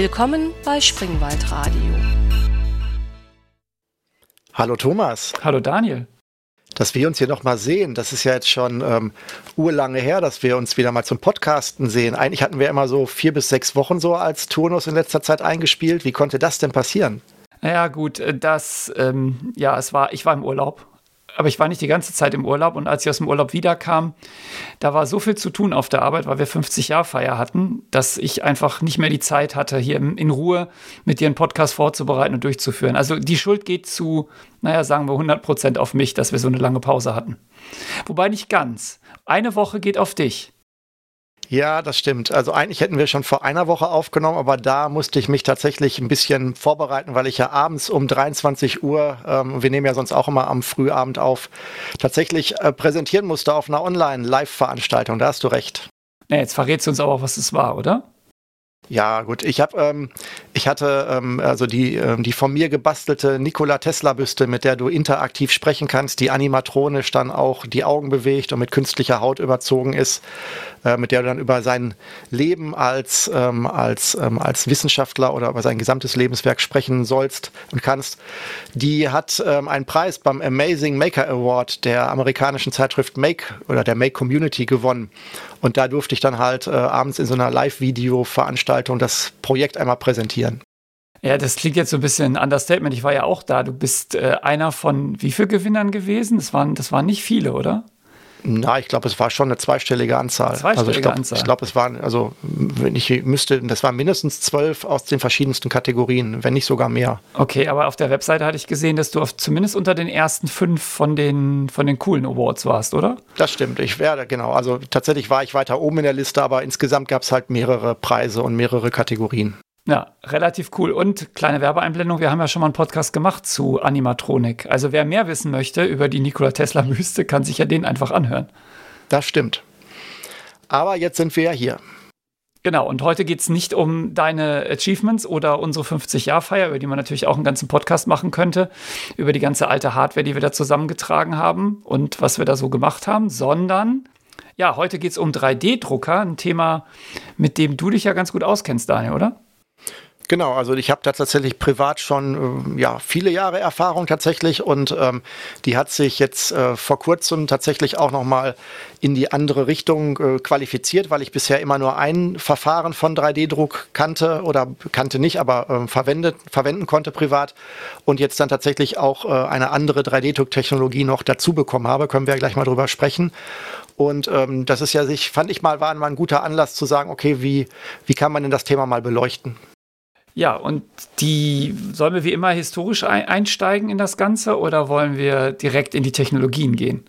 Willkommen bei Springwald Radio. Hallo Thomas. Hallo Daniel. Dass wir uns hier nochmal sehen, das ist ja jetzt schon ähm, urlange her, dass wir uns wieder mal zum Podcasten sehen. Eigentlich hatten wir immer so vier bis sechs Wochen so als Turnus in letzter Zeit eingespielt. Wie konnte das denn passieren? Naja, gut, äh, das, ähm, ja, es war, ich war im Urlaub aber ich war nicht die ganze Zeit im Urlaub und als ich aus dem Urlaub wiederkam, da war so viel zu tun auf der Arbeit, weil wir 50 Jahre Feier hatten, dass ich einfach nicht mehr die Zeit hatte, hier in Ruhe mit dir einen Podcast vorzubereiten und durchzuführen. Also die Schuld geht zu, naja, sagen wir 100 Prozent auf mich, dass wir so eine lange Pause hatten. Wobei nicht ganz. Eine Woche geht auf dich. Ja, das stimmt. Also eigentlich hätten wir schon vor einer Woche aufgenommen, aber da musste ich mich tatsächlich ein bisschen vorbereiten, weil ich ja abends um 23 Uhr, ähm, wir nehmen ja sonst auch immer am Frühabend auf, tatsächlich äh, präsentieren musste auf einer Online-Live-Veranstaltung. Da hast du recht. Ja, jetzt verrätst du uns aber auch, was es war, oder? Ja, gut. Ich habe, ähm, ich hatte ähm, also die ähm, die von mir gebastelte Nikola Tesla Büste, mit der du interaktiv sprechen kannst, die animatronisch dann auch die Augen bewegt und mit künstlicher Haut überzogen ist, äh, mit der du dann über sein Leben als ähm, als ähm, als Wissenschaftler oder über sein gesamtes Lebenswerk sprechen sollst und kannst. Die hat ähm, einen Preis beim Amazing Maker Award der amerikanischen Zeitschrift Make oder der Make Community gewonnen. Und da durfte ich dann halt äh, abends in so einer Live-Video-Veranstaltung das Projekt einmal präsentieren. Ja, das klingt jetzt so ein bisschen ein Understatement. Ich war ja auch da. Du bist äh, einer von wie vielen Gewinnern gewesen? Das waren, das waren nicht viele, oder? Na, ich glaube, es war schon eine zweistellige Anzahl. Zweistellige also ich glaub, Anzahl. Ich glaube, es waren, also wenn ich müsste, das waren mindestens zwölf aus den verschiedensten Kategorien, wenn nicht sogar mehr. Okay, aber auf der Webseite hatte ich gesehen, dass du auf, zumindest unter den ersten fünf von den, von den coolen Awards warst, oder? Das stimmt, ich werde, genau. Also tatsächlich war ich weiter oben in der Liste, aber insgesamt gab es halt mehrere Preise und mehrere Kategorien. Ja, relativ cool. Und kleine Werbeeinblendung, wir haben ja schon mal einen Podcast gemacht zu Animatronik. Also wer mehr wissen möchte über die Nikola Tesla Wüste, kann sich ja den einfach anhören. Das stimmt. Aber jetzt sind wir ja hier. Genau, und heute geht es nicht um deine Achievements oder unsere 50-Jahr-Feier, über die man natürlich auch einen ganzen Podcast machen könnte, über die ganze alte Hardware, die wir da zusammengetragen haben und was wir da so gemacht haben, sondern ja, heute geht es um 3D-Drucker, ein Thema, mit dem du dich ja ganz gut auskennst, Daniel, oder? Genau, also ich habe da tatsächlich privat schon äh, ja viele Jahre Erfahrung tatsächlich und ähm, die hat sich jetzt äh, vor kurzem tatsächlich auch noch mal in die andere Richtung äh, qualifiziert, weil ich bisher immer nur ein Verfahren von 3D-Druck kannte oder kannte nicht, aber äh, verwendet verwenden konnte privat und jetzt dann tatsächlich auch äh, eine andere 3D-Druck-Technologie noch dazu bekommen habe, können wir ja gleich mal drüber sprechen. Und ähm, das ist ja sich, fand ich mal, war mal ein guter Anlass zu sagen, okay, wie, wie kann man denn das Thema mal beleuchten? Ja, und die sollen wir wie immer historisch einsteigen in das Ganze oder wollen wir direkt in die Technologien gehen?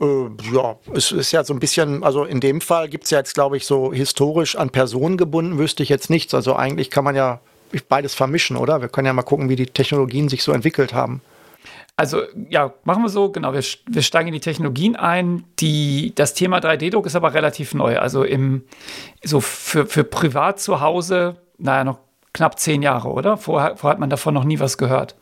Äh, ja, es ist ja so ein bisschen, also in dem Fall gibt es ja jetzt, glaube ich, so historisch an Personen gebunden, wüsste ich jetzt nichts. Also eigentlich kann man ja beides vermischen, oder? Wir können ja mal gucken, wie die Technologien sich so entwickelt haben. Also ja, machen wir so, genau, wir, wir steigen in die Technologien ein. Die, das Thema 3D-Druck ist aber relativ neu. Also im, so für, für privat zu Hause naja, noch knapp zehn Jahre, oder? Vorher, vorher hat man davon noch nie was gehört.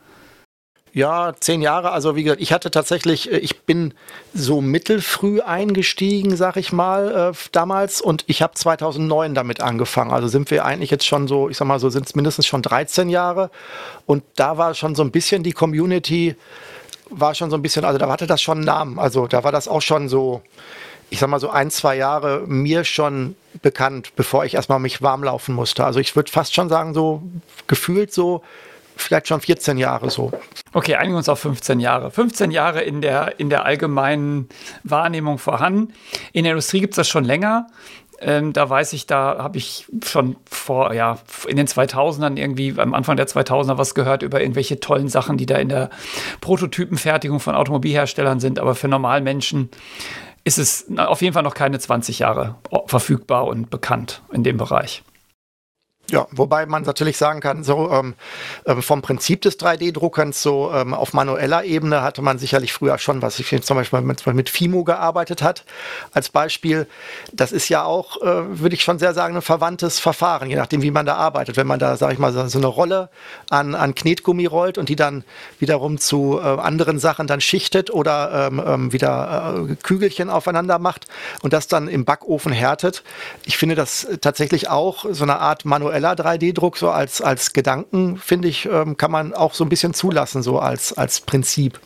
Ja, zehn Jahre. Also wie gesagt, ich hatte tatsächlich, äh, ich bin so mittelfrüh eingestiegen, sag ich mal, äh, damals. Und ich habe 2009 damit angefangen. Also sind wir eigentlich jetzt schon so, ich sag mal so, sind es mindestens schon 13 Jahre. Und da war schon so ein bisschen die Community, war schon so ein bisschen, also da hatte das schon einen Namen. Also da war das auch schon so, ich sag mal so ein, zwei Jahre mir schon bekannt, bevor ich erstmal mich warm laufen musste. Also ich würde fast schon sagen, so gefühlt so, vielleicht schon 14 Jahre so. Okay, einigen uns auf 15 Jahre. 15 Jahre in der, in der allgemeinen Wahrnehmung vorhanden. In der Industrie gibt es das schon länger. Ähm, da weiß ich, da habe ich schon vor, ja, in den 2000ern irgendwie, am Anfang der 2000er was gehört über irgendwelche tollen Sachen, die da in der Prototypenfertigung von Automobilherstellern sind. Aber für Normalmenschen ist es auf jeden Fall noch keine 20 Jahre verfügbar und bekannt in dem Bereich. Ja, wobei man natürlich sagen kann, so ähm, ähm vom Prinzip des 3D-Druckens, so ähm, auf manueller Ebene hatte man sicherlich früher schon, was ich zum Beispiel mit, mit Fimo gearbeitet hat, als Beispiel. Das ist ja auch, äh, würde ich schon sehr sagen, ein verwandtes Verfahren, je nachdem, wie man da arbeitet. Wenn man da, sage ich mal, so, so, eine Rolle an, an Knetgummi rollt und die dann wiederum zu äh, anderen Sachen dann schichtet oder ähm, ähm wieder äh, Kügelchen aufeinander macht und das dann im Backofen härtet. Ich finde das tatsächlich auch so eine Art manuelle visueller 3D-Druck, so als, als Gedanken, finde ich, ähm, kann man auch so ein bisschen zulassen, so als, als Prinzip.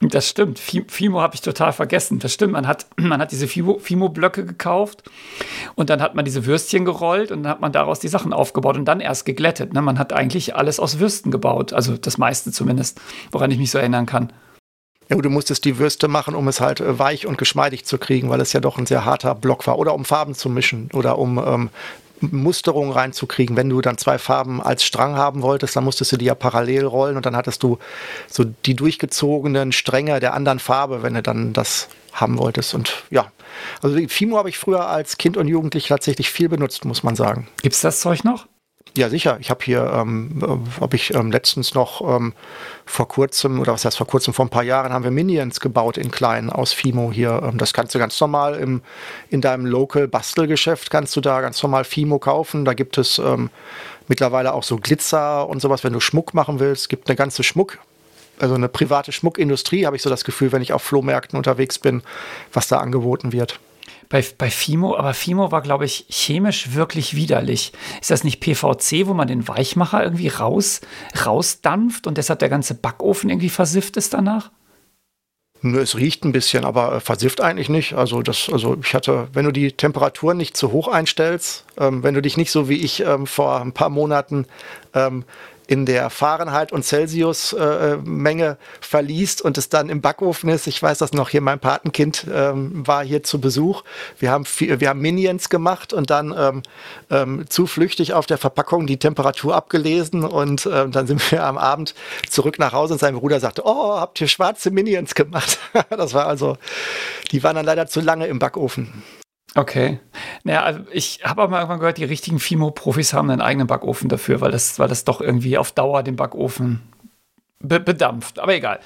Das stimmt. Fimo habe ich total vergessen. Das stimmt. Man hat, man hat diese Fimo-Blöcke gekauft und dann hat man diese Würstchen gerollt und dann hat man daraus die Sachen aufgebaut und dann erst geglättet. Ne? Man hat eigentlich alles aus Würsten gebaut. Also das meiste zumindest, woran ich mich so erinnern kann. Ja, du musstest die Würste machen, um es halt äh, weich und geschmeidig zu kriegen, weil es ja doch ein sehr harter Block war. Oder um Farben zu mischen oder um ähm, Musterung reinzukriegen. Wenn du dann zwei Farben als Strang haben wolltest, dann musstest du die ja parallel rollen und dann hattest du so die durchgezogenen Stränge der anderen Farbe, wenn du dann das haben wolltest. Und ja, also Fimo habe ich früher als Kind und Jugendlich tatsächlich viel benutzt, muss man sagen. Gibt es das Zeug noch? Ja, sicher. Ich habe hier, ähm, äh, habe ich ähm, letztens noch ähm, vor kurzem, oder was heißt vor kurzem, vor ein paar Jahren haben wir Minions gebaut in klein aus Fimo hier. Ähm, das kannst du ganz normal im, in deinem Local Bastelgeschäft, kannst du da ganz normal Fimo kaufen. Da gibt es ähm, mittlerweile auch so Glitzer und sowas, wenn du Schmuck machen willst. Es gibt eine ganze Schmuck, also eine private Schmuckindustrie, habe ich so das Gefühl, wenn ich auf Flohmärkten unterwegs bin, was da angeboten wird bei, bei Fimo, aber Fimo war, glaube ich, chemisch wirklich widerlich. Ist das nicht PVC, wo man den Weichmacher irgendwie raus, rausdampft und deshalb der ganze Backofen irgendwie versifft ist danach? Es riecht ein bisschen, aber äh, versifft eigentlich nicht. Also das, also ich hatte, wenn du die Temperatur nicht zu hoch einstellst, ähm, wenn du dich nicht so wie ich ähm, vor ein paar Monaten ähm, in der Fahrenheit- und Celsius-Menge äh, verliest und es dann im Backofen ist. Ich weiß das noch, hier mein Patenkind ähm, war hier zu Besuch. Wir haben, wir haben Minions gemacht und dann ähm, ähm, zu flüchtig auf der Verpackung die Temperatur abgelesen und ähm, dann sind wir am Abend zurück nach Hause und sein Bruder sagte, oh, habt ihr schwarze Minions gemacht? das war also, die waren dann leider zu lange im Backofen. Okay. Naja, also ich habe auch mal irgendwann gehört, die richtigen Fimo-Profis haben einen eigenen Backofen dafür, weil das, weil das doch irgendwie auf Dauer den Backofen be bedampft. Aber egal.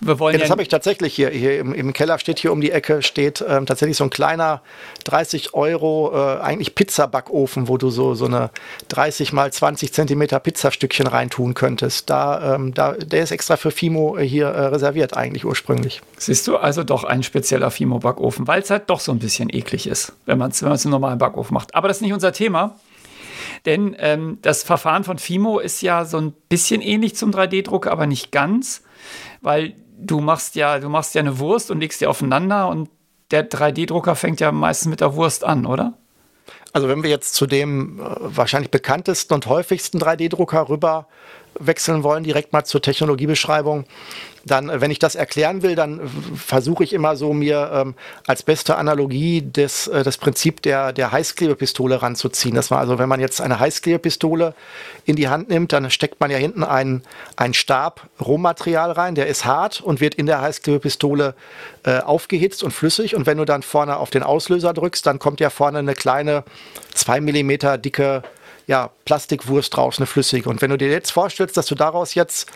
Wir wollen ja, das habe ich tatsächlich hier. Hier im, im, Keller steht hier um die Ecke steht ähm, tatsächlich so ein kleiner 30 Euro äh, eigentlich Pizzabackofen, wo du so, so eine 30 mal 20 Zentimeter Pizzastückchen reintun könntest. Da, ähm, da, der ist extra für Fimo hier äh, reserviert eigentlich ursprünglich. Siehst du also doch ein spezieller Fimo-Backofen, weil es halt doch so ein bisschen eklig ist, wenn man es wenn im normalen Backofen macht. Aber das ist nicht unser Thema. Denn ähm, das Verfahren von Fimo ist ja so ein bisschen ähnlich zum 3D-Drucker, aber nicht ganz, weil du machst ja, du machst ja eine Wurst und legst die aufeinander und der 3D-Drucker fängt ja meistens mit der Wurst an, oder? Also wenn wir jetzt zu dem äh, wahrscheinlich bekanntesten und häufigsten 3D-Drucker rüber wechseln wollen, direkt mal zur Technologiebeschreibung, dann, wenn ich das erklären will, dann versuche ich immer so mir ähm, als beste Analogie des, äh, das Prinzip der, der Heißklebepistole ranzuziehen. Das war also, wenn man jetzt eine Heißklebepistole in die Hand nimmt, dann steckt man ja hinten einen, einen Stab Rohmaterial rein, der ist hart und wird in der Heißklebepistole äh, aufgehitzt und flüssig. Und wenn du dann vorne auf den Auslöser drückst, dann kommt ja vorne eine kleine zwei Millimeter dicke ja, Plastikwurst raus, eine flüssige. Und wenn du dir jetzt vorstellst, dass du daraus jetzt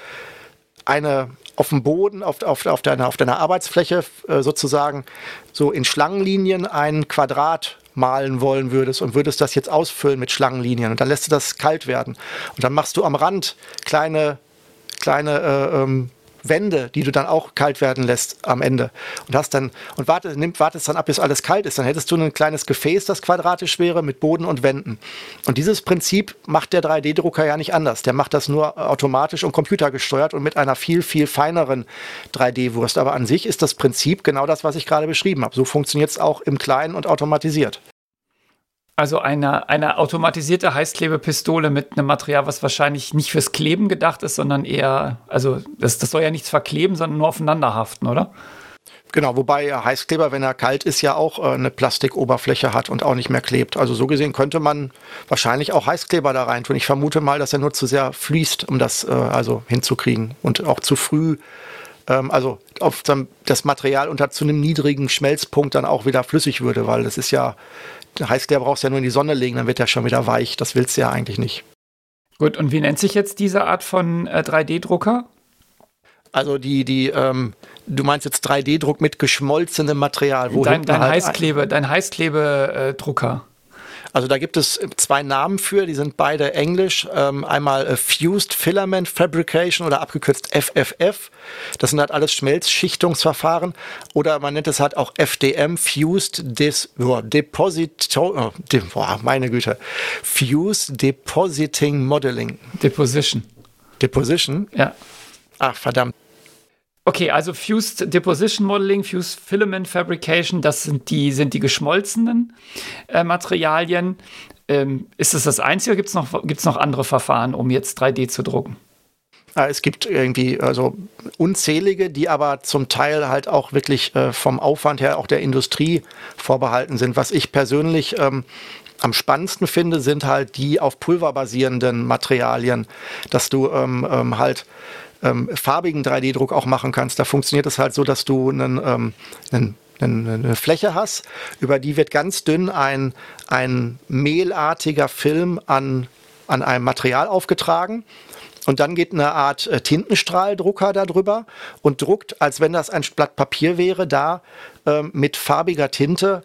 eine auf dem Boden, auf, auf, auf, deiner, auf deiner Arbeitsfläche äh, sozusagen so in Schlangenlinien ein Quadrat malen wollen würdest und würdest das jetzt ausfüllen mit Schlangenlinien und dann lässt du das kalt werden. Und dann machst du am Rand kleine, kleine äh, ähm, Wände, die du dann auch kalt werden lässt am Ende. Und hast dann, und warte, nimm, wartest dann ab, bis alles kalt ist. Dann hättest du ein kleines Gefäß, das quadratisch wäre, mit Boden und Wänden. Und dieses Prinzip macht der 3D-Drucker ja nicht anders. Der macht das nur automatisch und computergesteuert und mit einer viel, viel feineren 3D-Wurst. Aber an sich ist das Prinzip genau das, was ich gerade beschrieben habe. So funktioniert es auch im Kleinen und automatisiert. Also eine, eine automatisierte Heißklebepistole mit einem Material, was wahrscheinlich nicht fürs Kleben gedacht ist, sondern eher, also das, das soll ja nichts verkleben, sondern nur aufeinander haften, oder? Genau, wobei Heißkleber, wenn er kalt ist, ja auch äh, eine Plastikoberfläche hat und auch nicht mehr klebt. Also so gesehen könnte man wahrscheinlich auch Heißkleber da rein tun. Ich vermute mal, dass er nur zu sehr fließt, um das äh, also hinzukriegen und auch zu früh, ähm, also auf das Material unter zu einem niedrigen Schmelzpunkt dann auch wieder flüssig würde, weil das ist ja heißt, der brauchst ja nur in die Sonne legen, dann wird der schon wieder weich. Das willst du ja eigentlich nicht. Gut, und wie nennt sich jetzt diese Art von äh, 3D-Drucker? Also die, die, ähm, du meinst jetzt 3D-Druck mit geschmolzenem Material. Wo dein, dein, halt Heißklebe, dein Heißklebedrucker. Also da gibt es zwei Namen für, die sind beide englisch. Ähm, einmal äh, Fused Filament Fabrication oder abgekürzt FFF. Das sind halt alles Schmelzschichtungsverfahren. Oder man nennt es halt auch FDM, Fused Dis oh, Deposit, oh, de, boah, meine Güte, Fused Depositing Modeling. Deposition. Deposition? Ja. Ach, verdammt. Okay, also Fused Deposition Modeling, Fused Filament Fabrication, das sind die, sind die geschmolzenen äh, Materialien. Ähm, ist das das Einzige oder gibt es noch, gibt's noch andere Verfahren, um jetzt 3D zu drucken? Ah, es gibt irgendwie also unzählige, die aber zum Teil halt auch wirklich äh, vom Aufwand her auch der Industrie vorbehalten sind. Was ich persönlich ähm, am spannendsten finde, sind halt die auf Pulver basierenden Materialien, dass du ähm, ähm, halt ähm, farbigen 3D-Druck auch machen kannst. Da funktioniert es halt so, dass du einen, ähm, einen eine Fläche hast, über die wird ganz dünn ein, ein mehlartiger Film an, an einem Material aufgetragen. Und dann geht eine Art äh, Tintenstrahldrucker darüber und druckt, als wenn das ein Blatt Papier wäre, da äh, mit farbiger Tinte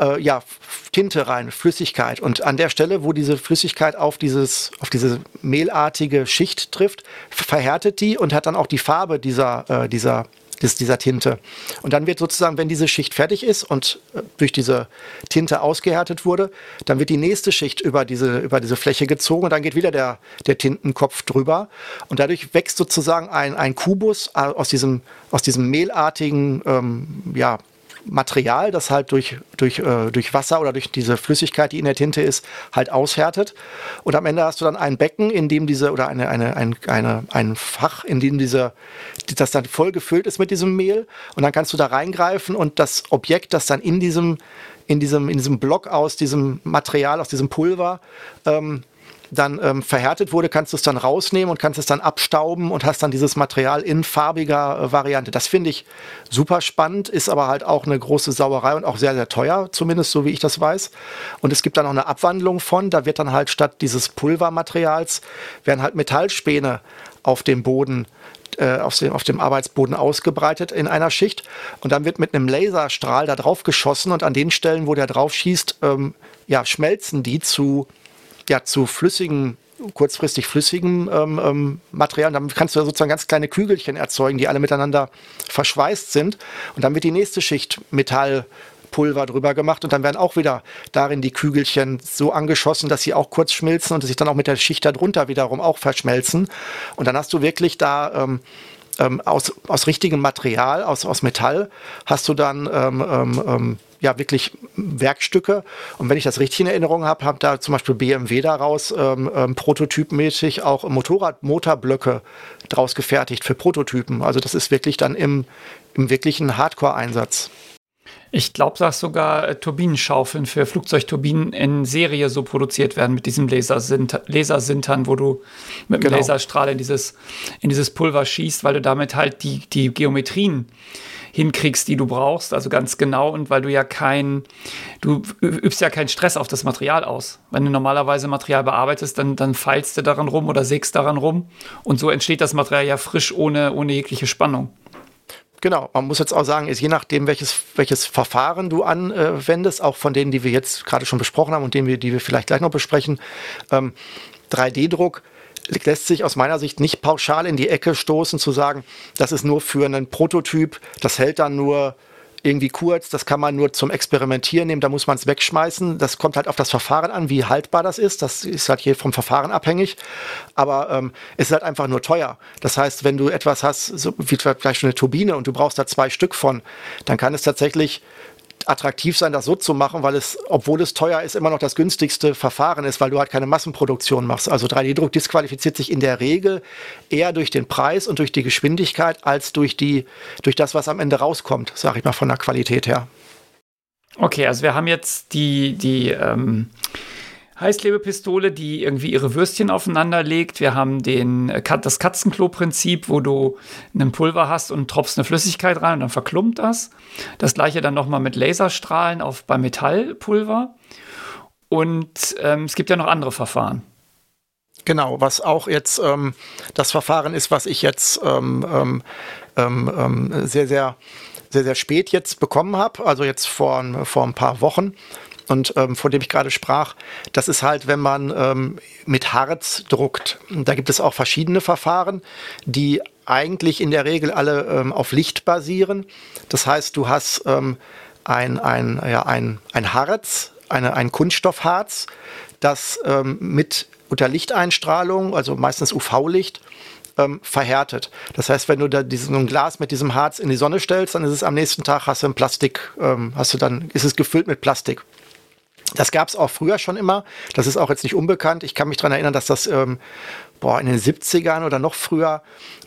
äh, ja, Tinte rein, Flüssigkeit. Und an der Stelle, wo diese Flüssigkeit auf, dieses, auf diese mehlartige Schicht trifft, verhärtet die und hat dann auch die Farbe dieser, äh, dieser dieser Tinte. Und dann wird sozusagen, wenn diese Schicht fertig ist und äh, durch diese Tinte ausgehärtet wurde, dann wird die nächste Schicht über diese, über diese Fläche gezogen und dann geht wieder der, der Tintenkopf drüber. Und dadurch wächst sozusagen ein, ein Kubus äh, aus diesem, aus diesem mehlartigen ähm, ja, Material, das halt durch, durch, äh, durch Wasser oder durch diese Flüssigkeit, die in der Tinte ist, halt aushärtet. Und am Ende hast du dann ein Becken, in dem diese, oder eine, eine, ein, eine, ein Fach, in dem diese, das dann voll gefüllt ist mit diesem Mehl. Und dann kannst du da reingreifen und das Objekt, das dann in diesem, in diesem, in diesem Block aus diesem Material, aus diesem Pulver, ähm, dann ähm, verhärtet wurde, kannst du es dann rausnehmen und kannst es dann abstauben und hast dann dieses Material in farbiger äh, Variante. Das finde ich super spannend, ist aber halt auch eine große Sauerei und auch sehr, sehr teuer, zumindest so wie ich das weiß. Und es gibt dann auch eine Abwandlung von, da wird dann halt statt dieses Pulvermaterials, werden halt Metallspäne auf dem Boden äh, auf, dem, auf dem Arbeitsboden ausgebreitet in einer Schicht und dann wird mit einem Laserstrahl da drauf geschossen und an den Stellen, wo der drauf schießt, ähm, ja, schmelzen die zu ja zu flüssigen kurzfristig flüssigem ähm, ähm, Material. Damit kannst du sozusagen ganz kleine Kügelchen erzeugen, die alle miteinander verschweißt sind. Und dann wird die nächste Schicht Metallpulver drüber gemacht und dann werden auch wieder darin die Kügelchen so angeschossen, dass sie auch kurz schmilzen und sich dann auch mit der Schicht darunter wiederum auch verschmelzen. Und dann hast du wirklich da ähm, ähm aus, aus richtigem Material, aus, aus Metall, hast du dann ähm, ähm ja wirklich Werkstücke. Und wenn ich das richtig in Erinnerung habe, hat da zum Beispiel BMW daraus ähm, ähm, prototypmäßig auch Motorrad-Motorblöcke draus gefertigt für Prototypen. Also das ist wirklich dann im, im wirklichen Hardcore-Einsatz. Ich glaube, dass sogar äh, Turbinenschaufeln für Flugzeugturbinen in Serie so produziert werden mit diesem Lasersintern, Lasersintern wo du mit dem genau. Laserstrahl in dieses, in dieses Pulver schießt, weil du damit halt die, die Geometrien hinkriegst, die du brauchst, also ganz genau und weil du ja kein, du übst ja keinen Stress auf das Material aus. Wenn du normalerweise Material bearbeitest, dann, dann feilst du daran rum oder sägst daran rum und so entsteht das Material ja frisch ohne, ohne jegliche Spannung. Genau, man muss jetzt auch sagen, ist je nachdem, welches, welches Verfahren du anwendest, auch von denen, die wir jetzt gerade schon besprochen haben und denen die wir vielleicht gleich noch besprechen, ähm, 3D-Druck lässt sich aus meiner Sicht nicht pauschal in die Ecke stoßen, zu sagen, das ist nur für einen Prototyp, das hält dann nur irgendwie kurz, das kann man nur zum Experimentieren nehmen, da muss man es wegschmeißen. Das kommt halt auf das Verfahren an, wie haltbar das ist. Das ist halt hier vom Verfahren abhängig. Aber ähm, es ist halt einfach nur teuer. Das heißt, wenn du etwas hast, so wie vielleicht schon eine Turbine und du brauchst da zwei Stück von, dann kann es tatsächlich attraktiv sein, das so zu machen, weil es, obwohl es teuer ist, immer noch das günstigste Verfahren ist, weil du halt keine Massenproduktion machst. Also 3D-Druck disqualifiziert sich in der Regel eher durch den Preis und durch die Geschwindigkeit als durch die, durch das, was am Ende rauskommt, sage ich mal von der Qualität her. Okay, also wir haben jetzt die, die ähm, Heißklebepistole, die irgendwie ihre Würstchen aufeinander legt. Wir haben den, äh, das Katzenklo-Prinzip, wo du einen Pulver hast und tropfst eine Flüssigkeit rein und dann verklumpt das. Das gleiche dann nochmal mit Laserstrahlen auf, bei Metallpulver. Und ähm, es gibt ja noch andere Verfahren. Genau, was auch jetzt ähm, das Verfahren ist, was ich jetzt ähm, ähm, ähm, ähm sehr, sehr, sehr, sehr spät jetzt bekommen habe, also jetzt vor, vor ein paar Wochen und ähm, von dem ich gerade sprach, das ist halt, wenn man ähm, mit Harz druckt. Da gibt es auch verschiedene Verfahren, die eigentlich in der Regel alle ähm, auf Licht basieren. Das heißt, du hast ähm, ein, ein, ja, ein, ein Harz, eine, ein Kunststoffharz, das ähm, mit unter Lichteinstrahlung, also meistens UV-Licht, ähm, verhärtet. Das heißt, wenn du da diesen, ein Glas mit diesem Harz in die Sonne stellst, dann ist es am nächsten Tag hast du ein Plastik, ähm, hast du dann, ist es gefüllt mit Plastik. Das gab es auch früher schon immer. Das ist auch jetzt nicht unbekannt. Ich kann mich daran erinnern, dass das ähm, boah, in den 70ern oder noch früher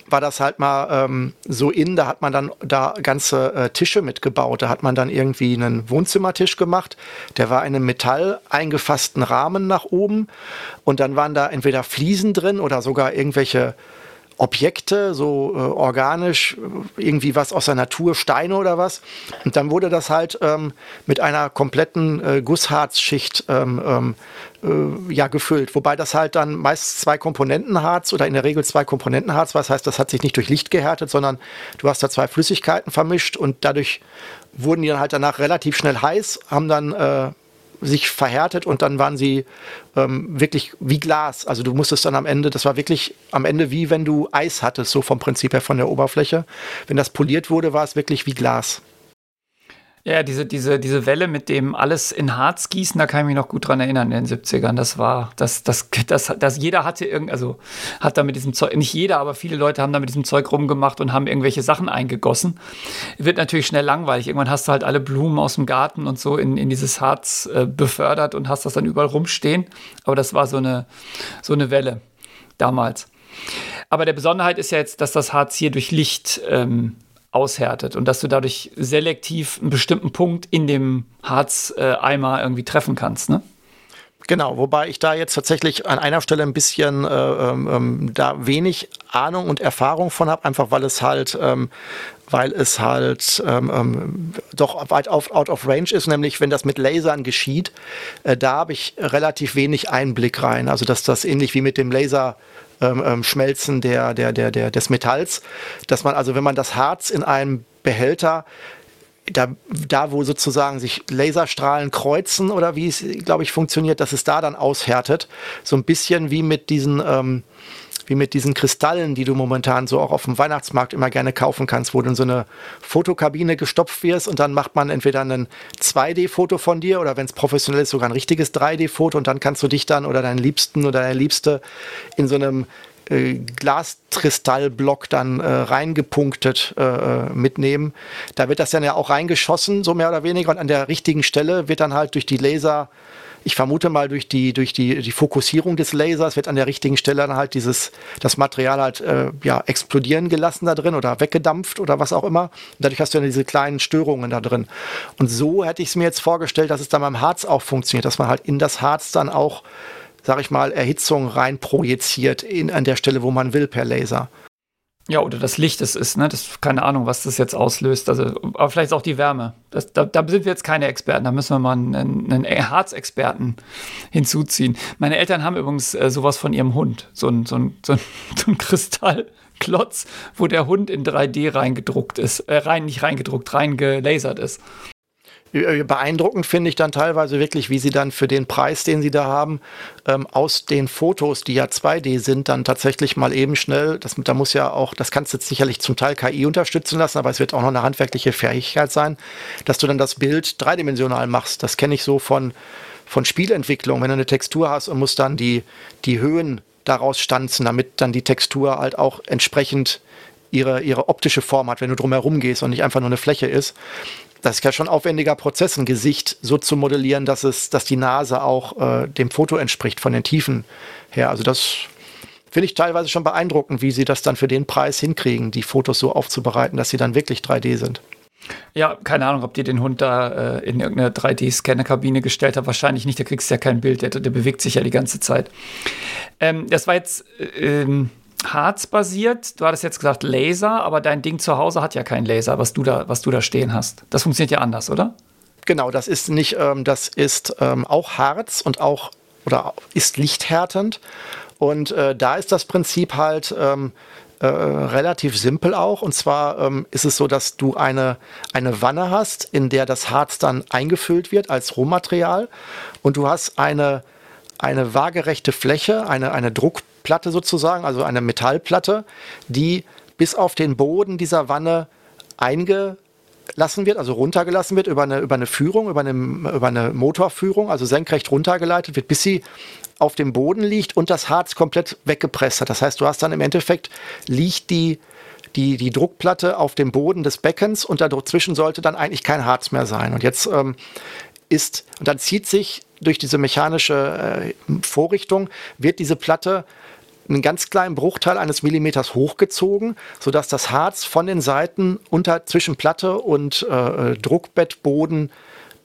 war das halt mal ähm, so in, da hat man dann da ganze äh, Tische mitgebaut. Da hat man dann irgendwie einen Wohnzimmertisch gemacht. Der war in einem Metall eingefassten Rahmen nach oben und dann waren da entweder Fliesen drin oder sogar irgendwelche Objekte, so äh, organisch, irgendwie was aus der Natur, Steine oder was. Und dann wurde das halt ähm, mit einer kompletten äh, Gussharzschicht ähm, ähm, äh, ja, gefüllt. Wobei das halt dann meist zwei Komponentenharz oder in der Regel zwei Komponentenharz war. Das heißt, das hat sich nicht durch Licht gehärtet, sondern du hast da zwei Flüssigkeiten vermischt und dadurch wurden die dann halt danach relativ schnell heiß, haben dann äh, sich verhärtet und dann waren sie ähm, wirklich wie Glas. Also du musstest dann am Ende, das war wirklich am Ende wie wenn du Eis hattest, so vom Prinzip her von der Oberfläche. Wenn das poliert wurde, war es wirklich wie Glas. Ja, diese, diese, diese Welle mit dem alles in Harz gießen, da kann ich mich noch gut dran erinnern in den 70ern. Das war, das, das, das, das jeder hatte irgend, also hat da mit diesem Zeug, nicht jeder, aber viele Leute haben da mit diesem Zeug rumgemacht und haben irgendwelche Sachen eingegossen. Wird natürlich schnell langweilig. Irgendwann hast du halt alle Blumen aus dem Garten und so in, in dieses Harz äh, befördert und hast das dann überall rumstehen. Aber das war so eine, so eine Welle damals. Aber der Besonderheit ist ja jetzt, dass das Harz hier durch Licht ähm, aushärtet und dass du dadurch selektiv einen bestimmten Punkt in dem Harzeimer irgendwie treffen kannst, ne? Genau, wobei ich da jetzt tatsächlich an einer Stelle ein bisschen äh, ähm, ähm da wenig Ahnung und Erfahrung von habe, einfach weil es halt, ähm, weil es halt ähm, ähm doch weit auf, out of range ist, nämlich wenn das mit Lasern geschieht, äh, da habe ich relativ wenig Einblick rein. Also dass das ähnlich wie mit dem Laser ähm, ähm, Schmelzen der, der, der, der, des Metalls, dass man also, wenn man das Harz in einem Behälter da, da, wo sozusagen sich Laserstrahlen kreuzen oder wie es, glaube ich, funktioniert, dass es da dann aushärtet. So ein bisschen wie mit diesen, ähm, wie mit diesen Kristallen, die du momentan so auch auf dem Weihnachtsmarkt immer gerne kaufen kannst, wo du in so eine Fotokabine gestopft wirst und dann macht man entweder ein 2D-Foto von dir oder wenn es professionell ist, sogar ein richtiges 3D-Foto und dann kannst du dich dann oder deinen Liebsten oder deine Liebste in so einem äh, Glaskristallblock dann äh, reingepunktet äh, äh, mitnehmen. Da wird das dann ja auch reingeschossen, so mehr oder weniger, und an der richtigen Stelle wird dann halt durch die Laser ich vermute mal durch die, durch die, die Fokussierung des Lasers wird an der richtigen Stelle dann halt dieses, das Material halt äh, ja, explodieren gelassen da drin oder weggedampft oder was auch immer. Und dadurch hast du dann diese kleinen Störungen da drin. Und so hätte ich es mir jetzt vorgestellt, dass es dann beim Harz auch funktioniert, dass man halt in das Harz dann auch, sag ich mal, Erhitzung rein projiziert in, an der Stelle, wo man will per Laser. Ja, oder das Licht es ist, ne? Das, keine Ahnung, was das jetzt auslöst. Also, aber vielleicht auch die Wärme. Das, da, da, sind wir jetzt keine Experten, da müssen wir mal einen, einen Harzexperten hinzuziehen. Meine Eltern haben übrigens äh, sowas von ihrem Hund. So ein, so ein, so ein, so ein Kristallklotz, wo der Hund in 3D reingedruckt ist. Äh, rein, nicht reingedruckt, reingelasert ist. Äh, beeindruckend finde ich dann teilweise wirklich, wie sie dann für den Preis, den sie da haben, ähm, aus den Fotos, die ja 2D sind, dann tatsächlich mal eben schnell, das, da muss ja auch, das kannst du jetzt sicherlich zum Teil KI unterstützen lassen, aber es wird auch noch eine handwerkliche Fähigkeit sein, dass du dann das Bild dreidimensional machst. Das kenne ich so von, von Spielentwicklung, wenn du eine Textur hast und musst dann die, die Höhen daraus stanzen, damit dann die Textur halt auch entsprechend ihre, ihre optische Form hat, wenn du drumherum gehst und nicht einfach nur eine Fläche ist das ist ja schon aufwendiger Prozess, ein Gesicht so zu modellieren, dass es, dass die Nase auch äh, dem Foto entspricht von den Tiefen her. Also das finde ich teilweise schon beeindruckend, wie sie das dann für den Preis hinkriegen, die Fotos so aufzubereiten, dass sie dann wirklich 3D sind. Ja, keine Ahnung, ob die den Hund da äh, in irgendeine 3D-Scanner-Kabine gestellt hat. Wahrscheinlich nicht, da kriegst du ja kein Bild, der, der bewegt sich ja die ganze Zeit. Ähm, das war jetzt äh, ähm, Harz-basiert. Du hattest jetzt gesagt Laser, aber dein Ding zu Hause hat ja keinen Laser, was du da, was du da stehen hast. Das funktioniert ja anders, oder? Genau, das ist nicht, ähm, das ist ähm, auch Harz und auch oder ist lichthärtend. Und äh, da ist das Prinzip halt, ähm, äh, relativ simpel auch. Und zwar ähm, ist es so, dass du eine, eine Wanne hast, in der das Harz dann eingefüllt wird als Rohmaterial. Und du hast eine, eine waagerechte Fläche, eine, eine Druckplatte sozusagen, also eine Metallplatte, die bis auf den Boden dieser Wanne eingelassen wird, also runtergelassen wird über eine, über eine Führung, über eine, über eine Motorführung, also senkrecht runtergeleitet wird, bis sie auf dem Boden liegt und das Harz komplett weggepresst hat. Das heißt, du hast dann im Endeffekt liegt die, die, die Druckplatte auf dem Boden des Beckens und dazwischen sollte dann eigentlich kein Harz mehr sein. Und jetzt ähm, ist, und dann zieht sich durch diese mechanische äh, Vorrichtung, wird diese Platte einen ganz kleinen Bruchteil eines Millimeters hochgezogen, sodass das Harz von den Seiten unter zwischen Platte und äh, äh Druckbettboden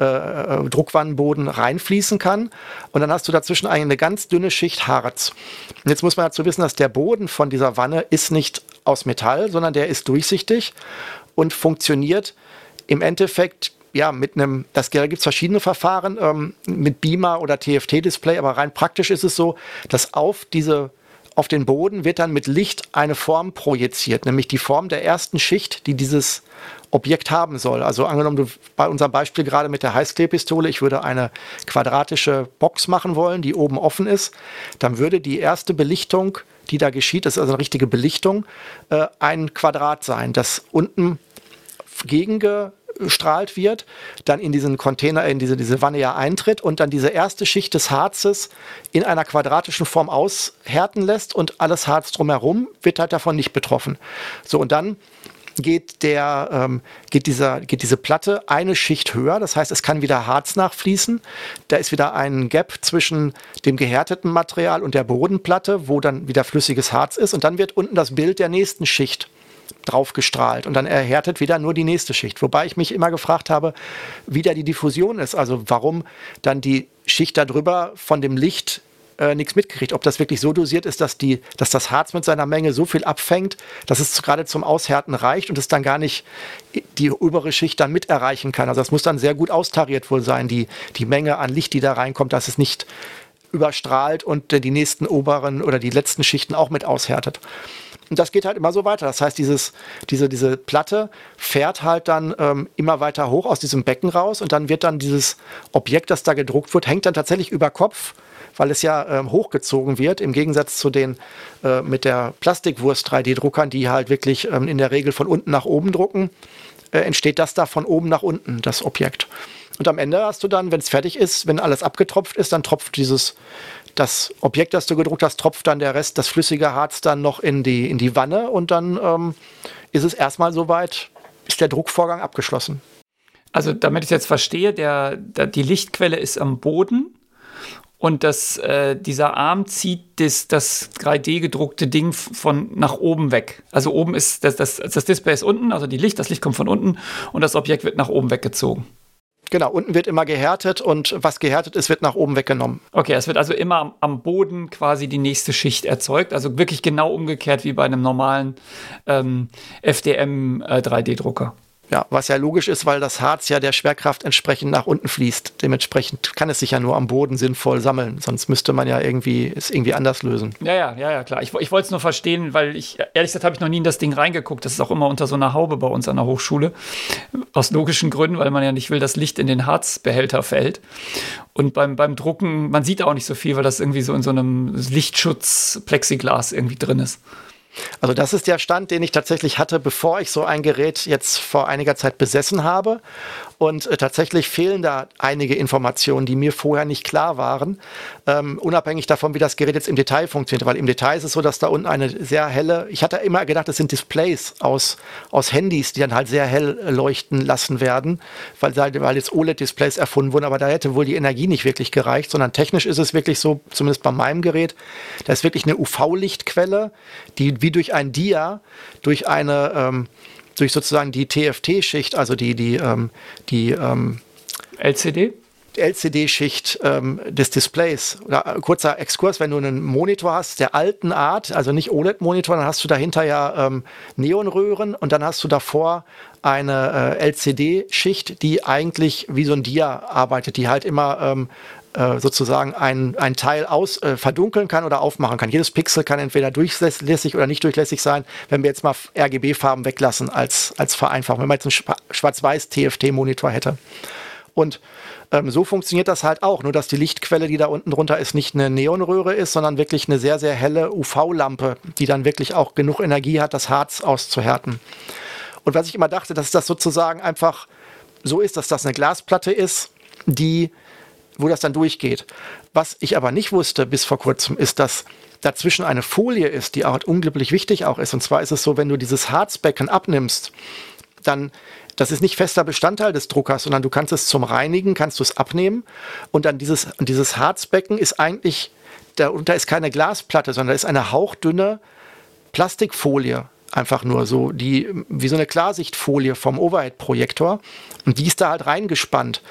äh, äh, Druckwannenboden reinfließen kann. Und dann hast du dazwischen eine ganz dünne Schicht Harz. Und jetzt muss man dazu wissen, dass der Boden von dieser Wanne ist nicht aus Metall, sondern der ist durchsichtig und funktioniert im Endeffekt ja, mit einem, das gibt es verschiedene Verfahren, ähm, mit Beamer oder TFT-Display, aber rein praktisch ist es so, dass auf diese auf den Boden wird dann mit Licht eine Form projiziert, nämlich die Form der ersten Schicht, die dieses Objekt haben soll. Also angenommen, du bei unserem Beispiel gerade mit der Heißklebpistole, ich würde eine quadratische Box machen wollen, die oben offen ist, dann würde die erste Belichtung, die da geschieht, das ist also eine richtige Belichtung, äh, ein Quadrat sein, das unten gegenge strahlt wird, dann in diesen Container, in diese, diese Wanne ja eintritt und dann diese erste Schicht des Harzes in einer quadratischen Form aushärten lässt und alles Harz drumherum wird halt davon nicht betroffen. So, und dann geht, der, ähm, geht, dieser, geht diese Platte eine Schicht höher. Das heißt, es kann wieder Harz nachfließen. Da ist wieder ein Gap zwischen dem gehärteten Material und der Bodenplatte, wo dann wieder flüssiges Harz ist. Und dann wird unten das Bild der nächsten Schicht drauf gestrahlt und dann erhärtet wieder nur die nächste Schicht. Wobei ich mich immer gefragt habe, wie da die Diffusion ist, also warum dann die Schicht darüber von dem Licht äh, nichts mitkriegt. Ob das wirklich so dosiert ist, dass, die, dass das Harz mit seiner Menge so viel abfängt, dass es gerade zum Aushärten reicht und es dann gar nicht die obere Schicht dann mit erreichen kann. Also das muss dann sehr gut austariert wohl sein, die, die Menge an Licht, die da reinkommt, dass es nicht überstrahlt und die nächsten oberen oder die letzten Schichten auch mit aushärtet. Und das geht halt immer so weiter. Das heißt, dieses, diese, diese Platte fährt halt dann ähm, immer weiter hoch aus diesem Becken raus und dann wird dann dieses Objekt, das da gedruckt wird, hängt dann tatsächlich über Kopf, weil es ja ähm, hochgezogen wird, im Gegensatz zu den äh, mit der Plastikwurst 3D-Druckern, die halt wirklich ähm, in der Regel von unten nach oben drucken, äh, entsteht das da von oben nach unten, das Objekt. Und am Ende hast du dann, wenn es fertig ist, wenn alles abgetropft ist, dann tropft dieses das Objekt, das du gedruckt hast, tropft dann der Rest, das flüssige Harz dann noch in die, in die Wanne und dann ähm, ist es erstmal soweit, ist der Druckvorgang abgeschlossen. Also damit ich jetzt verstehe, der, der die Lichtquelle ist am Boden und das, äh, dieser Arm zieht das, das 3D-gedruckte Ding von nach oben weg. Also oben ist das, das, das Display ist unten, also die Licht, das Licht kommt von unten und das Objekt wird nach oben weggezogen. Genau, unten wird immer gehärtet und was gehärtet ist, wird nach oben weggenommen. Okay, es wird also immer am Boden quasi die nächste Schicht erzeugt. Also wirklich genau umgekehrt wie bei einem normalen ähm, FDM äh, 3D-Drucker. Ja, was ja logisch ist, weil das Harz ja der Schwerkraft entsprechend nach unten fließt. Dementsprechend kann es sich ja nur am Boden sinnvoll sammeln. Sonst müsste man ja irgendwie es irgendwie anders lösen. Ja, ja, ja, ja, klar. Ich, ich wollte es nur verstehen, weil ich, ehrlich gesagt, habe ich noch nie in das Ding reingeguckt. Das ist auch immer unter so einer Haube bei uns an der Hochschule. Aus logischen Gründen, weil man ja nicht will, dass Licht in den Harzbehälter fällt. Und beim, beim Drucken, man sieht auch nicht so viel, weil das irgendwie so in so einem Lichtschutz-Plexiglas irgendwie drin ist. Also das ist der Stand, den ich tatsächlich hatte, bevor ich so ein Gerät jetzt vor einiger Zeit besessen habe. Und äh, tatsächlich fehlen da einige Informationen, die mir vorher nicht klar waren, ähm, unabhängig davon, wie das Gerät jetzt im Detail funktioniert. Weil im Detail ist es so, dass da unten eine sehr helle, ich hatte immer gedacht, das sind Displays aus, aus Handys, die dann halt sehr hell leuchten lassen werden, weil, weil jetzt OLED-Displays erfunden wurden, aber da hätte wohl die Energie nicht wirklich gereicht, sondern technisch ist es wirklich so, zumindest bei meinem Gerät, da ist wirklich eine UV-Lichtquelle, die wie durch ein Dia, durch eine ähm, durch sozusagen die TFT-Schicht, also die, die, ähm, die ähm, LCD? LCD-Schicht ähm, des Displays. Oder, äh, kurzer Exkurs, wenn du einen Monitor hast der alten Art, also nicht OLED-Monitor, dann hast du dahinter ja ähm, Neonröhren und dann hast du davor eine äh, LCD-Schicht, die eigentlich wie so ein Dia arbeitet, die halt immer ähm, äh, sozusagen ein, ein Teil aus, äh, verdunkeln kann oder aufmachen kann. Jedes Pixel kann entweder durchlässig oder nicht durchlässig sein, wenn wir jetzt mal RGB-Farben weglassen als, als Vereinfachung, wenn man jetzt einen schwarz-weiß TFT-Monitor hätte. Und ähm, so funktioniert das halt auch, nur dass die Lichtquelle, die da unten drunter ist, nicht eine Neonröhre ist, sondern wirklich eine sehr, sehr helle UV-Lampe, die dann wirklich auch genug Energie hat, das Harz auszuhärten. Und was ich immer dachte, dass das sozusagen einfach so ist, dass das eine Glasplatte ist, die wo das dann durchgeht. Was ich aber nicht wusste bis vor kurzem, ist, dass dazwischen eine Folie ist, die auch unglaublich wichtig auch ist. Und zwar ist es so, wenn du dieses Harzbecken abnimmst, dann das ist nicht fester Bestandteil des Druckers, sondern du kannst es zum Reinigen, kannst du es abnehmen und dann dieses, dieses Harzbecken ist eigentlich, darunter ist keine Glasplatte, sondern ist eine hauchdünne Plastikfolie einfach nur so, die wie so eine Klarsichtfolie vom Overhead-Projektor und die ist da halt reingespannt.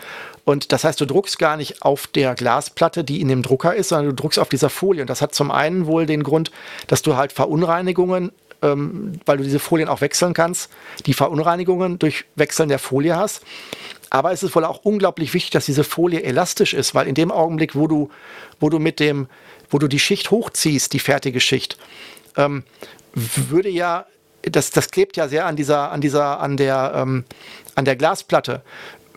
Und das heißt, du druckst gar nicht auf der Glasplatte, die in dem Drucker ist, sondern du druckst auf dieser Folie. Und das hat zum einen wohl den Grund, dass du halt Verunreinigungen, ähm, weil du diese Folien auch wechseln kannst, die Verunreinigungen durch Wechseln der Folie hast. Aber es ist wohl auch unglaublich wichtig, dass diese Folie elastisch ist, weil in dem Augenblick, wo du, wo du mit dem, wo du die Schicht hochziehst, die fertige Schicht, ähm, würde ja das, das klebt ja sehr an dieser, an dieser, an der, ähm, an der Glasplatte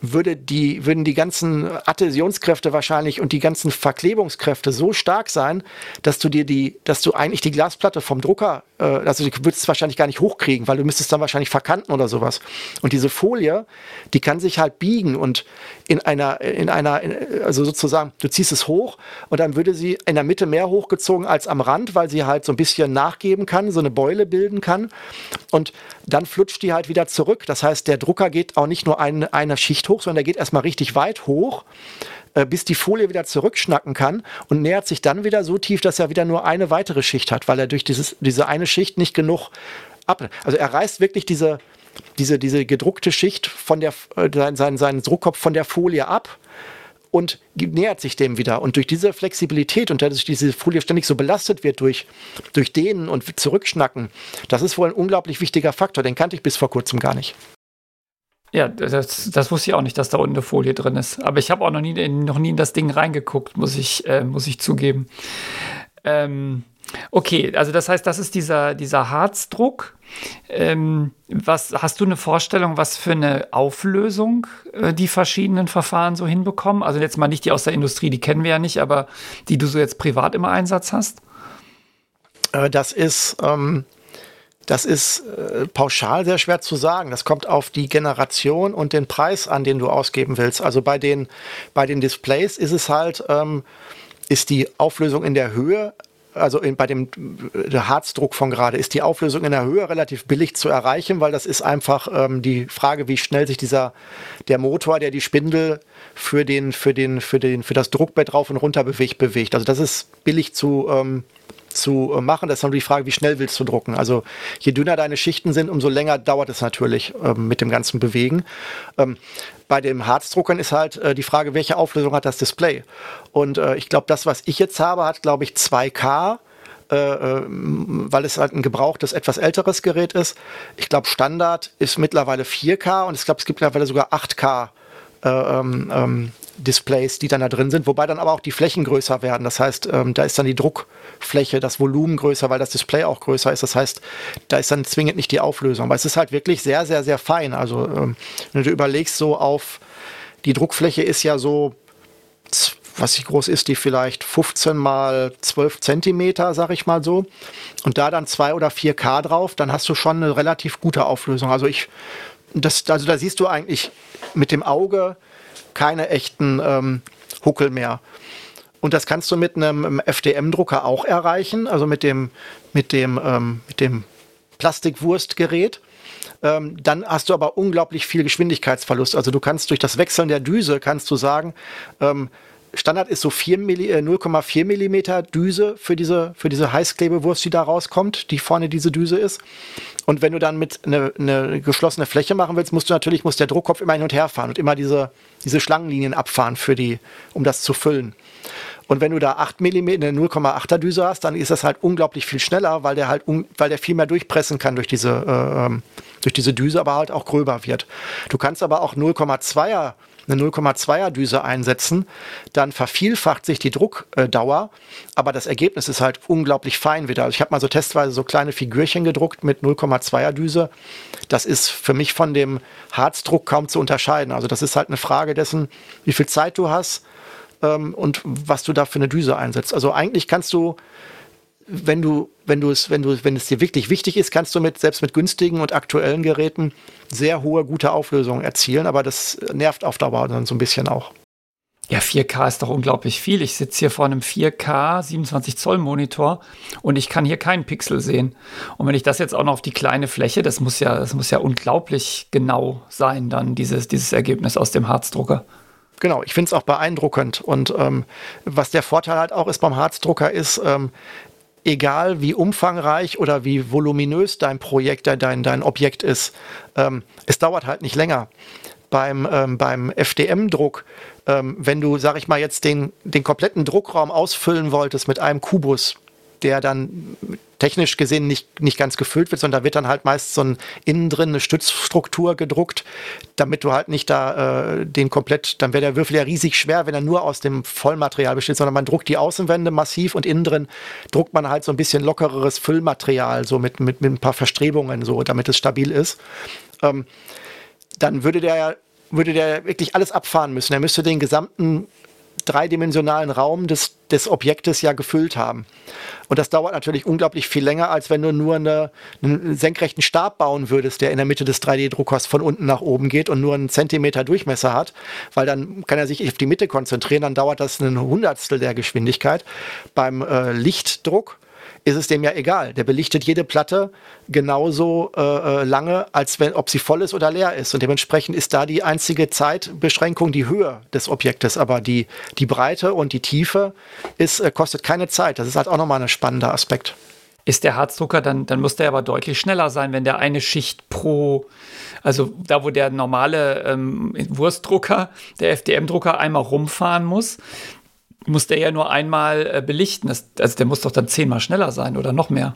würde die, würden die ganzen Adhäsionskräfte wahrscheinlich und die ganzen Verklebungskräfte so stark sein, dass du dir die, dass du eigentlich die Glasplatte vom Drucker, äh, also du würdest es wahrscheinlich gar nicht hochkriegen, weil du müsstest dann wahrscheinlich verkanten oder sowas. Und diese Folie, die kann sich halt biegen und in einer, in einer, also sozusagen, du ziehst es hoch und dann würde sie in der Mitte mehr hochgezogen als am Rand, weil sie halt so ein bisschen nachgeben kann, so eine Beule bilden kann. Und dann flutscht die halt wieder zurück. Das heißt, der Drucker geht auch nicht nur eine, eine Schicht hoch, sondern der geht erstmal richtig weit hoch, äh, bis die Folie wieder zurückschnacken kann und nähert sich dann wieder so tief, dass er wieder nur eine weitere Schicht hat, weil er durch dieses, diese eine Schicht nicht genug ab. Also er reißt wirklich diese, diese, diese gedruckte Schicht von der, äh, seinen, seinen Druckkopf von der Folie ab und nähert sich dem wieder. Und durch diese Flexibilität und dass diese Folie ständig so belastet wird durch, durch Dehnen und Zurückschnacken, das ist wohl ein unglaublich wichtiger Faktor. Den kannte ich bis vor kurzem gar nicht. Ja, das, das wusste ich auch nicht, dass da unten eine Folie drin ist. Aber ich habe auch noch nie, noch nie in das Ding reingeguckt, muss ich, äh, muss ich zugeben. Ähm, okay, also das heißt, das ist dieser, dieser Harzdruck. Ähm, was, hast du eine Vorstellung, was für eine Auflösung äh, die verschiedenen Verfahren so hinbekommen? Also jetzt mal nicht die aus der Industrie, die kennen wir ja nicht, aber die du so jetzt privat im Einsatz hast? Äh, das ist, ähm, das ist äh, pauschal sehr schwer zu sagen. Das kommt auf die Generation und den Preis an, den du ausgeben willst. Also bei den, bei den Displays ist es halt, ähm, ist die Auflösung in der Höhe also in, bei dem der Harzdruck von gerade, ist die Auflösung in der Höhe relativ billig zu erreichen, weil das ist einfach ähm, die Frage, wie schnell sich dieser der Motor, der die Spindel für den für den für den für das Druckbett rauf und runter bewegt bewegt. Also das ist billig zu ähm, zu äh, machen. Das ist nur die Frage, wie schnell willst du drucken. Also je dünner deine Schichten sind, umso länger dauert es natürlich ähm, mit dem ganzen Bewegen. Ähm, bei dem Harzdruckern ist halt äh, die Frage, welche Auflösung hat das Display? Und äh, ich glaube, das, was ich jetzt habe, hat, glaube ich, 2K. Äh, äh, weil es halt ein gebrauchtes, etwas älteres Gerät ist. Ich glaube, Standard ist mittlerweile 4K und ich glaube, es gibt mittlerweile sogar 8K äh, ähm, ähm, Displays, die dann da drin sind, wobei dann aber auch die Flächen größer werden. Das heißt, ähm, da ist dann die Druckfläche, das Volumen größer, weil das Display auch größer ist. Das heißt, da ist dann zwingend nicht die Auflösung. Aber es ist halt wirklich sehr, sehr, sehr fein. Also ähm, wenn du überlegst, so auf die Druckfläche ist ja so, was wie groß ist die vielleicht 15 mal 12 Zentimeter, sag ich mal so. Und da dann 2 oder 4K drauf, dann hast du schon eine relativ gute Auflösung. Also ich, das, also da siehst du eigentlich mit dem Auge keine echten ähm, Huckel mehr. Und das kannst du mit einem FDM-Drucker auch erreichen, also mit dem, mit dem, ähm, mit dem Plastikwurstgerät. Ähm, dann hast du aber unglaublich viel Geschwindigkeitsverlust. Also du kannst durch das Wechseln der Düse, kannst du sagen, ähm, Standard ist so 0,4 Millimeter Düse für diese, für diese Heißklebewurst, die da rauskommt, die vorne diese Düse ist. Und wenn du dann mit eine, eine geschlossene Fläche machen willst, musst du natürlich, muss der Druckkopf immer hin und her fahren und immer diese, diese Schlangenlinien abfahren für die, um das zu füllen. Und wenn du da 8 mm, eine 0,8er Düse hast, dann ist das halt unglaublich viel schneller, weil der halt, weil der viel mehr durchpressen kann durch diese, äh, durch diese Düse, aber halt auch gröber wird. Du kannst aber auch 0,2er eine 0,2er Düse einsetzen, dann vervielfacht sich die Druckdauer, aber das Ergebnis ist halt unglaublich fein wieder. Also ich habe mal so testweise so kleine Figürchen gedruckt mit 0,2er Düse. Das ist für mich von dem Harzdruck kaum zu unterscheiden. Also das ist halt eine Frage dessen, wie viel Zeit du hast ähm, und was du da für eine Düse einsetzt. Also eigentlich kannst du wenn du, wenn du es, wenn du, wenn es dir wirklich wichtig ist, kannst du mit, selbst mit günstigen und aktuellen Geräten sehr hohe, gute Auflösungen erzielen, aber das nervt auf Dauer dann so ein bisschen auch. Ja, 4K ist doch unglaublich viel. Ich sitze hier vor einem 4K 27 Zoll Monitor und ich kann hier keinen Pixel sehen. Und wenn ich das jetzt auch noch auf die kleine Fläche, das muss ja, das muss ja unglaublich genau sein, dann dieses, dieses Ergebnis aus dem Harzdrucker. Genau, ich finde es auch beeindruckend. Und ähm, was der Vorteil halt auch ist beim Harzdrucker ist, ähm, egal wie umfangreich oder wie voluminös dein Projekt, dein, dein Objekt ist, ähm, es dauert halt nicht länger. Beim, ähm, beim FDM-Druck, ähm, wenn du, sag ich mal, jetzt den, den kompletten Druckraum ausfüllen wolltest mit einem Kubus, der dann technisch gesehen nicht, nicht ganz gefüllt wird, sondern da wird dann halt meist so ein innen drin eine Stützstruktur gedruckt, damit du halt nicht da äh, den komplett, dann wäre der Würfel ja riesig schwer, wenn er nur aus dem Vollmaterial besteht, sondern man druckt die Außenwände massiv und innen drin druckt man halt so ein bisschen lockereres Füllmaterial, so mit, mit, mit ein paar Verstrebungen, so, damit es stabil ist. Ähm, dann würde der ja würde der wirklich alles abfahren müssen. Er müsste den gesamten dreidimensionalen Raum des, des Objektes ja gefüllt haben. Und das dauert natürlich unglaublich viel länger, als wenn du nur eine, einen senkrechten Stab bauen würdest, der in der Mitte des 3D-Druckers von unten nach oben geht und nur einen Zentimeter Durchmesser hat, weil dann kann er sich auf die Mitte konzentrieren, dann dauert das ein Hundertstel der Geschwindigkeit. Beim äh, Lichtdruck ist es dem ja egal. Der belichtet jede Platte genauso äh, äh, lange, als wenn, ob sie voll ist oder leer ist. Und dementsprechend ist da die einzige Zeitbeschränkung die Höhe des Objektes. Aber die, die Breite und die Tiefe ist, äh, kostet keine Zeit. Das ist halt auch nochmal ein spannender Aspekt. Ist der Harzdrucker, dann, dann muss der aber deutlich schneller sein, wenn der eine Schicht pro, also da, wo der normale ähm, Wurstdrucker, der FDM-Drucker einmal rumfahren muss, muss der ja nur einmal äh, belichten. Das, also der muss doch dann zehnmal schneller sein oder noch mehr.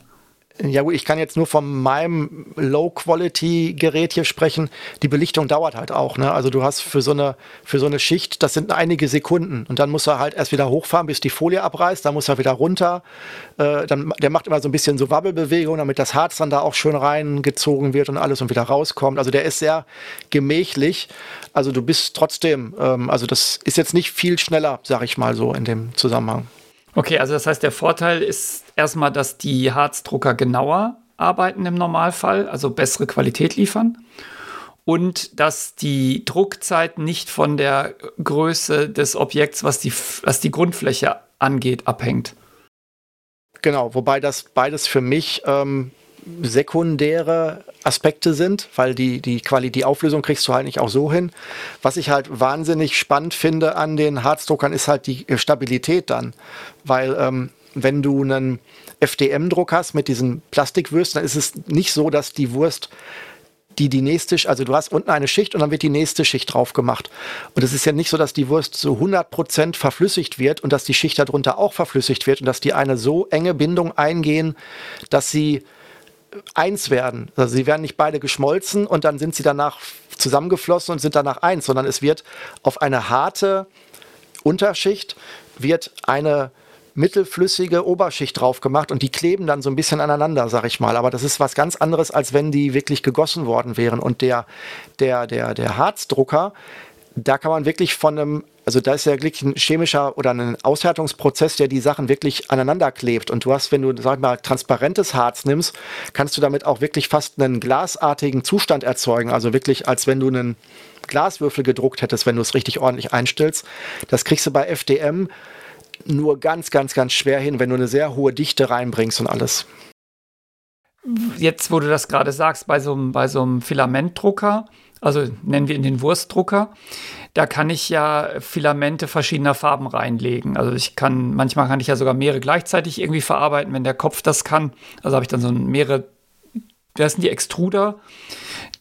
Ja gut, ich kann jetzt nur von meinem Low-Quality-Gerät hier sprechen. Die Belichtung dauert halt auch. Ne? Also du hast für so, eine, für so eine Schicht, das sind einige Sekunden. Und dann muss er halt erst wieder hochfahren, bis die Folie abreißt. Dann muss er wieder runter. Äh, dann, der macht immer so ein bisschen so Wabbelbewegungen, damit das Harz dann da auch schön reingezogen wird und alles und wieder rauskommt. Also der ist sehr gemächlich. Also du bist trotzdem, ähm, also das ist jetzt nicht viel schneller, sag ich mal so in dem Zusammenhang. Okay, also das heißt, der Vorteil ist erstmal, dass die Harzdrucker genauer arbeiten im Normalfall, also bessere Qualität liefern. Und dass die Druckzeit nicht von der Größe des Objekts, was die, was die Grundfläche angeht, abhängt. Genau, wobei das beides für mich ähm, sekundäre Aspekte sind, weil die, die Qualität, die Auflösung kriegst du halt nicht auch so hin. Was ich halt wahnsinnig spannend finde an den Harzdruckern ist halt die Stabilität dann, weil ähm, wenn du einen FDM-Druck hast mit diesen Plastikwürsten, dann ist es nicht so, dass die Wurst die die nächste, also du hast unten eine Schicht und dann wird die nächste Schicht drauf gemacht. Und es ist ja nicht so, dass die Wurst so 100% verflüssigt wird und dass die Schicht darunter auch verflüssigt wird und dass die eine so enge Bindung eingehen, dass sie eins werden. Also sie werden nicht beide geschmolzen und dann sind sie danach zusammengeflossen und sind danach eins, sondern es wird auf eine harte Unterschicht wird eine mittelflüssige Oberschicht drauf gemacht und die kleben dann so ein bisschen aneinander, sag ich mal. Aber das ist was ganz anderes, als wenn die wirklich gegossen worden wären. Und der, der, der, der Harzdrucker, da kann man wirklich von einem, also da ist ja wirklich ein chemischer oder ein Aushärtungsprozess, der die Sachen wirklich aneinander klebt. Und du hast, wenn du, sag mal, transparentes Harz nimmst, kannst du damit auch wirklich fast einen glasartigen Zustand erzeugen. Also wirklich, als wenn du einen Glaswürfel gedruckt hättest, wenn du es richtig ordentlich einstellst. Das kriegst du bei FDM nur ganz, ganz, ganz schwer hin, wenn du eine sehr hohe Dichte reinbringst und alles. Jetzt, wo du das gerade sagst, bei so einem, bei so einem Filamentdrucker, also nennen wir ihn den Wurstdrucker, da kann ich ja Filamente verschiedener Farben reinlegen. Also ich kann, manchmal kann ich ja sogar mehrere gleichzeitig irgendwie verarbeiten, wenn der Kopf das kann. Also habe ich dann so mehrere, das sind die Extruder.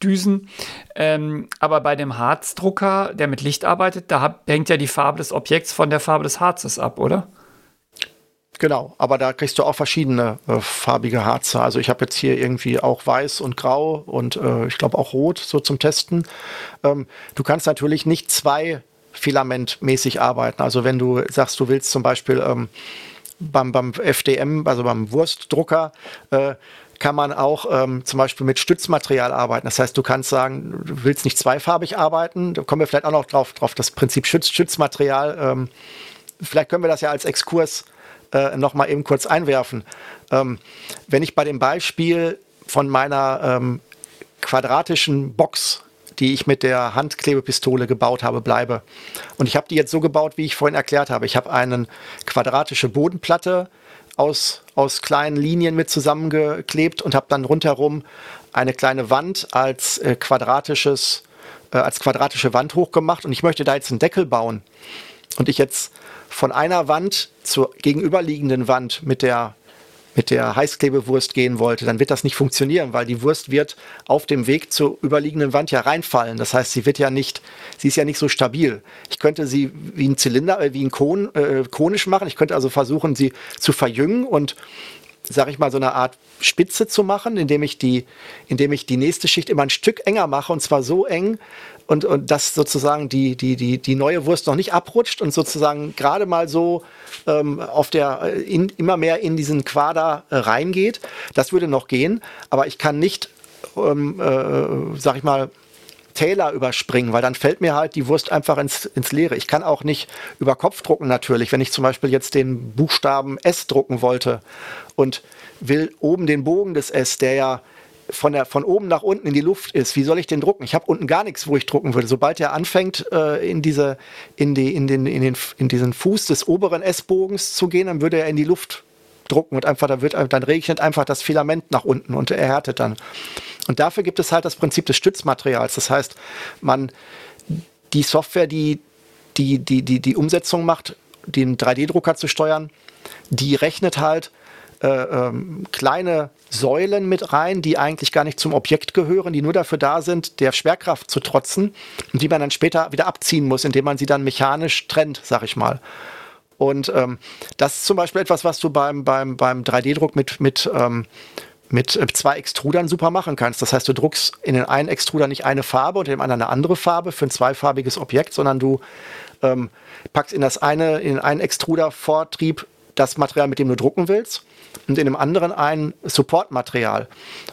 Düsen. Ähm, aber bei dem Harzdrucker, der mit Licht arbeitet, da hab, hängt ja die Farbe des Objekts von der Farbe des Harzes ab, oder? Genau, aber da kriegst du auch verschiedene äh, farbige Harze. Also ich habe jetzt hier irgendwie auch weiß und grau und äh, ich glaube auch rot so zum Testen. Ähm, du kannst natürlich nicht zwei filamentmäßig arbeiten. Also wenn du sagst, du willst zum Beispiel ähm, beim, beim FDM, also beim Wurstdrucker, äh, kann man auch ähm, zum Beispiel mit Stützmaterial arbeiten. Das heißt, du kannst sagen, du willst nicht zweifarbig arbeiten. Da kommen wir vielleicht auch noch drauf, drauf das Prinzip Schütz, Stützmaterial. Ähm, vielleicht können wir das ja als Exkurs äh, noch mal eben kurz einwerfen. Ähm, wenn ich bei dem Beispiel von meiner ähm, quadratischen Box, die ich mit der Handklebepistole gebaut habe, bleibe. Und ich habe die jetzt so gebaut, wie ich vorhin erklärt habe. Ich habe eine quadratische Bodenplatte aus, aus kleinen Linien mit zusammengeklebt und habe dann rundherum eine kleine Wand als äh, quadratisches äh, als quadratische Wand hochgemacht. Und ich möchte da jetzt einen Deckel bauen. Und ich jetzt von einer Wand zur gegenüberliegenden Wand mit der mit der Heißklebewurst gehen wollte, dann wird das nicht funktionieren, weil die Wurst wird auf dem Weg zur überliegenden Wand ja reinfallen. Das heißt, sie wird ja nicht, sie ist ja nicht so stabil. Ich könnte sie wie ein Zylinder, äh, wie ein Kon, äh, konisch machen. Ich könnte also versuchen, sie zu verjüngen und sag ich mal, so eine Art Spitze zu machen, indem ich die, indem ich die nächste Schicht immer ein Stück enger mache und zwar so eng, und, und dass sozusagen die, die, die, die neue Wurst noch nicht abrutscht und sozusagen gerade mal so ähm, auf der äh, in, immer mehr in diesen Quader äh, reingeht. Das würde noch gehen, aber ich kann nicht, ähm, äh, sag ich mal, Täler überspringen, weil dann fällt mir halt die Wurst einfach ins, ins Leere. Ich kann auch nicht über Kopf drucken natürlich. Wenn ich zum Beispiel jetzt den Buchstaben S drucken wollte und will oben den Bogen des S, der ja von, der, von oben nach unten in die Luft ist, wie soll ich den drucken? Ich habe unten gar nichts, wo ich drucken würde. Sobald er anfängt, äh, in, diese, in, die, in, den, in, den, in diesen Fuß des oberen S-Bogens zu gehen, dann würde er in die Luft drucken und einfach, da wird, dann regnet einfach das Filament nach unten und er härtet dann. Und dafür gibt es halt das Prinzip des Stützmaterials. Das heißt, man, die Software, die die, die, die, die Umsetzung macht, den 3D-Drucker zu steuern, die rechnet halt, äh, ähm, kleine Säulen mit rein, die eigentlich gar nicht zum Objekt gehören, die nur dafür da sind, der Schwerkraft zu trotzen und die man dann später wieder abziehen muss, indem man sie dann mechanisch trennt, sag ich mal. Und ähm, das ist zum Beispiel etwas, was du beim, beim, beim 3D-Druck mit, mit, ähm, mit zwei Extrudern super machen kannst. Das heißt, du druckst in den einen Extruder nicht eine Farbe und in dem anderen eine andere Farbe für ein zweifarbiges Objekt, sondern du ähm, packst in das eine, in den einen Extruder-Vortrieb das Material, mit dem du drucken willst und in dem anderen ein Supportmaterial.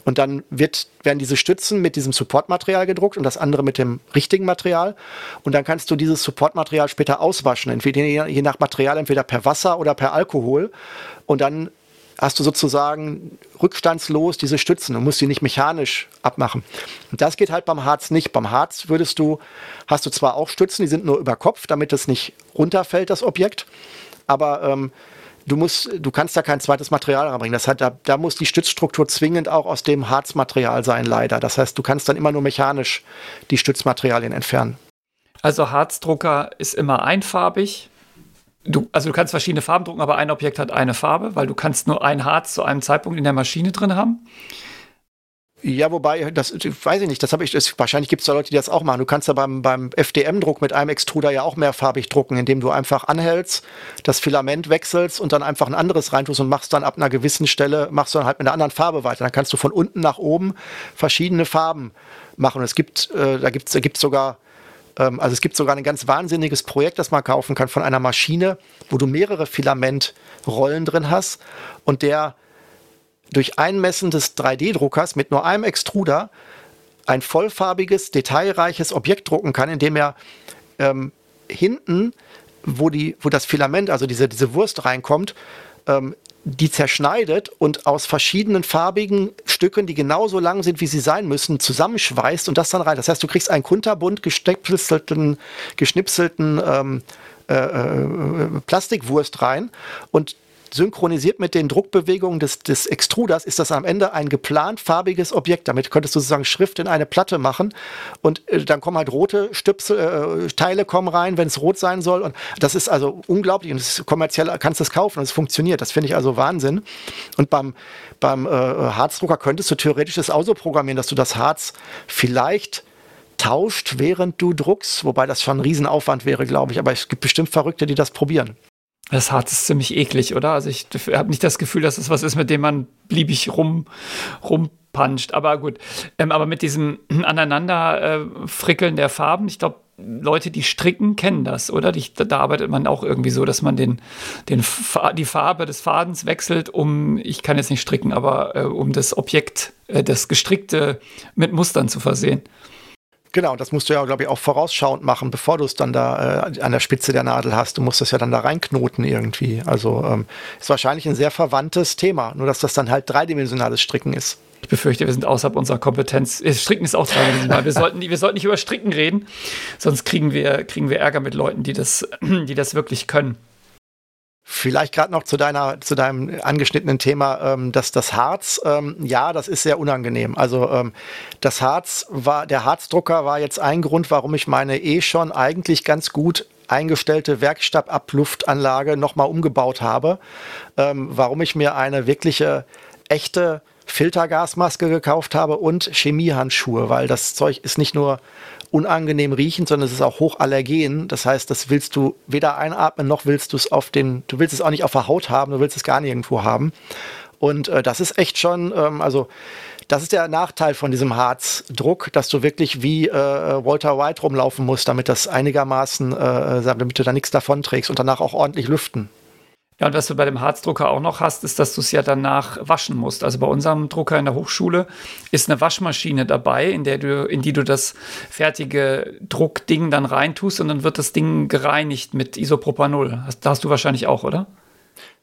Und dann wird, werden diese Stützen mit diesem Supportmaterial gedruckt und das andere mit dem richtigen Material. Und dann kannst du dieses Supportmaterial später auswaschen, entweder je nach Material, entweder per Wasser oder per Alkohol. Und dann hast du sozusagen rückstandslos diese Stützen und musst sie nicht mechanisch abmachen. Und das geht halt beim Harz nicht. Beim Harz würdest du, hast du zwar auch Stützen, die sind nur über Kopf, damit es nicht runterfällt, das Objekt. Aber ähm, du musst, du kannst da kein zweites Material reinbringen. Das hat, da, da muss die Stützstruktur zwingend auch aus dem Harzmaterial sein, leider. Das heißt, du kannst dann immer nur mechanisch die Stützmaterialien entfernen. Also Harzdrucker ist immer einfarbig. Du, also du kannst verschiedene Farben drucken, aber ein Objekt hat eine Farbe, weil du kannst nur ein Harz zu einem Zeitpunkt in der Maschine drin haben. Ja, wobei, das weiß ich nicht, das habe ich, das, wahrscheinlich gibt es da Leute, die das auch machen. Du kannst ja beim, beim FDM-Druck mit einem Extruder ja auch mehrfarbig drucken, indem du einfach anhältst, das Filament wechselst und dann einfach ein anderes reintust und machst dann ab einer gewissen Stelle, machst du dann halt mit einer anderen Farbe weiter. Dann kannst du von unten nach oben verschiedene Farben machen. Und es gibt, äh, da gibt es da gibt's sogar, ähm, also es gibt sogar ein ganz wahnsinniges Projekt, das man kaufen kann von einer Maschine, wo du mehrere Filamentrollen drin hast und der durch Einmessen des 3D-Druckers mit nur einem Extruder ein vollfarbiges, detailreiches Objekt drucken kann, indem er ähm, hinten, wo, die, wo das Filament, also diese, diese Wurst reinkommt, ähm, die zerschneidet und aus verschiedenen farbigen Stücken, die genauso lang sind, wie sie sein müssen, zusammenschweißt und das dann rein. Das heißt, du kriegst einen kunterbunt geschnipselten, geschnipselten ähm, äh, äh, Plastikwurst rein und synchronisiert mit den Druckbewegungen des, des Extruders ist das am Ende ein geplant farbiges Objekt. Damit könntest du sozusagen Schrift in eine Platte machen und äh, dann kommen halt rote Stüpsel, äh, Teile kommen rein, wenn es rot sein soll. Und das ist also unglaublich und das ist kommerziell kannst du es kaufen und es funktioniert. Das finde ich also Wahnsinn. Und beim, beim äh, Harzdrucker könntest du theoretisch das auch so programmieren, dass du das Harz vielleicht tauscht, während du druckst, wobei das schon ein Riesenaufwand wäre, glaube ich. Aber es gibt bestimmt Verrückte, die das probieren. Das Harz ist ziemlich eklig, oder? Also ich habe nicht das Gefühl, dass es was ist, mit dem man beliebig rum, rumpuncht. Aber gut. Ähm, aber mit diesem Aneinanderfrickeln äh, der Farben, ich glaube, Leute, die stricken, kennen das, oder? Die, da arbeitet man auch irgendwie so, dass man den, den, die Farbe des Fadens wechselt, um, ich kann jetzt nicht stricken, aber äh, um das Objekt, äh, das Gestrickte mit Mustern zu versehen. Genau, das musst du ja, glaube ich, auch vorausschauend machen, bevor du es dann da äh, an der Spitze der Nadel hast. Du musst das ja dann da reinknoten irgendwie. Also ähm, ist wahrscheinlich ein sehr verwandtes Thema, nur dass das dann halt dreidimensionales Stricken ist. Ich befürchte, wir sind außerhalb unserer Kompetenz. Äh, Stricken ist auch dreidimensional. Wir sollten, wir sollten nicht über Stricken reden, sonst kriegen wir, kriegen wir Ärger mit Leuten, die das, die das wirklich können. Vielleicht gerade noch zu deiner, zu deinem angeschnittenen Thema, ähm, dass das Harz, ähm, ja, das ist sehr unangenehm. Also ähm, das Harz war, der Harzdrucker war jetzt ein Grund, warum ich meine eh schon eigentlich ganz gut eingestellte Werkstattluftanlage nochmal umgebaut habe. Ähm, warum ich mir eine wirkliche echte Filtergasmaske gekauft habe und Chemiehandschuhe, weil das Zeug ist nicht nur unangenehm riechend, sondern es ist auch hochallergen. Das heißt, das willst du weder einatmen, noch willst du es auf den, du willst es auch nicht auf der Haut haben, du willst es gar nirgendwo haben. Und äh, das ist echt schon, ähm, also das ist der Nachteil von diesem Harzdruck, dass du wirklich wie äh, Walter White rumlaufen musst, damit das einigermaßen, äh, damit du da nichts davon trägst und danach auch ordentlich lüften. Ja, und was du bei dem Harzdrucker auch noch hast, ist, dass du es ja danach waschen musst. Also bei unserem Drucker in der Hochschule ist eine Waschmaschine dabei, in der du, in die du das fertige Druckding dann reintust und dann wird das Ding gereinigt mit Isopropanol. Das hast du wahrscheinlich auch, oder?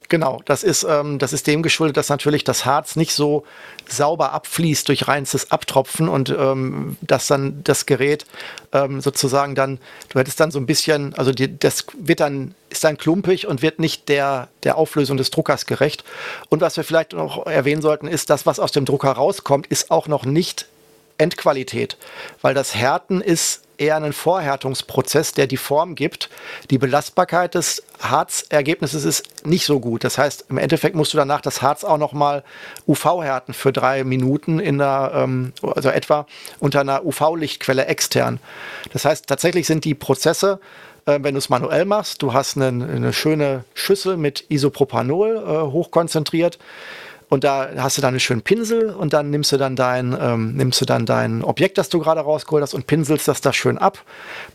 Genau, das ist, ähm, das ist dem geschuldet, dass natürlich das Harz nicht so sauber abfließt durch reinstes Abtropfen und ähm, dass dann das Gerät ähm, sozusagen dann, du hättest dann so ein bisschen, also die, das wird dann, ist dann klumpig und wird nicht der, der Auflösung des Druckers gerecht. Und was wir vielleicht noch erwähnen sollten, ist, das, was aus dem Drucker rauskommt, ist auch noch nicht Endqualität, weil das Härten ist eher ein Vorhärtungsprozess, der die Form gibt. Die Belastbarkeit des Harzergebnisses ist nicht so gut. Das heißt, im Endeffekt musst du danach das Harz auch nochmal UV-härten für drei Minuten in der, ähm, also etwa unter einer UV-Lichtquelle extern. Das heißt, tatsächlich sind die Prozesse äh, wenn du es manuell machst, du hast eine, eine schöne Schüssel mit Isopropanol äh, hochkonzentriert und da hast du dann einen schönen Pinsel und dann nimmst du dann dein, ähm, nimmst du dann dein Objekt, das du gerade rausgeholt hast und pinselst das da schön ab,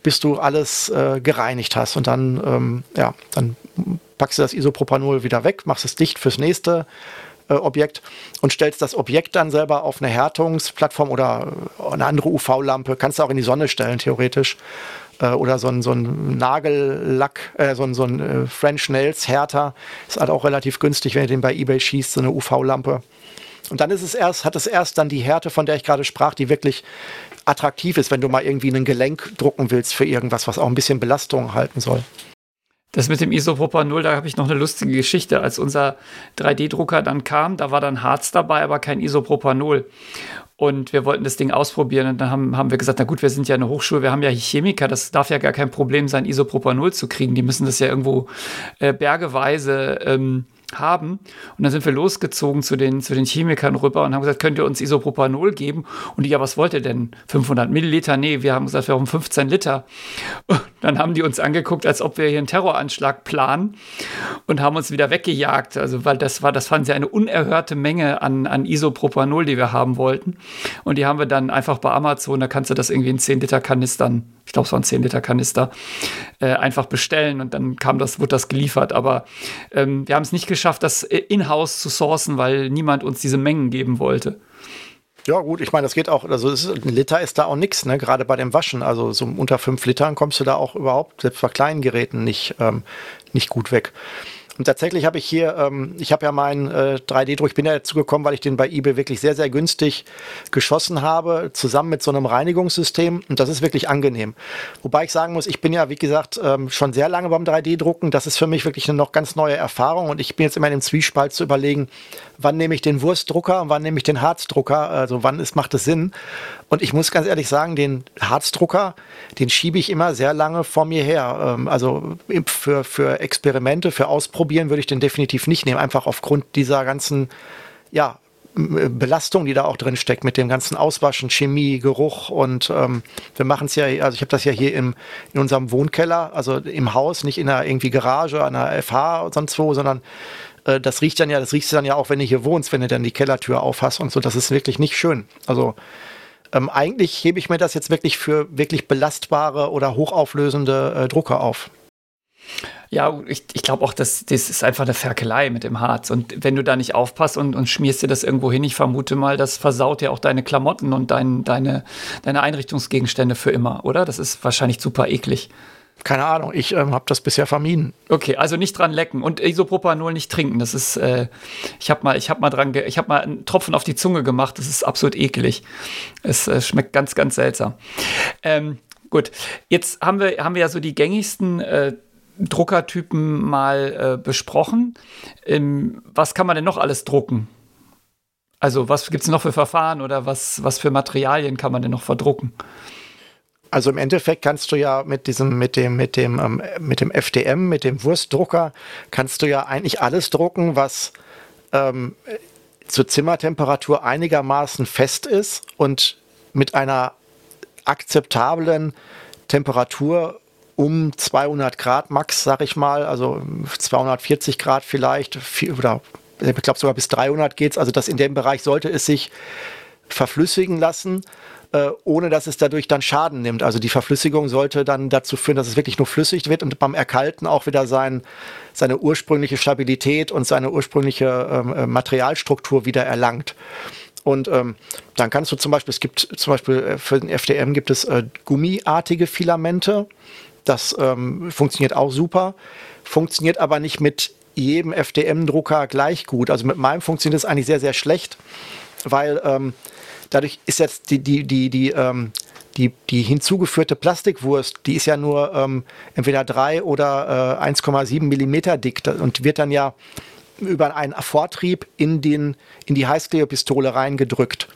bis du alles äh, gereinigt hast. Und dann, ähm, ja, dann packst du das Isopropanol wieder weg, machst es dicht fürs nächste äh, Objekt und stellst das Objekt dann selber auf eine Härtungsplattform oder eine andere UV-Lampe. Kannst du auch in die Sonne stellen, theoretisch oder so ein, so ein Nagellack, äh, so ein, so ein äh, French Nails Härter. Ist halt auch relativ günstig, wenn ihr den bei eBay schießt, so eine UV-Lampe. Und dann ist es erst, hat es erst dann die Härte, von der ich gerade sprach, die wirklich attraktiv ist, wenn du mal irgendwie ein Gelenk drucken willst für irgendwas, was auch ein bisschen Belastung halten soll. Das mit dem Isopropanol, da habe ich noch eine lustige Geschichte. Als unser 3D-Drucker dann kam, da war dann Harz dabei, aber kein Isopropanol. Und wir wollten das Ding ausprobieren und dann haben, haben wir gesagt, na gut, wir sind ja eine Hochschule, wir haben ja Chemiker, das darf ja gar kein Problem sein, Isopropanol zu kriegen. Die müssen das ja irgendwo äh, bergeweise ähm, haben. Und dann sind wir losgezogen zu den, zu den Chemikern rüber und haben gesagt, könnt ihr uns Isopropanol geben? Und die, ja, was wollt ihr denn? 500 Milliliter? Nee, wir haben gesagt, wir brauchen 15 Liter. Und dann haben die uns angeguckt, als ob wir hier einen Terroranschlag planen und haben uns wieder weggejagt. Also, weil das war, das fanden sie eine unerhörte Menge an, an Isopropanol, die wir haben wollten. Und die haben wir dann einfach bei Amazon, da kannst du das irgendwie in 10 Liter Kanistern ich glaube, es waren 10 Liter Kanister, äh, einfach bestellen und dann kam das, wurde das geliefert. Aber ähm, wir haben es nicht geschafft, das äh, in-house zu sourcen, weil niemand uns diese Mengen geben wollte. Ja, gut, ich meine, das geht auch, also ist, ein Liter ist da auch nichts, ne? Gerade bei dem Waschen. Also so unter 5 Litern kommst du da auch überhaupt, selbst bei kleinen Geräten, nicht, ähm, nicht gut weg. Und tatsächlich habe ich hier, ähm, ich habe ja meinen äh, 3D-Druck, ich bin ja dazu gekommen, weil ich den bei eBay wirklich sehr, sehr günstig geschossen habe, zusammen mit so einem Reinigungssystem. Und das ist wirklich angenehm. Wobei ich sagen muss, ich bin ja, wie gesagt, ähm, schon sehr lange beim 3D-Drucken. Das ist für mich wirklich eine noch ganz neue Erfahrung. Und ich bin jetzt immer in dem Zwiespalt zu überlegen, wann nehme ich den Wurstdrucker und wann nehme ich den Harzdrucker. Also wann ist, macht es Sinn? Und ich muss ganz ehrlich sagen, den Harzdrucker, den schiebe ich immer sehr lange vor mir her. Ähm, also für, für Experimente, für Ausprobieren würde ich den definitiv nicht nehmen. Einfach aufgrund dieser ganzen, ja, Belastung, die da auch drin steckt, mit dem ganzen Auswaschen, Chemie, Geruch und ähm, wir machen es ja, also ich habe das ja hier im, in unserem Wohnkeller, also im Haus, nicht in einer irgendwie Garage, an einer FH oder sonst wo, sondern äh, das riecht dann ja, das riechst du dann ja auch, wenn du hier wohnst, wenn du dann die Kellertür aufhast und so. Das ist wirklich nicht schön. Also ähm, eigentlich hebe ich mir das jetzt wirklich für wirklich belastbare oder hochauflösende äh, Drucker auf. Ja, ich, ich glaube auch, dass das ist einfach eine Ferkelei mit dem Harz. Und wenn du da nicht aufpasst und, und schmierst dir das irgendwo hin, ich vermute mal, das versaut ja auch deine Klamotten und dein, deine, deine Einrichtungsgegenstände für immer, oder? Das ist wahrscheinlich super eklig. Keine Ahnung, ich ähm, habe das bisher vermieden. Okay, also nicht dran lecken und Isopropanol nicht trinken. Das ist, äh, ich habe mal, ich habe mal dran, ich habe mal einen Tropfen auf die Zunge gemacht. Das ist absolut eklig. Es äh, schmeckt ganz, ganz seltsam. Ähm, gut, jetzt haben wir, haben wir ja so die gängigsten äh, Druckertypen mal äh, besprochen. Ähm, was kann man denn noch alles drucken? Also was gibt es noch für Verfahren oder was, was für Materialien kann man denn noch verdrucken? Also im Endeffekt kannst du ja mit diesem, mit dem, mit dem, ähm, mit dem FDM, mit dem Wurstdrucker, kannst du ja eigentlich alles drucken, was ähm, zur Zimmertemperatur einigermaßen fest ist und mit einer akzeptablen Temperatur um 200 Grad max, sag ich mal, also 240 Grad vielleicht, oder ich glaube sogar bis 300 geht's. Also das in dem Bereich sollte es sich verflüssigen lassen äh, ohne dass es dadurch dann Schaden nimmt. Also die Verflüssigung sollte dann dazu führen, dass es wirklich nur flüssig wird und beim Erkalten auch wieder sein, seine ursprüngliche Stabilität und seine ursprüngliche ähm, äh, Materialstruktur wieder erlangt. Und ähm, dann kannst du zum Beispiel, es gibt zum Beispiel äh, für den FDM gibt es äh, gummiartige Filamente. Das ähm, funktioniert auch super, funktioniert aber nicht mit jedem FDM-Drucker gleich gut. Also mit meinem funktioniert es eigentlich sehr, sehr schlecht, weil ähm, Dadurch ist jetzt die, die, die, die, ähm, die, die hinzugeführte Plastikwurst, die ist ja nur ähm, entweder 3 oder äh, 1,7 Millimeter dick und wird dann ja über einen Vortrieb in, den, in die Heißklebepistole reingedrückt.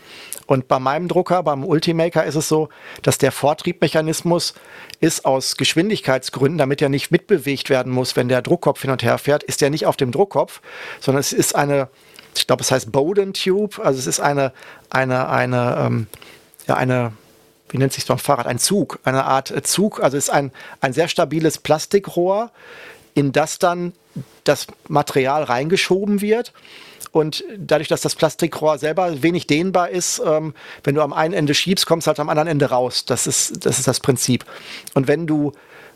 Und bei meinem Drucker, beim Ultimaker, ist es so, dass der Vortriebmechanismus ist aus Geschwindigkeitsgründen, damit er nicht mitbewegt werden muss, wenn der Druckkopf hin und her fährt, ist er nicht auf dem Druckkopf, sondern es ist eine ich glaube, es heißt Bowden Tube. Also es ist eine, eine, eine, ähm, ja, eine, wie nennt sich es beim Fahrrad? Ein Zug, eine Art Zug. Also es ist ein, ein sehr stabiles Plastikrohr, in das dann das Material reingeschoben wird. Und dadurch, dass das Plastikrohr selber wenig dehnbar ist, ähm, wenn du am einen Ende schiebst, kommst du halt am anderen Ende raus. Das ist das, ist das Prinzip. Und wenn du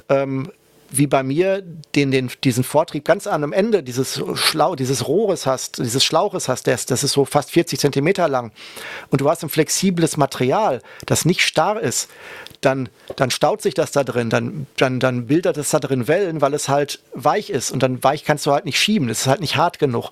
ähm, wie bei mir den, den, diesen Vortrieb ganz an am Ende dieses, Schlau, dieses Rohres hast, dieses Schlauches hast, das, das ist so fast 40 Zentimeter lang und du hast ein flexibles Material, das nicht starr ist, dann, dann staut sich das da drin, dann, dann, dann bildet es da drin Wellen, weil es halt weich ist und dann weich kannst du halt nicht schieben, es ist halt nicht hart genug.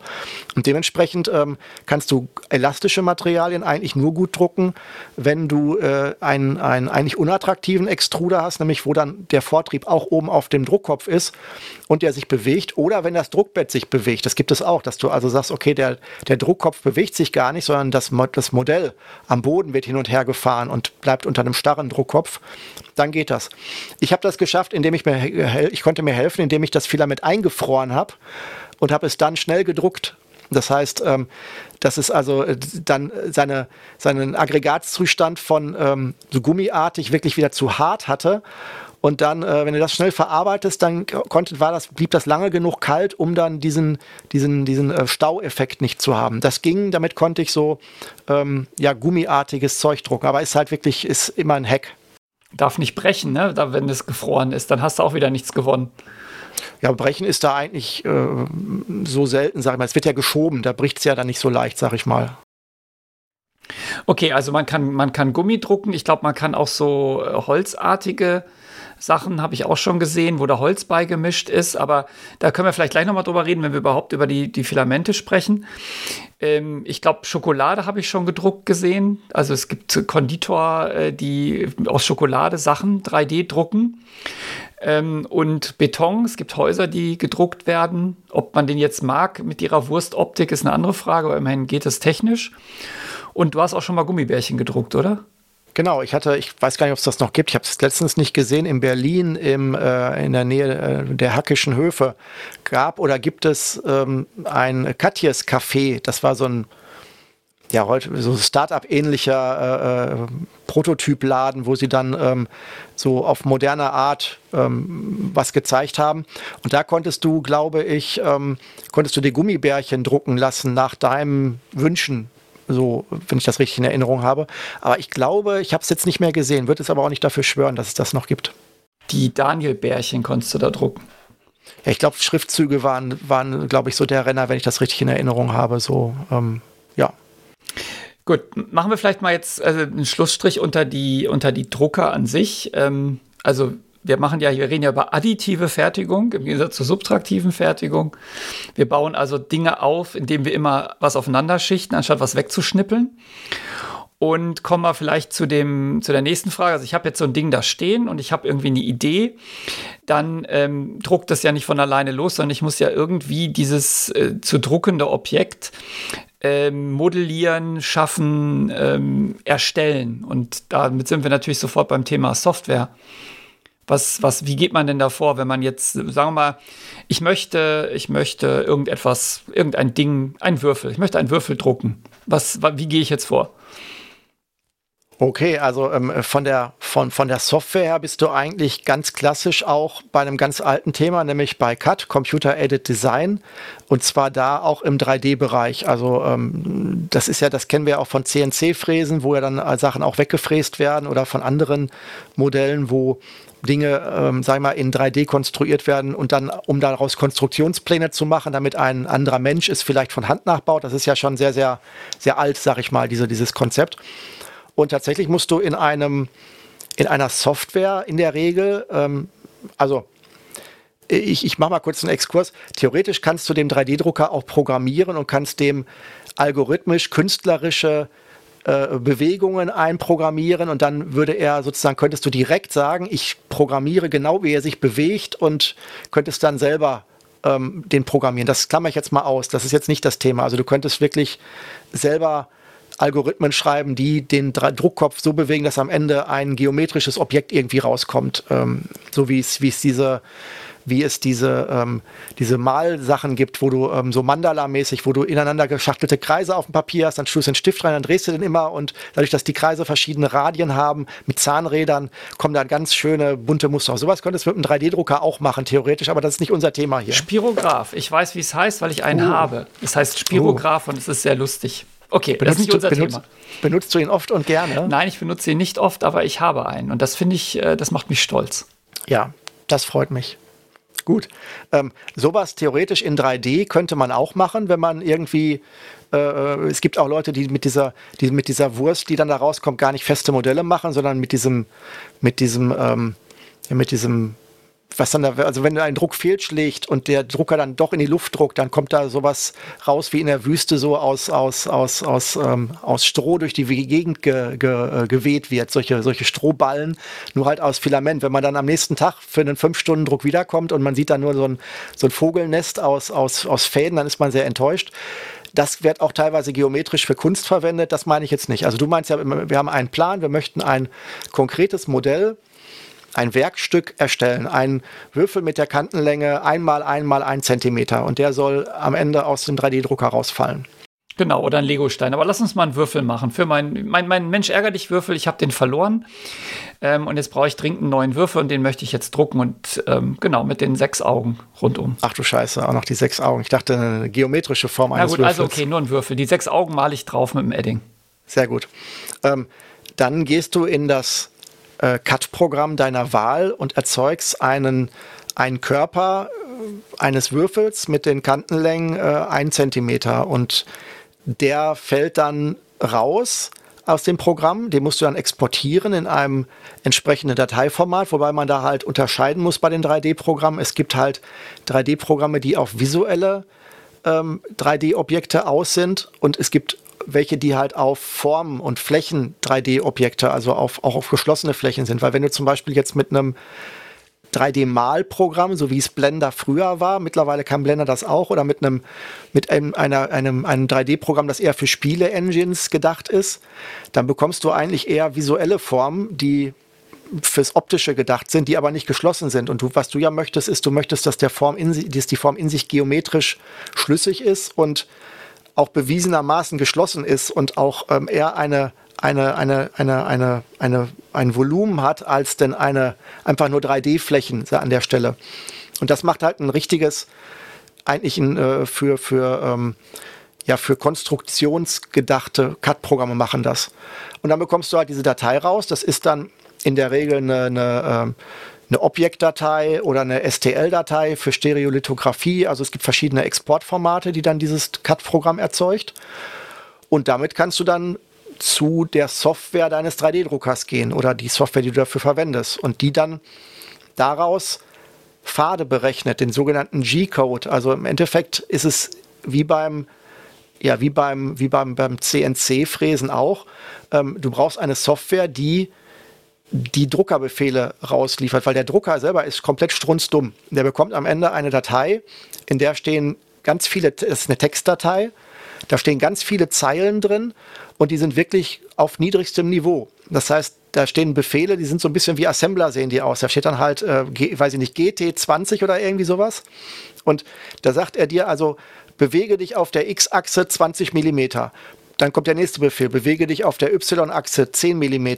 Und dementsprechend ähm, kannst du elastische Materialien eigentlich nur gut drucken, wenn du äh, einen, einen eigentlich unattraktiven Extruder hast, nämlich wo dann der Vortrieb auch oben auf dem Druckkopf ist und der sich bewegt oder wenn das Druckbett sich bewegt. Das gibt es auch, dass du also sagst, okay, der, der Druckkopf bewegt sich gar nicht, sondern das, das Modell am Boden wird hin und her gefahren und bleibt unter einem starren Druckkopf dann geht das. Ich habe das geschafft, indem ich mir, ich konnte mir helfen, indem ich das Filament eingefroren habe und habe es dann schnell gedruckt. Das heißt, ähm, dass es also äh, dann seine, seinen Aggregatzustand von ähm, so gummiartig wirklich wieder zu hart hatte. Und dann, äh, wenn du das schnell verarbeitest, dann konnte, war das, blieb das lange genug kalt, um dann diesen, diesen, diesen äh, Staueffekt nicht zu haben. Das ging, damit konnte ich so ähm, ja, gummiartiges Zeug drucken. Aber ist halt wirklich, ist immer ein Hack darf nicht brechen, ne? Da, wenn es gefroren ist, dann hast du auch wieder nichts gewonnen. Ja, brechen ist da eigentlich äh, so selten, sag ich mal. Es wird ja geschoben, da bricht es ja dann nicht so leicht, sag ich mal. Okay, also man kann, man kann Gummi drucken. Ich glaube, man kann auch so äh, holzartige Sachen habe ich auch schon gesehen, wo da Holz beigemischt ist, aber da können wir vielleicht gleich nochmal drüber reden, wenn wir überhaupt über die, die Filamente sprechen. Ähm, ich glaube, Schokolade habe ich schon gedruckt gesehen. Also es gibt Konditor, äh, die aus Schokolade Sachen 3D drucken. Ähm, und Beton, es gibt Häuser, die gedruckt werden. Ob man den jetzt mag mit ihrer Wurstoptik, ist eine andere Frage, aber immerhin geht es technisch. Und du hast auch schon mal Gummibärchen gedruckt, oder? Genau, ich hatte, ich weiß gar nicht, ob es das noch gibt. Ich habe es letztens nicht gesehen. In Berlin, im, äh, in der Nähe äh, der Hackischen Höfe, gab oder gibt es ähm, ein Katjes Café. Das war so ein ja, heute so Startup-ähnlicher äh, äh, Prototypladen, wo sie dann ähm, so auf moderne Art ähm, was gezeigt haben. Und da konntest du, glaube ich, ähm, konntest du die Gummibärchen drucken lassen nach deinem Wünschen. So, wenn ich das richtig in Erinnerung habe. Aber ich glaube, ich habe es jetzt nicht mehr gesehen, würde es aber auch nicht dafür schwören, dass es das noch gibt. Die Daniel-Bärchen konntest du da drucken. Ja, ich glaube, Schriftzüge waren, waren glaube ich, so der Renner, wenn ich das richtig in Erinnerung habe. So, ähm, ja. Gut, machen wir vielleicht mal jetzt also einen Schlussstrich unter die, unter die Drucker an sich. Ähm, also wir machen ja, wir reden ja über additive Fertigung im Gegensatz zur subtraktiven Fertigung. Wir bauen also Dinge auf, indem wir immer was aufeinander schichten, anstatt was wegzuschnippeln. Und kommen wir vielleicht zu, dem, zu der nächsten Frage. Also ich habe jetzt so ein Ding da stehen und ich habe irgendwie eine Idee. Dann ähm, druckt das ja nicht von alleine los, sondern ich muss ja irgendwie dieses äh, zu druckende Objekt ähm, modellieren, schaffen, ähm, erstellen. Und damit sind wir natürlich sofort beim Thema Software. Was, was, wie geht man denn da vor, wenn man jetzt, sagen wir mal, ich möchte, ich möchte irgendetwas, irgendein Ding, ein Würfel, ich möchte einen Würfel drucken. Was, wie gehe ich jetzt vor? Okay, also ähm, von, der, von, von der Software her bist du eigentlich ganz klassisch auch bei einem ganz alten Thema, nämlich bei CAD, Computer Aided Design. Und zwar da auch im 3D-Bereich. Also ähm, das ist ja, das kennen wir auch von CNC-Fräsen, wo ja dann äh, Sachen auch weggefräst werden oder von anderen Modellen, wo Dinge, ähm, sag mal, in 3D konstruiert werden und dann, um daraus Konstruktionspläne zu machen, damit ein anderer Mensch es vielleicht von Hand nachbaut. Das ist ja schon sehr, sehr, sehr alt, sag ich mal, diese, dieses Konzept. Und tatsächlich musst du in einem, in einer Software in der Regel, ähm, also ich, ich mache mal kurz einen Exkurs. Theoretisch kannst du den 3D-Drucker auch programmieren und kannst dem algorithmisch künstlerische äh, Bewegungen einprogrammieren und dann würde er sozusagen, könntest du direkt sagen, ich programmiere genau, wie er sich bewegt und könntest dann selber ähm, den programmieren. Das klammer ich jetzt mal aus. Das ist jetzt nicht das Thema. Also du könntest wirklich selber Algorithmen schreiben, die den Druckkopf so bewegen, dass am Ende ein geometrisches Objekt irgendwie rauskommt. Ähm, so wie es, wie es diese wie es diese, ähm, diese Malsachen gibt, wo du ähm, so Mandala-mäßig, wo du ineinander geschachtelte Kreise auf dem Papier hast, dann tust du den Stift rein, dann drehst du den immer und dadurch, dass die Kreise verschiedene Radien haben, mit Zahnrädern, kommen da ganz schöne bunte Muster. Sowas könntest du mit einem 3D-Drucker auch machen, theoretisch, aber das ist nicht unser Thema hier. Spirograph. Ich weiß, wie es heißt, weil ich einen uh. habe. Es heißt Spirograph uh. und es ist sehr lustig. Okay, benutzt das ist nicht unser du, benutzt, Thema. Benutzt du ihn oft und gerne? Nein, ich benutze ihn nicht oft, aber ich habe einen. Und das finde ich, äh, das macht mich stolz. Ja, das freut mich. Gut. Ähm, sowas theoretisch in 3D könnte man auch machen, wenn man irgendwie. Äh, es gibt auch Leute, die mit dieser, die mit dieser Wurst, die dann da rauskommt, gar nicht feste Modelle machen, sondern mit diesem, mit diesem, ähm, mit diesem was dann da, also wenn ein Druck fehlschlägt und der Drucker dann doch in die Luft druckt, dann kommt da sowas raus wie in der Wüste so aus, aus, aus, aus, ähm, aus Stroh durch die Gegend ge, ge, äh, geweht wird, solche, solche Strohballen, nur halt aus Filament. Wenn man dann am nächsten Tag für einen 5-Stunden-Druck wiederkommt und man sieht dann nur so ein, so ein Vogelnest aus, aus, aus Fäden, dann ist man sehr enttäuscht. Das wird auch teilweise geometrisch für Kunst verwendet. Das meine ich jetzt nicht. Also du meinst ja, wir haben einen Plan, wir möchten ein konkretes Modell ein Werkstück erstellen, einen Würfel mit der Kantenlänge einmal einmal ein Zentimeter und der soll am Ende aus dem 3D-Drucker rausfallen. Genau, oder ein Legostein. Aber lass uns mal einen Würfel machen. Für meinen mein, mein Mensch ärger dich Würfel, ich habe den verloren. Ähm, und jetzt brauche ich dringend einen neuen Würfel und den möchte ich jetzt drucken. Und ähm, genau, mit den sechs Augen rundum. Ach du Scheiße, auch noch die sechs Augen. Ich dachte, eine geometrische Form eines Würfels. Na gut, Würfels. also okay, nur ein Würfel. Die sechs Augen male ich drauf mit dem Edding. Sehr gut. Ähm, dann gehst du in das äh, Cut-Programm deiner Wahl und erzeugst einen, einen Körper äh, eines Würfels mit den Kantenlängen äh, 1 cm und der fällt dann raus aus dem Programm. Den musst du dann exportieren in einem entsprechenden Dateiformat, wobei man da halt unterscheiden muss bei den 3D-Programmen. Es gibt halt 3D-Programme, die auf visuelle ähm, 3D-Objekte aus sind und es gibt welche, die halt auf Formen und Flächen 3D-Objekte, also auf, auch auf geschlossene Flächen sind. Weil wenn du zum Beispiel jetzt mit einem 3D-Malprogramm, so wie es Blender früher war, mittlerweile kann Blender das auch, oder mit einem, mit einem, einer, einem, einem 3D-Programm, das eher für Spiele-Engines gedacht ist, dann bekommst du eigentlich eher visuelle Formen, die fürs Optische gedacht sind, die aber nicht geschlossen sind. Und du, was du ja möchtest, ist, du möchtest, dass der Form in, dass die Form in sich geometrisch schlüssig ist und auch bewiesenermaßen geschlossen ist und auch ähm, eher eine, eine, eine, eine, eine, eine, ein Volumen hat, als denn eine einfach nur 3D-Flächen an der Stelle. Und das macht halt ein richtiges, eigentlich ein, äh, für, für, ähm, ja, für konstruktionsgedachte CAD-Programme machen das. Und dann bekommst du halt diese Datei raus. Das ist dann in der Regel eine, eine, ähm, eine Objektdatei oder eine STL-Datei für Stereolithografie. Also es gibt verschiedene Exportformate, die dann dieses CAD-Programm erzeugt. Und damit kannst du dann zu der Software deines 3D-Druckers gehen oder die Software, die du dafür verwendest. Und die dann daraus Pfade berechnet, den sogenannten G-Code. Also im Endeffekt ist es wie beim ja, wie beim, wie beim, beim CNC-Fräsen auch. Ähm, du brauchst eine Software, die die Druckerbefehle rausliefert, weil der Drucker selber ist komplett strunzdumm. Der bekommt am Ende eine Datei, in der stehen ganz viele, das ist eine Textdatei, da stehen ganz viele Zeilen drin und die sind wirklich auf niedrigstem Niveau. Das heißt, da stehen Befehle, die sind so ein bisschen wie Assembler sehen die aus. Da steht dann halt, äh, weiß ich nicht, GT20 oder irgendwie sowas. Und da sagt er dir also, bewege dich auf der X-Achse 20 Millimeter. Dann kommt der nächste Befehl, bewege dich auf der Y-Achse 10 mm.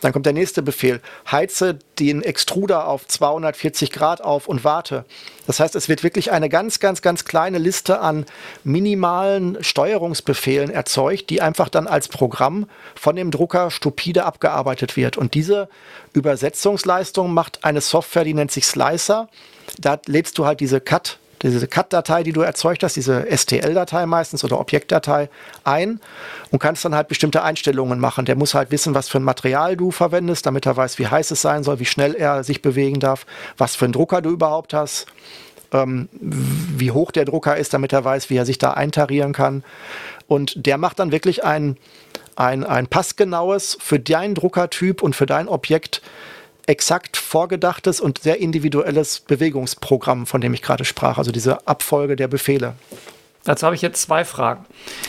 Dann kommt der nächste Befehl, heize den Extruder auf 240 Grad auf und warte. Das heißt, es wird wirklich eine ganz, ganz, ganz kleine Liste an minimalen Steuerungsbefehlen erzeugt, die einfach dann als Programm von dem Drucker stupide abgearbeitet wird. Und diese Übersetzungsleistung macht eine Software, die nennt sich Slicer. Da lädst du halt diese Cut diese CAD-Datei, die du erzeugt hast, diese STL-Datei meistens oder Objektdatei ein und kannst dann halt bestimmte Einstellungen machen. Der muss halt wissen, was für ein Material du verwendest, damit er weiß, wie heiß es sein soll, wie schnell er sich bewegen darf, was für einen Drucker du überhaupt hast, ähm, wie hoch der Drucker ist, damit er weiß, wie er sich da eintarieren kann. Und der macht dann wirklich ein, ein, ein passgenaues für deinen Druckertyp und für dein Objekt exakt vorgedachtes und sehr individuelles Bewegungsprogramm, von dem ich gerade sprach, also diese Abfolge der Befehle. Dazu habe ich jetzt zwei Fragen.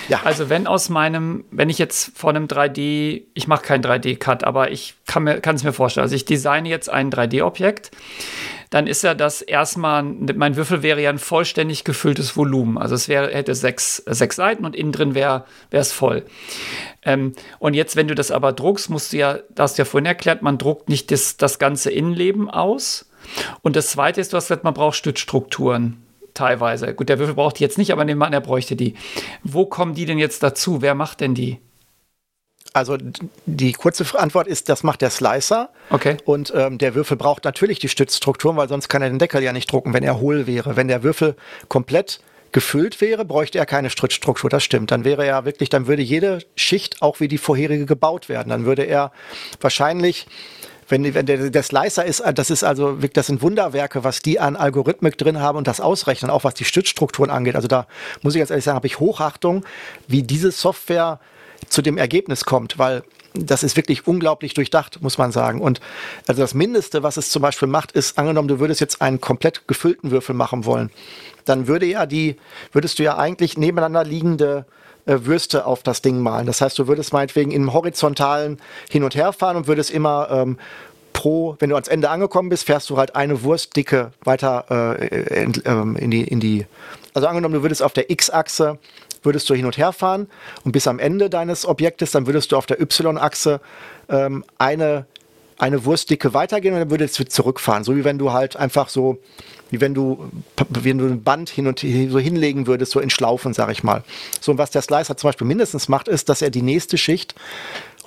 Ja. Also wenn aus meinem, wenn ich jetzt von einem 3D, ich mache keinen 3D-Cut, aber ich kann es mir vorstellen, also ich designe jetzt ein 3D-Objekt, dann ist ja das erstmal, mein Würfel wäre ja ein vollständig gefülltes Volumen. Also es wäre, hätte sechs, sechs Seiten und innen drin wäre es voll. Ähm, und jetzt, wenn du das aber druckst, musst du ja, da hast du ja vorhin erklärt, man druckt nicht das, das ganze Innenleben aus. Und das zweite ist, du hast gesagt, man braucht Stützstrukturen teilweise. Gut, der Würfel braucht die jetzt nicht, aber nehmen wir an, er bräuchte die. Wo kommen die denn jetzt dazu? Wer macht denn die? Also die kurze Antwort ist, das macht der Slicer. Okay. Und ähm, der Würfel braucht natürlich die Stützstrukturen, weil sonst kann er den Deckel ja nicht drucken, wenn er hohl wäre. Wenn der Würfel komplett gefüllt wäre, bräuchte er keine Stützstruktur. Das stimmt. Dann wäre er wirklich, dann würde jede Schicht auch wie die vorherige gebaut werden. Dann würde er wahrscheinlich wenn, wenn der, der Slicer ist, das ist also, das sind Wunderwerke, was die an Algorithmik drin haben und das ausrechnen, auch was die Stützstrukturen angeht. Also da muss ich ganz ehrlich sagen, habe ich Hochachtung, wie diese Software zu dem Ergebnis kommt, weil das ist wirklich unglaublich durchdacht, muss man sagen. Und also das Mindeste, was es zum Beispiel macht, ist, angenommen, du würdest jetzt einen komplett gefüllten Würfel machen wollen, dann würde ja die, würdest du ja eigentlich nebeneinander liegende äh, Würste auf das Ding malen. Das heißt, du würdest meinetwegen im horizontalen hin und her fahren und würdest immer ähm, pro, wenn du ans Ende angekommen bist, fährst du halt eine Wurstdicke weiter äh, in, ähm, in, die, in die, also angenommen, du würdest auf der X-Achse würdest du hin und her fahren und bis am Ende deines Objektes, dann würdest du auf der Y-Achse ähm, eine, eine Wurstdicke weitergehen und dann würdest du zurückfahren. So wie wenn du halt einfach so, wie wenn du, wenn du ein Band hin und her so hinlegen würdest, so in Schlaufen, sag ich mal. So, und was der Slicer zum Beispiel mindestens macht, ist, dass er die nächste Schicht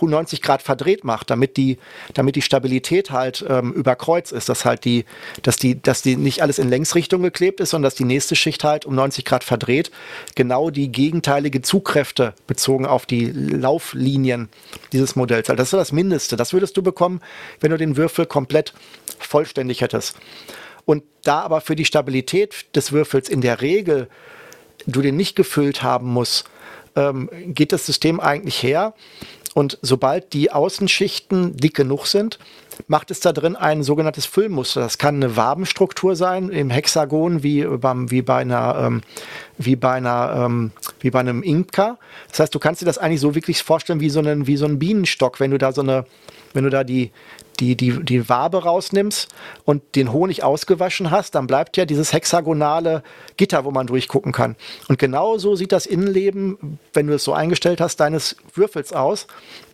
90 Grad verdreht macht, damit die, damit die Stabilität halt ähm, über Kreuz ist, dass halt die, dass die, dass die nicht alles in Längsrichtung geklebt ist, sondern dass die nächste Schicht halt um 90 Grad verdreht, genau die gegenteilige Zugkräfte bezogen auf die Lauflinien dieses Modells. Also das ist das Mindeste. Das würdest du bekommen, wenn du den Würfel komplett vollständig hättest. Und da aber für die Stabilität des Würfels in der Regel du den nicht gefüllt haben musst, ähm, geht das System eigentlich her und sobald die Außenschichten dick genug sind, macht es da drin ein sogenanntes Füllmuster. Das kann eine Wabenstruktur sein im Hexagon wie, beim, wie bei einer ähm, wie bei einer ähm, wie bei einem Inka. Das heißt, du kannst dir das eigentlich so wirklich vorstellen wie so einen wie so ein Bienenstock, wenn du da so eine wenn du da die die, die, die Wabe rausnimmst und den Honig ausgewaschen hast, dann bleibt ja dieses hexagonale Gitter, wo man durchgucken kann. Und genau so sieht das Innenleben, wenn du es so eingestellt hast, deines Würfels aus,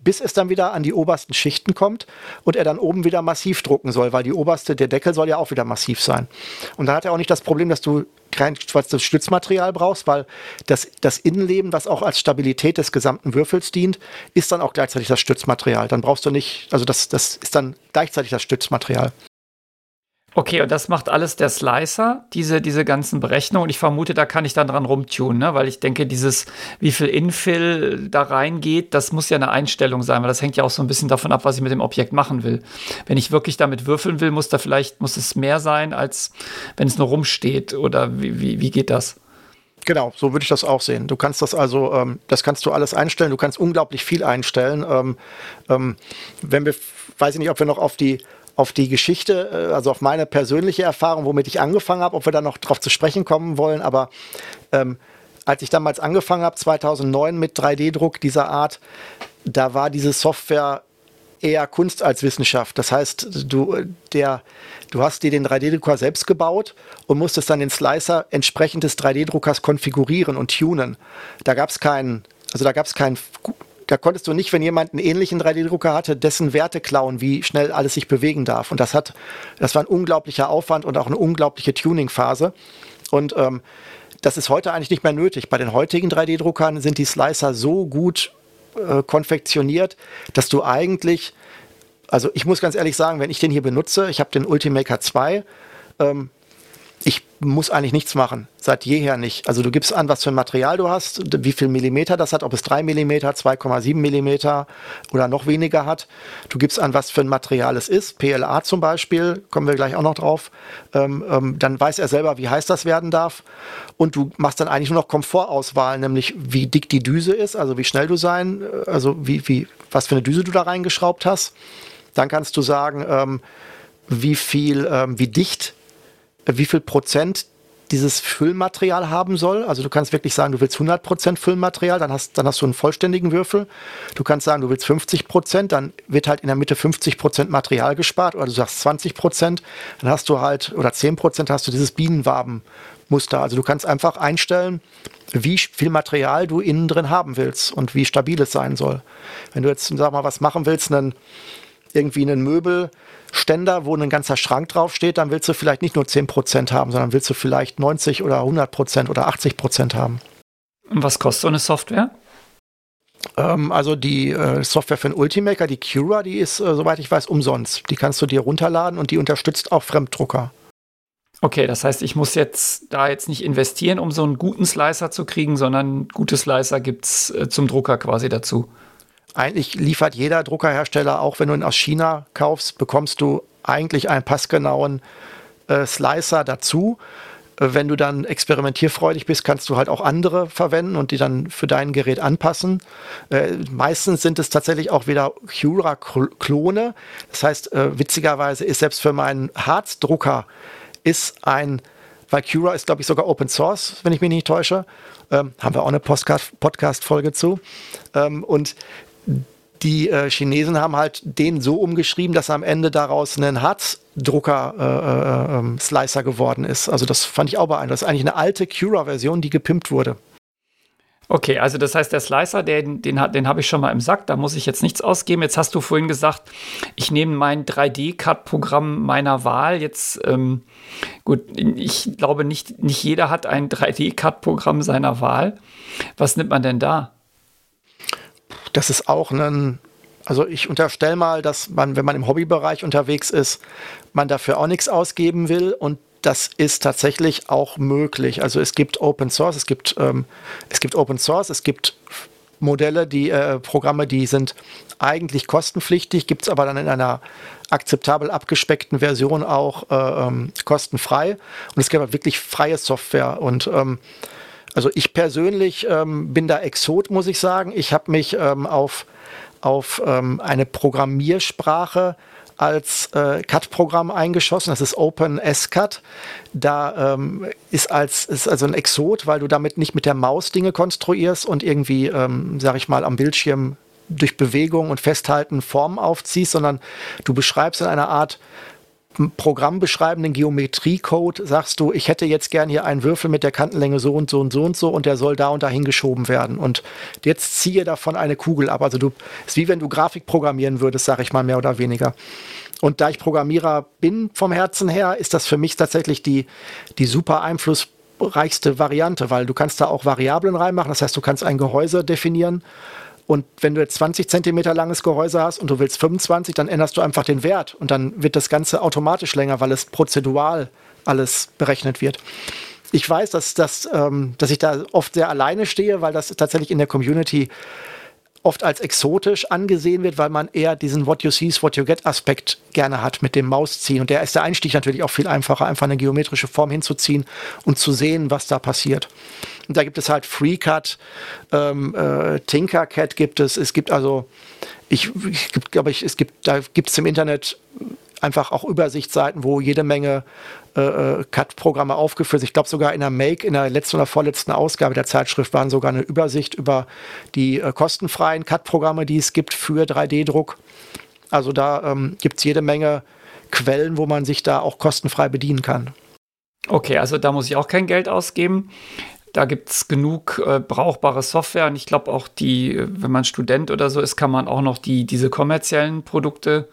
bis es dann wieder an die obersten Schichten kommt und er dann oben wieder massiv drucken soll, weil die oberste, der Deckel soll ja auch wieder massiv sein. Und dann hat er auch nicht das Problem, dass du kein schwarzes Stützmaterial brauchst, weil das, das Innenleben, was auch als Stabilität des gesamten Würfels dient, ist dann auch gleichzeitig das Stützmaterial. Dann brauchst du nicht, also das, das ist dann gleichzeitig das Stützmaterial. Okay, und das macht alles der Slicer, diese, diese ganzen Berechnungen. Und ich vermute, da kann ich dann dran rumtunen, ne? weil ich denke, dieses, wie viel Infill da reingeht, das muss ja eine Einstellung sein, weil das hängt ja auch so ein bisschen davon ab, was ich mit dem Objekt machen will. Wenn ich wirklich damit würfeln will, muss da vielleicht, muss es mehr sein, als wenn es nur rumsteht. Oder wie, wie, wie geht das? Genau, so würde ich das auch sehen. Du kannst das also, ähm, das kannst du alles einstellen. Du kannst unglaublich viel einstellen. Ähm, ähm, wenn wir, weiß ich nicht, ob wir noch auf die auf die Geschichte, äh, also auf meine persönliche Erfahrung, womit ich angefangen habe, ob wir da noch drauf zu sprechen kommen wollen. Aber ähm, als ich damals angefangen habe, 2009 mit 3D-Druck dieser Art, da war diese Software eher Kunst als Wissenschaft. Das heißt, du, der, du hast dir den 3D-Drucker selbst gebaut und musstest dann den Slicer entsprechend des 3D-Druckers konfigurieren und tunen. Da gab es keinen, also da gab es keinen da konntest du nicht, wenn jemand einen ähnlichen 3D-Drucker hatte, dessen Werte klauen, wie schnell alles sich bewegen darf. Und das hat, das war ein unglaublicher Aufwand und auch eine unglaubliche Tuning-Phase. Und ähm, das ist heute eigentlich nicht mehr nötig. Bei den heutigen 3D-Druckern sind die Slicer so gut äh, konfektioniert, dass du eigentlich, also ich muss ganz ehrlich sagen, wenn ich den hier benutze, ich habe den Ultimaker 2, ähm, ich muss eigentlich nichts machen, seit jeher nicht. Also du gibst an, was für ein Material du hast, wie viel Millimeter das hat, ob es 3 Millimeter, 2,7 Millimeter oder noch weniger hat. Du gibst an, was für ein Material es ist, PLA zum Beispiel, kommen wir gleich auch noch drauf. Ähm, ähm, dann weiß er selber, wie heiß das werden darf. Und du machst dann eigentlich nur noch Komfortauswahl, nämlich wie dick die Düse ist, also wie schnell du sein, äh, also wie, wie, was für eine Düse du da reingeschraubt hast. Dann kannst du sagen, ähm, wie viel, ähm, wie dicht wie viel Prozent dieses Füllmaterial haben soll. Also du kannst wirklich sagen, du willst 100% Füllmaterial, dann hast, dann hast du einen vollständigen Würfel. Du kannst sagen, du willst 50%, dann wird halt in der Mitte 50% Material gespart oder du sagst 20%, dann hast du halt, oder 10% hast du dieses Bienenwabenmuster. Also du kannst einfach einstellen, wie viel Material du innen drin haben willst und wie stabil es sein soll. Wenn du jetzt, sag mal, was machen willst, einen, irgendwie einen Möbel Ständer, wo ein ganzer Schrank draufsteht, dann willst du vielleicht nicht nur 10% haben, sondern willst du vielleicht 90 oder 100% oder 80% haben. Und was kostet so eine Software? Ähm, also die äh, Software für den Ultimaker, die Cura, die ist, äh, soweit ich weiß, umsonst. Die kannst du dir runterladen und die unterstützt auch Fremddrucker. Okay, das heißt, ich muss jetzt da jetzt nicht investieren, um so einen guten Slicer zu kriegen, sondern gute Slicer gibt es äh, zum Drucker quasi dazu eigentlich liefert jeder Druckerhersteller, auch wenn du ihn aus China kaufst, bekommst du eigentlich einen passgenauen äh, Slicer dazu. Äh, wenn du dann experimentierfreudig bist, kannst du halt auch andere verwenden und die dann für dein Gerät anpassen. Äh, meistens sind es tatsächlich auch wieder Cura-Klone. Das heißt, äh, witzigerweise ist selbst für meinen Harzdrucker ist ein, weil Cura ist, glaube ich, sogar Open Source, wenn ich mich nicht täusche. Ähm, haben wir auch eine Podcast-Folge zu. Ähm, und die äh, Chinesen haben halt den so umgeschrieben, dass am Ende daraus ein Harzdrucker-Slicer äh, äh, ähm, geworden ist. Also das fand ich auch beeindruckend. Das ist eigentlich eine alte Cura-Version, die gepimpt wurde. Okay, also das heißt, der Slicer, den, den, den habe ich schon mal im Sack, da muss ich jetzt nichts ausgeben. Jetzt hast du vorhin gesagt, ich nehme mein 3D-Cut-Programm meiner Wahl. Jetzt, ähm, gut, ich glaube, nicht, nicht jeder hat ein 3D-Cut-Programm seiner Wahl. Was nimmt man denn da? Das ist auch ein, also ich unterstelle mal, dass man, wenn man im Hobbybereich unterwegs ist, man dafür auch nichts ausgeben will und das ist tatsächlich auch möglich. Also es gibt Open Source, es gibt, ähm, es gibt Open Source, es gibt Modelle, die äh, Programme, die sind eigentlich kostenpflichtig, gibt es aber dann in einer akzeptabel abgespeckten Version auch äh, ähm, kostenfrei. Und es gibt halt wirklich freie Software und ähm, also ich persönlich ähm, bin da Exot, muss ich sagen. Ich habe mich ähm, auf, auf ähm, eine Programmiersprache als äh, CAD-Programm eingeschossen. Das ist OpenSCAD. Da ähm, ist als ist also ein Exot, weil du damit nicht mit der Maus Dinge konstruierst und irgendwie, ähm, sag ich mal, am Bildschirm durch Bewegung und Festhalten Formen aufziehst, sondern du beschreibst in einer Art programmbeschreibenden Geometriecode sagst du, ich hätte jetzt gern hier einen Würfel mit der Kantenlänge so und so und so und so und der soll da und dahin geschoben werden. Und jetzt ziehe davon eine Kugel ab. Also du ist wie wenn du Grafik programmieren würdest, sage ich mal mehr oder weniger. Und da ich Programmierer bin vom Herzen her, ist das für mich tatsächlich die, die super einflussreichste Variante, weil du kannst da auch Variablen reinmachen. Das heißt, du kannst ein Gehäuse definieren und wenn du jetzt 20 Zentimeter langes Gehäuse hast und du willst 25, dann änderst du einfach den Wert und dann wird das Ganze automatisch länger, weil es prozedural alles berechnet wird. Ich weiß, dass, dass, ähm, dass ich da oft sehr alleine stehe, weil das tatsächlich in der Community oft als exotisch angesehen wird, weil man eher diesen What you see is what you get Aspekt gerne hat mit dem Mausziehen. Und der ist der Einstieg natürlich auch viel einfacher, einfach eine geometrische Form hinzuziehen und zu sehen, was da passiert. Und da gibt es halt FreeCut, ähm, äh, Tinkercad gibt es. Es gibt also, ich, ich glaube ich, es gibt, da gibt es im Internet einfach auch Übersichtsseiten, wo jede Menge äh, äh, CAD-Programme aufgeführt. Ich glaube sogar in der Make, in der letzten oder vorletzten Ausgabe der Zeitschrift waren sogar eine Übersicht über die äh, kostenfreien CAD-Programme, die es gibt für 3D-Druck. Also da ähm, gibt es jede Menge Quellen, wo man sich da auch kostenfrei bedienen kann. Okay, also da muss ich auch kein Geld ausgeben. Da gibt es genug äh, brauchbare Software und ich glaube auch die, äh, wenn man Student oder so ist, kann man auch noch die, diese kommerziellen Produkte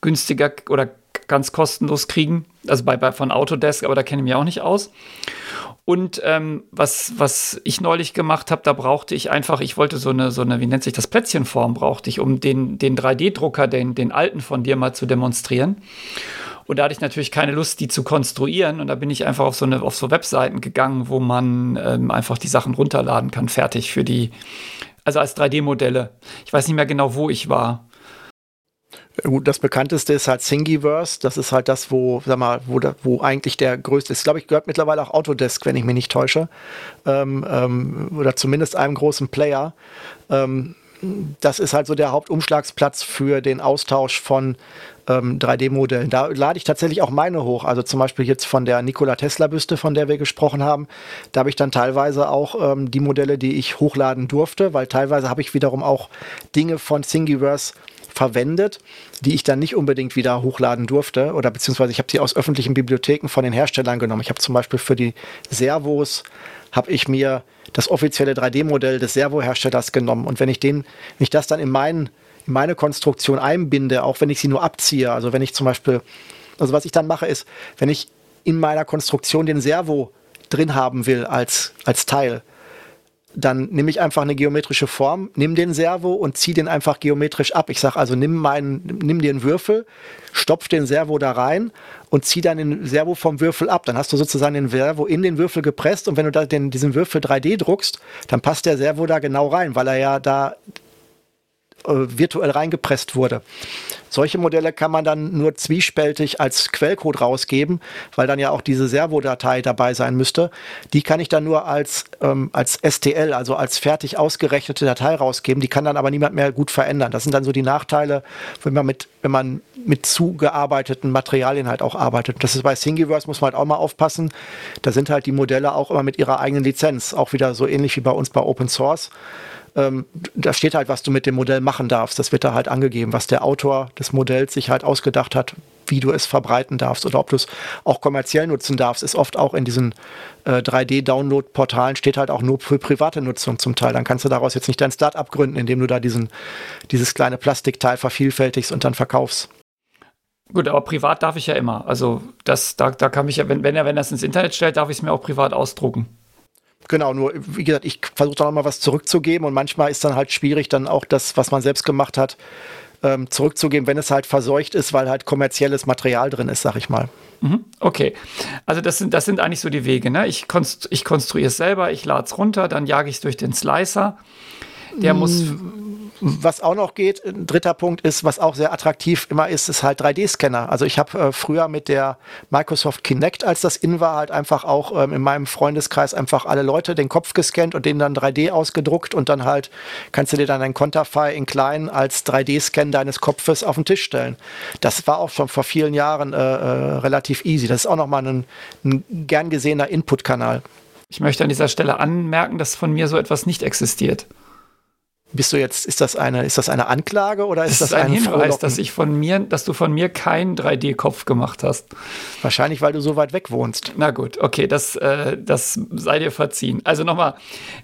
günstiger oder ganz kostenlos kriegen. Also bei, bei von Autodesk, aber da kenne ich mich auch nicht aus. Und ähm, was, was ich neulich gemacht habe, da brauchte ich einfach, ich wollte so eine, so eine, wie nennt sich das, Plätzchenform brauchte ich, um den, den 3D-Drucker, den, den alten von dir mal zu demonstrieren. Und da hatte ich natürlich keine Lust, die zu konstruieren. Und da bin ich einfach auf so, eine, auf so Webseiten gegangen, wo man ähm, einfach die Sachen runterladen kann, fertig für die, also als 3D-Modelle. Ich weiß nicht mehr genau, wo ich war. Das bekannteste ist halt Thingiverse. Das ist halt das, wo, sag mal, wo, wo eigentlich der größte ist. Ich glaube, ich gehört mittlerweile auch Autodesk, wenn ich mich nicht täusche. Ähm, ähm, oder zumindest einem großen Player. Ähm, das ist halt so der Hauptumschlagsplatz für den Austausch von ähm, 3D-Modellen. Da lade ich tatsächlich auch meine hoch. Also zum Beispiel jetzt von der Nikola Tesla-Büste, von der wir gesprochen haben. Da habe ich dann teilweise auch ähm, die Modelle, die ich hochladen durfte, weil teilweise habe ich wiederum auch Dinge von Thingiverse verwendet, die ich dann nicht unbedingt wieder hochladen durfte oder beziehungsweise ich habe sie aus öffentlichen Bibliotheken von den Herstellern genommen. Ich habe zum Beispiel für die Servos habe ich mir das offizielle 3D-Modell des Servo-Herstellers genommen und wenn ich den, wenn ich das dann in meinen in meine Konstruktion einbinde, auch wenn ich sie nur abziehe. Also wenn ich zum Beispiel, also was ich dann mache, ist, wenn ich in meiner Konstruktion den Servo drin haben will als, als Teil, dann nehme ich einfach eine geometrische Form, nimm den Servo und ziehe den einfach geometrisch ab. Ich sage also, nimm, meinen, nimm den Würfel, stopf den Servo da rein und zieh dann den Servo vom Würfel ab. Dann hast du sozusagen den Servo in den Würfel gepresst und wenn du da den, diesen Würfel 3D druckst, dann passt der Servo da genau rein, weil er ja da virtuell reingepresst wurde. Solche Modelle kann man dann nur zwiespältig als Quellcode rausgeben, weil dann ja auch diese Servodatei dabei sein müsste. Die kann ich dann nur als, ähm, als STL, also als fertig ausgerechnete Datei rausgeben. Die kann dann aber niemand mehr gut verändern. Das sind dann so die Nachteile, wenn man mit, wenn man mit zugearbeiteten Materialien halt auch arbeitet. Das ist bei Thingiverse, muss man halt auch mal aufpassen. Da sind halt die Modelle auch immer mit ihrer eigenen Lizenz, auch wieder so ähnlich wie bei uns bei Open Source ähm, da steht halt, was du mit dem Modell machen darfst. Das wird da halt angegeben, was der Autor des Modells sich halt ausgedacht hat, wie du es verbreiten darfst oder ob du es auch kommerziell nutzen darfst, ist oft auch in diesen äh, 3D-Download-Portalen steht halt auch nur für private Nutzung zum Teil. Dann kannst du daraus jetzt nicht dein Start-up gründen, indem du da diesen, dieses kleine Plastikteil vervielfältigst und dann verkaufst. Gut, aber privat darf ich ja immer. Also das, da, da kann ich ja, wenn, wenn er, wenn das ins Internet stellt, darf ich es mir auch privat ausdrucken. Genau, nur wie gesagt, ich versuche da mal was zurückzugeben und manchmal ist dann halt schwierig, dann auch das, was man selbst gemacht hat, ähm, zurückzugeben, wenn es halt verseucht ist, weil halt kommerzielles Material drin ist, sag ich mal. Mhm, okay, also das sind, das sind eigentlich so die Wege. Ne? Ich, konstru ich konstruiere es selber, ich lade es runter, dann jage ich es durch den Slicer. Der muss was auch noch geht, ein dritter Punkt ist, was auch sehr attraktiv immer ist, ist halt 3D-Scanner. Also ich habe äh, früher mit der Microsoft Kinect, als das in war, halt einfach auch ähm, in meinem Freundeskreis einfach alle Leute den Kopf gescannt und denen dann 3D ausgedruckt und dann halt kannst du dir dann ein Konterfei in klein als 3D-Scan deines Kopfes auf den Tisch stellen. Das war auch schon vor vielen Jahren äh, äh, relativ easy. Das ist auch nochmal ein, ein gern gesehener Input-Kanal. Ich möchte an dieser Stelle anmerken, dass von mir so etwas nicht existiert. Bist du jetzt, ist das eine, ist das eine Anklage oder ist das, das ist ein, ein Hinweis, Frohlocken? dass ich von mir, dass du von mir keinen 3D-Kopf gemacht hast? Wahrscheinlich, weil du so weit weg wohnst. Na gut, okay, das, äh, das sei dir verziehen. Also nochmal,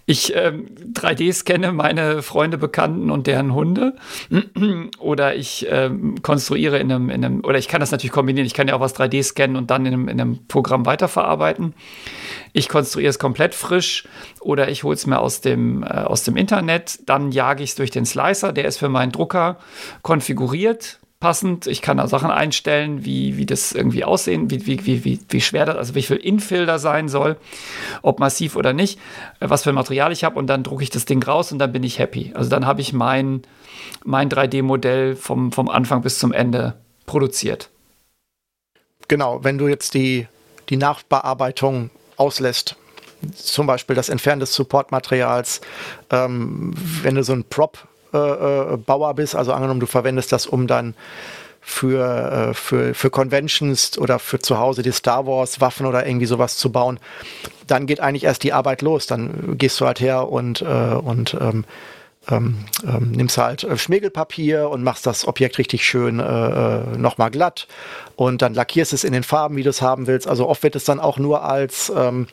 ich ähm, 3D-scanne meine Freunde, Bekannten und deren Hunde. oder ich ähm, konstruiere in einem, in einem, oder ich kann das natürlich kombinieren. Ich kann ja auch was 3D scannen und dann in einem, in einem Programm weiterverarbeiten. Ich konstruiere es komplett frisch oder ich hole es mir aus dem, äh, aus dem Internet. Dann jage ich es durch den Slicer. Der ist für meinen Drucker konfiguriert passend. Ich kann da Sachen einstellen, wie, wie das irgendwie aussehen, wie, wie, wie, wie, schwer das, also wie viel Infill da sein soll, ob massiv oder nicht, äh, was für ein Material ich habe und dann drucke ich das Ding raus und dann bin ich happy. Also dann habe ich mein, mein 3D-Modell vom, vom Anfang bis zum Ende produziert. Genau, wenn du jetzt die, die Nachbearbeitung auslässt, zum Beispiel das Entfernen des Supportmaterials, ähm, wenn du so ein Prop-Bauer äh, bist, also angenommen, du verwendest das, um dann für, äh, für, für Conventions oder für zu Hause die Star Wars Waffen oder irgendwie sowas zu bauen, dann geht eigentlich erst die Arbeit los. Dann gehst du halt her und, äh, und ähm, ähm, ähm, nimmst halt äh, Schmirgelpapier und machst das Objekt richtig schön äh, äh nochmal glatt und dann lackierst es in den Farben, wie du es haben willst. Also oft wird es dann auch nur als ähm,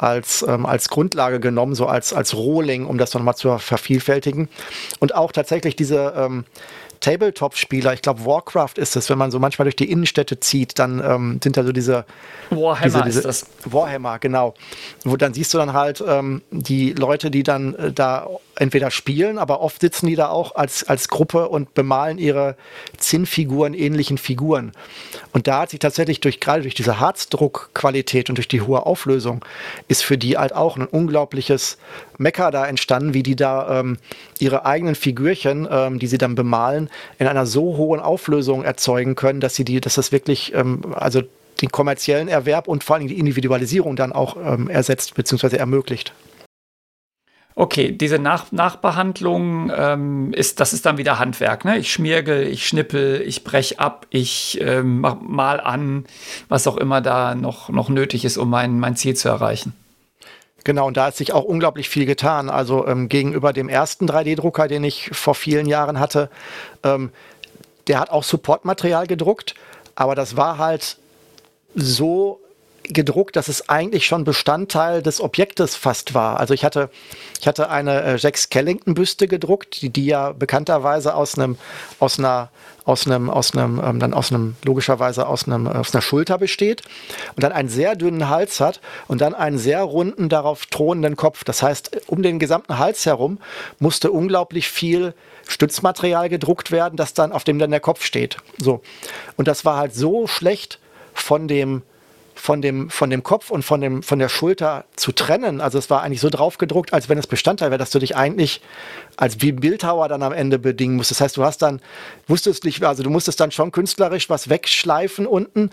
als, ähm, als Grundlage genommen, so als, als Rohling, um das nochmal zu vervielfältigen. Und auch tatsächlich diese, ähm, Tabletop-Spieler, ich glaube Warcraft ist es, wenn man so manchmal durch die Innenstädte zieht, dann ähm, sind da so diese Warhammer diese, diese, ist das. Warhammer, genau. Wo dann siehst du dann halt ähm, die Leute, die dann äh, da entweder spielen, aber oft sitzen die da auch als, als Gruppe und bemalen ihre Zinnfiguren ähnlichen Figuren. Und da hat sich tatsächlich durch gerade durch diese Harzdruckqualität und durch die hohe Auflösung ist für die halt auch ein unglaubliches Mecker da entstanden, wie die da ähm, ihre eigenen Figürchen, ähm, die sie dann bemalen, in einer so hohen Auflösung erzeugen können, dass sie die, dass das wirklich, ähm, also den kommerziellen Erwerb und vor allem die Individualisierung dann auch ähm, ersetzt bzw. ermöglicht. Okay, diese Nach Nachbehandlung ähm, ist, das ist dann wieder Handwerk. Ne? Ich schmiergel, ich schnippel, ich brech ab, ich ähm, mal an, was auch immer da noch, noch nötig ist, um mein, mein Ziel zu erreichen. Genau, und da hat sich auch unglaublich viel getan. Also ähm, gegenüber dem ersten 3D-Drucker, den ich vor vielen Jahren hatte, ähm, der hat auch Supportmaterial gedruckt, aber das war halt so gedruckt, dass es eigentlich schon Bestandteil des Objektes fast war. Also ich hatte, ich hatte eine äh, Jack Skellington Büste gedruckt, die, die ja bekannterweise aus einem, aus einer, aus einem, aus einem, ähm, dann aus einem, logischerweise aus einem, aus einer Schulter besteht und dann einen sehr dünnen Hals hat und dann einen sehr runden, darauf thronenden Kopf. Das heißt, um den gesamten Hals herum musste unglaublich viel Stützmaterial gedruckt werden, das dann, auf dem dann der Kopf steht. So. Und das war halt so schlecht von dem, von dem, von dem Kopf und von, dem, von der Schulter zu trennen. Also es war eigentlich so drauf gedruckt, als wenn es Bestandteil wäre, dass du dich eigentlich als wie Bildhauer dann am Ende bedingen musst. Das heißt, du hast dann, wusstest nicht, also du musstest dann schon künstlerisch was wegschleifen unten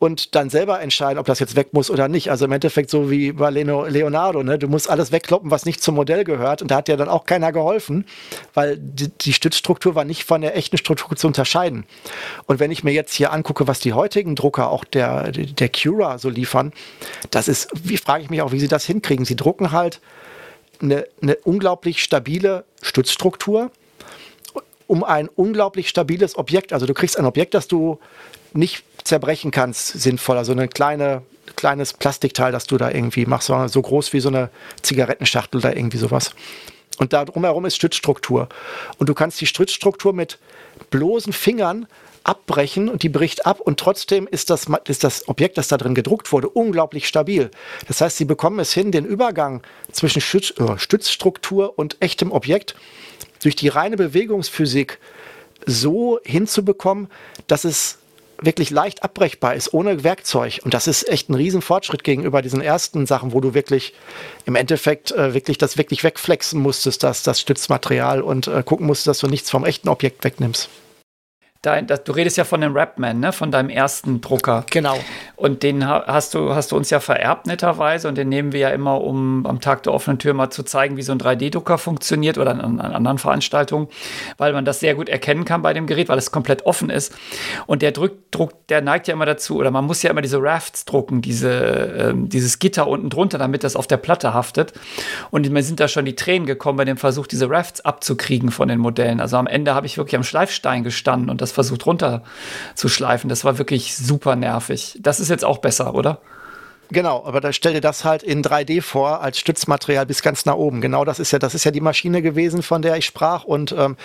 und dann selber entscheiden, ob das jetzt weg muss oder nicht. Also im Endeffekt so wie bei Leonardo, ne? du musst alles wegkloppen, was nicht zum Modell gehört und da hat dir dann auch keiner geholfen, weil die, die Stützstruktur war nicht von der echten Struktur zu unterscheiden. Und wenn ich mir jetzt hier angucke, was die heutigen Drucker, auch der, der Cura so liefern, das ist, wie frage ich mich auch, wie sie das hinkriegen. Sie drucken halt eine, eine unglaublich stabile Stützstruktur um ein unglaublich stabiles Objekt. Also du kriegst ein Objekt, das du nicht zerbrechen kannst, sinnvoll. Also ein kleine, kleines Plastikteil, das du da irgendwie machst, so groß wie so eine Zigarettenschachtel oder irgendwie sowas. Und da drumherum ist Stützstruktur. Und du kannst die Stützstruktur mit bloßen Fingern abbrechen und die bricht ab und trotzdem ist das, ist das Objekt, das da drin gedruckt wurde, unglaublich stabil. Das heißt, sie bekommen es hin, den Übergang zwischen äh, Stützstruktur und echtem Objekt durch die reine Bewegungsphysik so hinzubekommen, dass es wirklich leicht abbrechbar ist, ohne Werkzeug. Und das ist echt ein Riesenfortschritt gegenüber diesen ersten Sachen, wo du wirklich im Endeffekt äh, wirklich das wirklich wegflexen musstest, das, das Stützmaterial und äh, gucken musstest, dass du nichts vom echten Objekt wegnimmst. Dein, das, du redest ja von dem Rapman, ne? von deinem ersten Drucker. Genau. Und den hast du, hast du uns ja vererbt, netterweise. Und den nehmen wir ja immer, um am Tag der offenen Tür mal zu zeigen, wie so ein 3D-Drucker funktioniert oder an, an, anderen Veranstaltungen, weil man das sehr gut erkennen kann bei dem Gerät, weil es komplett offen ist. Und der drückt, druckt, der neigt ja immer dazu, oder man muss ja immer diese Rafts drucken, diese, ähm, dieses Gitter unten drunter, damit das auf der Platte haftet. Und mir sind da schon die Tränen gekommen bei dem Versuch, diese Rafts abzukriegen von den Modellen. Also am Ende habe ich wirklich am Schleifstein gestanden und das das versucht runterzuschleifen. Das war wirklich super nervig. Das ist jetzt auch besser, oder? Genau, aber da stell dir das halt in 3D vor als Stützmaterial bis ganz nach oben. Genau das ist ja, das ist ja die Maschine gewesen, von der ich sprach. Und ähm,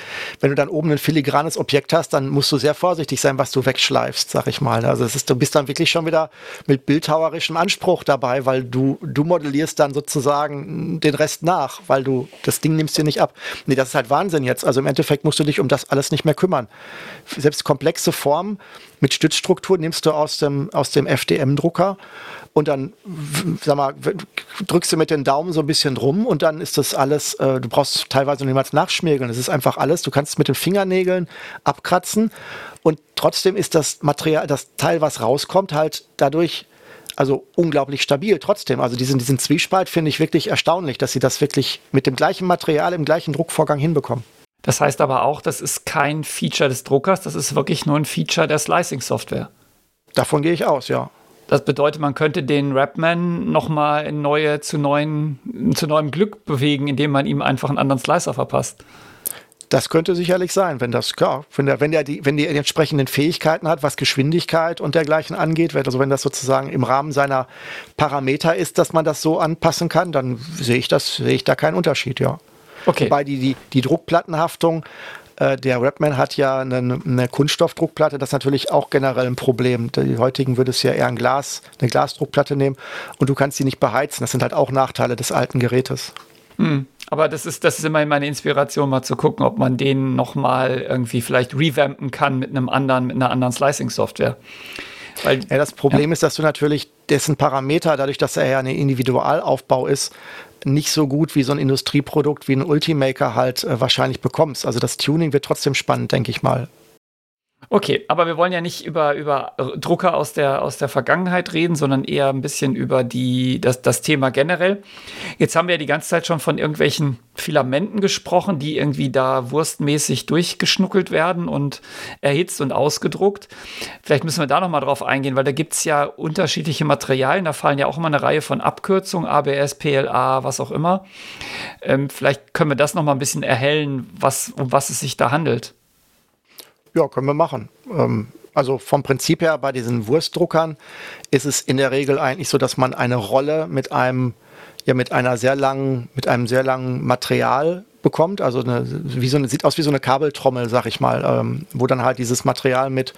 wenn du dann oben ein filigranes Objekt hast, dann musst du sehr vorsichtig sein, was du wegschleifst, sag ich mal. Also ist, du bist dann wirklich schon wieder mit bildhauerischem Anspruch dabei, weil du, du modellierst dann sozusagen den Rest nach, weil du das Ding nimmst dir nicht ab. Nee, das ist halt Wahnsinn jetzt. Also im Endeffekt musst du dich um das alles nicht mehr kümmern. Selbst komplexe Formen mit Stützstruktur nimmst du aus dem, aus dem FDM-Drucker und dann, sag mal, drückst du mit den Daumen so ein bisschen drum und dann ist das alles, äh, du brauchst teilweise niemals nachschmirgeln. Das ist einfach alles, du kannst es mit den Fingernägeln abkratzen und trotzdem ist das Material, das Teil, was rauskommt, halt dadurch also unglaublich stabil trotzdem. Also diesen, diesen Zwiespalt finde ich wirklich erstaunlich, dass sie das wirklich mit dem gleichen Material im gleichen Druckvorgang hinbekommen. Das heißt aber auch, das ist kein Feature des Druckers, das ist wirklich nur ein Feature der Slicing-Software. Davon gehe ich aus, ja. Das bedeutet, man könnte den Rapman nochmal in neue, zu, neuen, zu neuem Glück bewegen, indem man ihm einfach einen anderen Slicer verpasst. Das könnte sicherlich sein, wenn das, ja, wenn der, wenn der die, wenn die entsprechenden Fähigkeiten hat, was Geschwindigkeit und dergleichen angeht, also wenn das sozusagen im Rahmen seiner Parameter ist, dass man das so anpassen kann, dann sehe ich das, sehe ich da keinen Unterschied, ja. Okay. Wobei die, die, die Druckplattenhaftung äh, der Rapman hat ja eine, eine, Kunststoffdruckplatte, das ist natürlich auch generell ein Problem. Die heutigen würde es ja eher ein Glas, eine Glasdruckplatte nehmen und du kannst sie nicht beheizen. Das sind halt auch Nachteile des alten Gerätes. Hm. Aber das ist, das ist immer meine Inspiration, mal zu gucken, ob man den nochmal irgendwie vielleicht revampen kann mit einem anderen, mit einer anderen Slicing-Software. Weil, ja, das Problem ja. ist, dass du natürlich dessen Parameter, dadurch, dass er ja ein Individualaufbau ist, nicht so gut wie so ein Industrieprodukt wie ein Ultimaker halt äh, wahrscheinlich bekommst. Also das Tuning wird trotzdem spannend, denke ich mal. Okay, aber wir wollen ja nicht über, über Drucker aus der, aus der Vergangenheit reden, sondern eher ein bisschen über die, das, das Thema generell. Jetzt haben wir ja die ganze Zeit schon von irgendwelchen Filamenten gesprochen, die irgendwie da wurstmäßig durchgeschnuckelt werden und erhitzt und ausgedruckt. Vielleicht müssen wir da nochmal drauf eingehen, weil da gibt es ja unterschiedliche Materialien. Da fallen ja auch immer eine Reihe von Abkürzungen, ABS, PLA, was auch immer. Ähm, vielleicht können wir das nochmal ein bisschen erhellen, was, um was es sich da handelt. Ja, können wir machen. Ähm, also vom Prinzip her bei diesen Wurstdruckern ist es in der Regel eigentlich so, dass man eine Rolle mit einem, ja, mit einer sehr langen, mit einem sehr langen Material bekommt. Also eine, wie so eine, sieht aus wie so eine Kabeltrommel, sag ich mal, ähm, wo dann halt dieses Material mit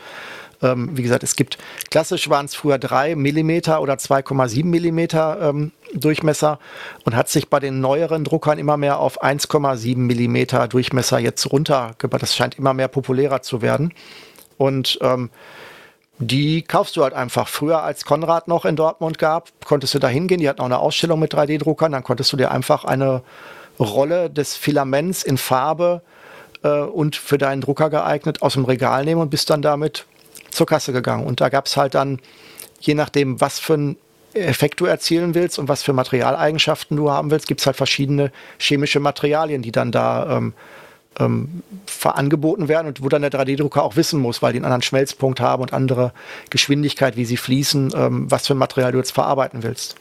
ähm, wie gesagt, es gibt klassisch waren es früher 3 mm oder 2,7 mm ähm, Durchmesser und hat sich bei den neueren Druckern immer mehr auf 1,7 mm Durchmesser jetzt runtergebracht. Das scheint immer mehr populärer zu werden. Und ähm, die kaufst du halt einfach. Früher, als Konrad noch in Dortmund gab, konntest du da hingehen. Die hatten auch eine Ausstellung mit 3D-Druckern. Dann konntest du dir einfach eine Rolle des Filaments in Farbe äh, und für deinen Drucker geeignet aus dem Regal nehmen und bist dann damit zur Kasse gegangen. Und da gab es halt dann, je nachdem, was für ein Effekt du erzielen willst und was für Materialeigenschaften du haben willst, gibt es halt verschiedene chemische Materialien, die dann da ähm, ähm, angeboten werden und wo dann der 3D-Drucker auch wissen muss, weil die einen anderen Schmelzpunkt haben und andere Geschwindigkeit, wie sie fließen, ähm, was für ein Material du jetzt verarbeiten willst.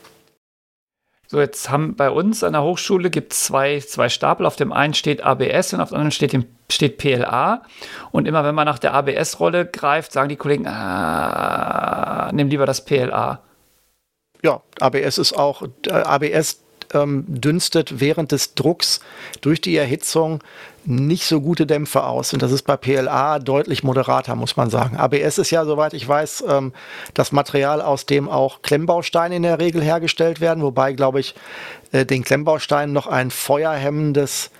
So, jetzt haben bei uns an der Hochschule gibt es zwei, zwei Stapel. Auf dem einen steht ABS und auf dem anderen steht, steht PLA. Und immer wenn man nach der ABS-Rolle greift, sagen die Kollegen, ah, nimm lieber das PLA. Ja, ABS ist auch, äh, ABS ähm, dünstet während des Drucks durch die Erhitzung nicht so gute Dämpfe aus. Und das ist bei PLA deutlich moderater, muss man sagen. ABS ist ja, soweit ich weiß, ähm, das Material, aus dem auch Klemmbausteine in der Regel hergestellt werden, wobei, glaube ich, äh, den Klemmbausteinen noch ein feuerhemmendes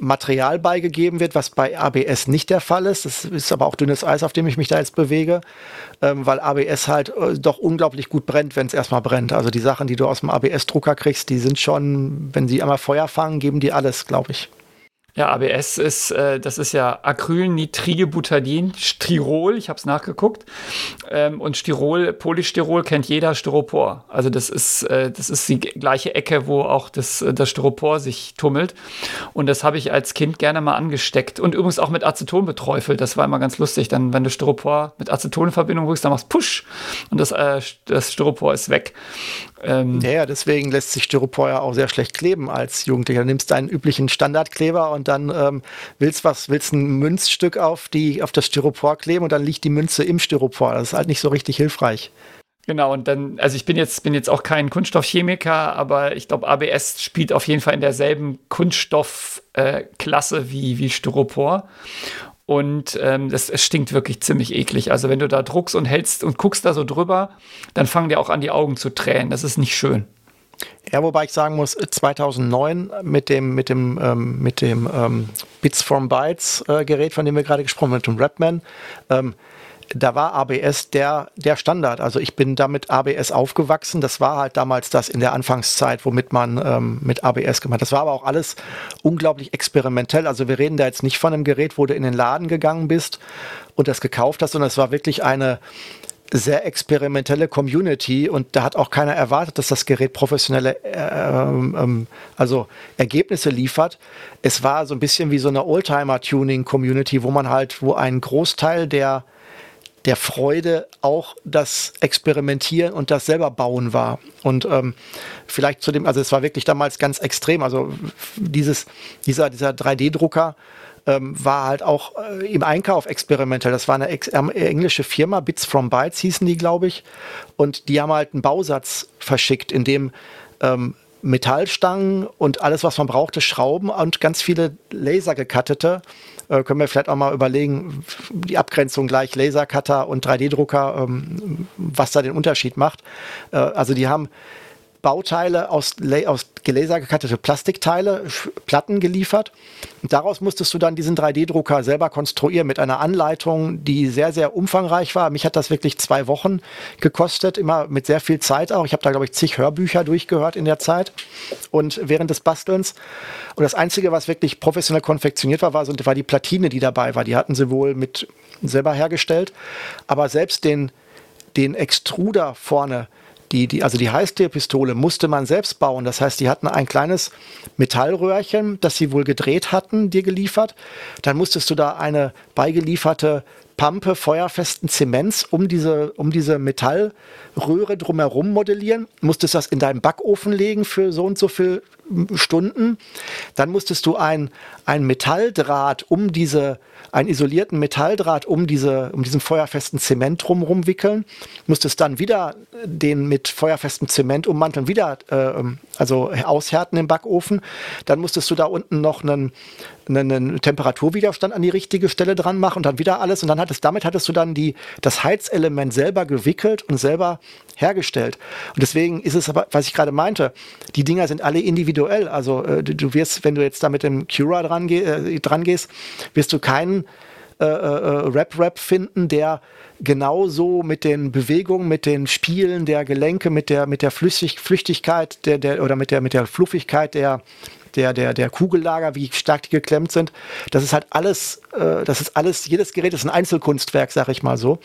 Material beigegeben wird, was bei ABS nicht der Fall ist. Das ist aber auch dünnes Eis, auf dem ich mich da jetzt bewege, ähm, weil ABS halt äh, doch unglaublich gut brennt, wenn es erstmal brennt. Also die Sachen, die du aus dem ABS-Drucker kriegst, die sind schon, wenn sie einmal Feuer fangen, geben die alles, glaube ich. Ja, ABS ist, äh, das ist ja Acrylnitributadin, Styrol, ich habe es nachgeguckt. Ähm, und Styrol, Polystyrol kennt jeder Styropor. Also das ist, äh, das ist die gleiche Ecke, wo auch das, äh, das Styropor sich tummelt. Und das habe ich als Kind gerne mal angesteckt. Und übrigens auch mit Aceton beträufelt. Das war immer ganz lustig. Dann, wenn du Styropor mit Aceton in Verbindung rückst, dann machst du Push und das, äh, das Styropor ist weg. Ähm, ja, deswegen lässt sich Styropor ja auch sehr schlecht kleben als Jugendlicher. Du nimmst deinen üblichen Standardkleber und dann ähm, willst was, willst ein Münzstück auf die, auf das Styropor kleben und dann liegt die Münze im Styropor. Das ist halt nicht so richtig hilfreich. Genau, und dann, also ich bin jetzt, bin jetzt auch kein Kunststoffchemiker, aber ich glaube, ABS spielt auf jeden Fall in derselben Kunststoffklasse äh, wie, wie Styropor. Und ähm, das, es stinkt wirklich ziemlich eklig. Also wenn du da druckst und hältst und guckst da so drüber, dann fangen dir auch an, die Augen zu tränen. Das ist nicht schön. Ja, wobei ich sagen muss, 2009 mit dem, mit dem, ähm, mit dem ähm, Bits from Bytes äh, Gerät, von dem wir gerade gesprochen haben, mit dem Rapman, ähm, da war ABS der, der Standard. Also ich bin damit ABS aufgewachsen. Das war halt damals das in der Anfangszeit, womit man ähm, mit ABS gemacht hat. Das war aber auch alles unglaublich experimentell. Also wir reden da jetzt nicht von einem Gerät, wo du in den Laden gegangen bist und das gekauft hast, sondern es war wirklich eine sehr experimentelle Community und da hat auch keiner erwartet, dass das Gerät professionelle äh, ähm, also Ergebnisse liefert. Es war so ein bisschen wie so eine Oldtimer-Tuning-Community, wo man halt, wo ein Großteil der der Freude auch das Experimentieren und das selber bauen war. Und ähm, vielleicht zu dem, also es war wirklich damals ganz extrem. Also dieses, dieser, dieser 3D-Drucker ähm, war halt auch äh, im Einkauf experimentell. Das war eine ex äh, englische Firma, Bits from Bytes hießen die, glaube ich. Und die haben halt einen Bausatz verschickt, in dem ähm, Metallstangen und alles, was man brauchte, Schrauben und ganz viele Laser gekattete äh, können wir vielleicht auch mal überlegen, die Abgrenzung gleich Lasercutter und 3D-Drucker, ähm, was da den Unterschied macht. Äh, also die haben Bauteile aus, aus gelasergekattete Plastikteile, Platten geliefert. Und daraus musstest du dann diesen 3D-Drucker selber konstruieren mit einer Anleitung, die sehr, sehr umfangreich war. Mich hat das wirklich zwei Wochen gekostet, immer mit sehr viel Zeit auch. Ich habe da, glaube ich, zig Hörbücher durchgehört in der Zeit und während des Bastelns. Und das Einzige, was wirklich professionell konfektioniert war, war, war die Platine, die dabei war. Die hatten sie wohl mit selber hergestellt. Aber selbst den, den Extruder vorne, die, die, also die Heißklebpistole musste man selbst bauen. Das heißt, die hatten ein kleines Metallröhrchen, das sie wohl gedreht hatten, dir geliefert. Dann musstest du da eine beigelieferte Pampe feuerfesten Zements um diese, um diese Metallröhre drumherum modellieren, musstest das in deinen Backofen legen für so und so viele Stunden. Dann musstest du ein, ein Metalldraht um diese, einen isolierten Metalldraht um diese, um diesen feuerfesten Zement drumherum wickeln, musstest dann wieder den mit feuerfestem Zement ummanteln, wieder, äh, also aushärten im Backofen. Dann musstest du da unten noch einen, einen Temperaturwiderstand an die richtige Stelle dran machen und dann wieder alles. Und dann hattest, damit hattest du dann die, das Heizelement selber gewickelt und selber hergestellt. Und deswegen ist es aber, was ich gerade meinte, die Dinger sind alle individuell. Also äh, du, wirst, wenn du jetzt da mit dem Cura dran, geh, äh, dran gehst, wirst du keinen äh, äh, Rap-Rap finden, der genauso mit den Bewegungen, mit den Spielen der Gelenke, mit der, mit der Flüssig Flüchtigkeit der, der, oder mit der, mit der Fluffigkeit der, der, der, der Kugellager, wie stark die geklemmt sind. Das ist halt alles, äh, das ist alles, jedes Gerät ist ein Einzelkunstwerk, sag ich mal so.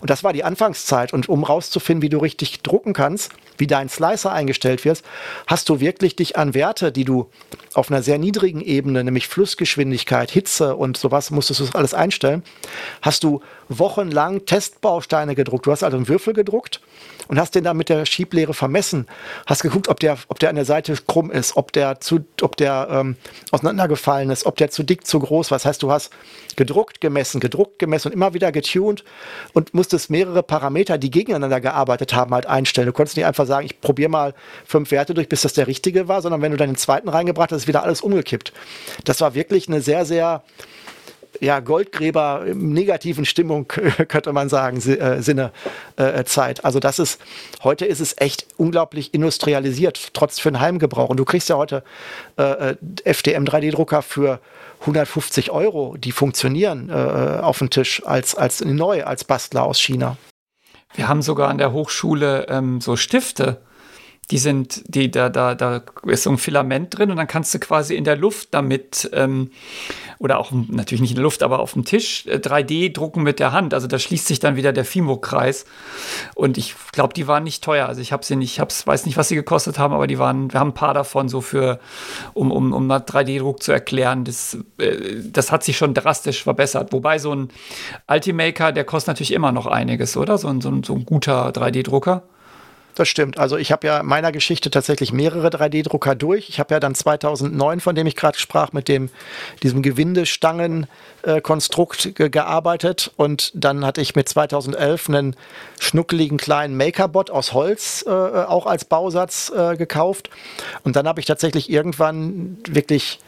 Und das war die Anfangszeit. Und um rauszufinden, wie du richtig drucken kannst, wie dein Slicer eingestellt wird, hast du wirklich dich an Werte, die du auf einer sehr niedrigen Ebene, nämlich Flussgeschwindigkeit, Hitze und sowas, musstest du alles einstellen, hast du wochenlang Testbausteine gedruckt. Du hast also einen Würfel gedruckt und hast den dann mit der Schieblehre vermessen. Hast geguckt, ob der, ob der an der Seite krumm ist, ob der zu, ob der ähm, auseinandergefallen ist, ob der zu dick, zu groß war. Das heißt, du hast gedruckt, gemessen, gedruckt, gemessen und immer wieder getuned und musstest mehrere Parameter, die gegeneinander gearbeitet haben, halt einstellen. Du konntest nicht einfach sagen, ich probiere mal fünf Werte durch, bis das der richtige war, sondern wenn du dann den zweiten reingebracht hast, ist wieder alles umgekippt. Das war wirklich eine sehr, sehr ja, Goldgräber im negativen Stimmung, könnte man sagen, äh, Sinne äh, Zeit. Also das ist, heute ist es echt unglaublich industrialisiert, trotz für den Heimgebrauch. Und du kriegst ja heute äh, FDM 3D-Drucker für 150 Euro, die funktionieren äh, auf dem Tisch als, als neu, als Bastler aus China. Wir haben sogar an der Hochschule ähm, so Stifte die sind, die, da, da, da ist so ein Filament drin und dann kannst du quasi in der Luft damit, ähm, oder auch natürlich nicht in der Luft, aber auf dem Tisch äh, 3D drucken mit der Hand. Also da schließt sich dann wieder der Fimo-Kreis. Und ich glaube, die waren nicht teuer. Also ich habe sie nicht, ich hab's, weiß nicht, was sie gekostet haben, aber die waren, wir haben ein paar davon so für, um, um, um 3D-Druck zu erklären. Das, äh, das hat sich schon drastisch verbessert. Wobei so ein Ultimaker, der kostet natürlich immer noch einiges, oder? So ein, so ein, so ein guter 3D-Drucker. Das stimmt. Also ich habe ja in meiner Geschichte tatsächlich mehrere 3D-Drucker durch. Ich habe ja dann 2009, von dem ich gerade sprach, mit dem diesem Gewindestangen-Konstrukt äh, gearbeitet und dann hatte ich mit 2011 einen schnuckeligen kleinen Makerbot aus Holz äh, auch als Bausatz äh, gekauft und dann habe ich tatsächlich irgendwann wirklich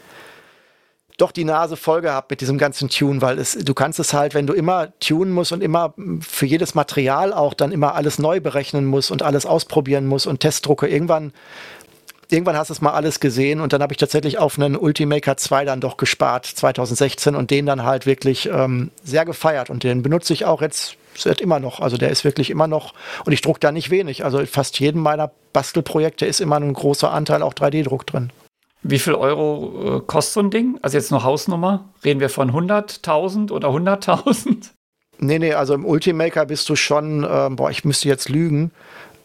doch die Nase voll gehabt mit diesem ganzen Tune, weil es, du kannst es halt, wenn du immer tunen musst und immer für jedes Material auch dann immer alles neu berechnen musst und alles ausprobieren musst und Testdrucke, irgendwann, irgendwann hast du es mal alles gesehen und dann habe ich tatsächlich auf einen Ultimaker 2 dann doch gespart, 2016 und den dann halt wirklich ähm, sehr gefeiert und den benutze ich auch jetzt seit immer noch. Also der ist wirklich immer noch und ich druck da nicht wenig. Also fast jedem meiner Bastelprojekte ist immer ein großer Anteil auch 3D-Druck drin. Wie viel Euro äh, kostet so ein Ding? Also jetzt nur Hausnummer? Reden wir von 100.000 oder 100.000? Nee, nee, also im Ultimaker bist du schon, ähm, boah, ich müsste jetzt lügen,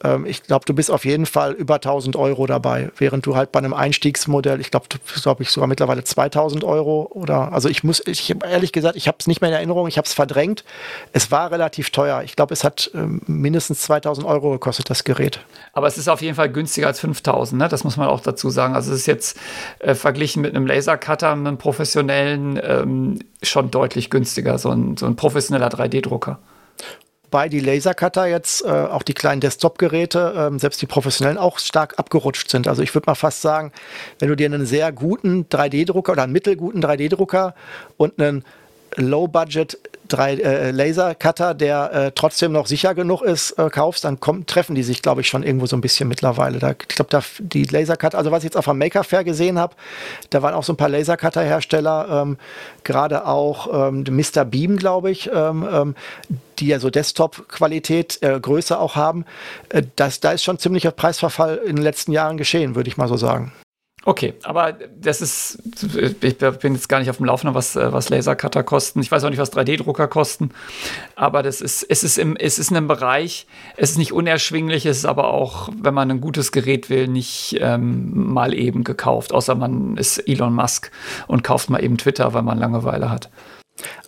ähm, ich glaube, du bist auf jeden Fall über 1000 Euro dabei, während du halt bei einem Einstiegsmodell, ich glaube, glaube ich sogar mittlerweile 2000 Euro oder, also ich muss, ich ehrlich gesagt, ich habe es nicht mehr in Erinnerung, ich habe es verdrängt. Es war relativ teuer. Ich glaube, es hat ähm, mindestens 2000 Euro gekostet, das Gerät. Aber es ist auf jeden Fall günstiger als 5000, ne? das muss man auch dazu sagen. Also es ist jetzt äh, verglichen mit einem Lasercutter, einem professionellen, ähm, schon deutlich günstiger, so ein, so ein professioneller 3D-Drucker. Wobei die Lasercutter jetzt, äh, auch die kleinen Desktop-Geräte, äh, selbst die professionellen, auch stark abgerutscht sind. Also ich würde mal fast sagen, wenn du dir einen sehr guten 3D-Drucker oder einen mittelguten 3D-Drucker und einen Low-Budget drei äh, Laser-Cutter, der äh, trotzdem noch sicher genug ist, äh, kaufst, dann kommen, treffen die sich, glaube ich, schon irgendwo so ein bisschen mittlerweile. Da, ich glaube, da die Laser-Cutter, also was ich jetzt auf dem Maker Fair gesehen habe, da waren auch so ein paar Laser-Cutter-Hersteller, ähm, gerade auch ähm, Mr. Beam, glaube ich, ähm, ähm, die ja so Desktop-Qualität, äh, Größe auch haben. Äh, das, da ist schon ziemlicher Preisverfall in den letzten Jahren geschehen, würde ich mal so sagen. Okay, aber das ist, ich bin jetzt gar nicht auf dem Laufenden, was, was Lasercutter kosten. Ich weiß auch nicht, was 3D-Drucker kosten. Aber das ist, es ist im, es ist in einem Bereich, es ist nicht unerschwinglich, es ist aber auch, wenn man ein gutes Gerät will, nicht ähm, mal eben gekauft. Außer man ist Elon Musk und kauft mal eben Twitter, weil man Langeweile hat.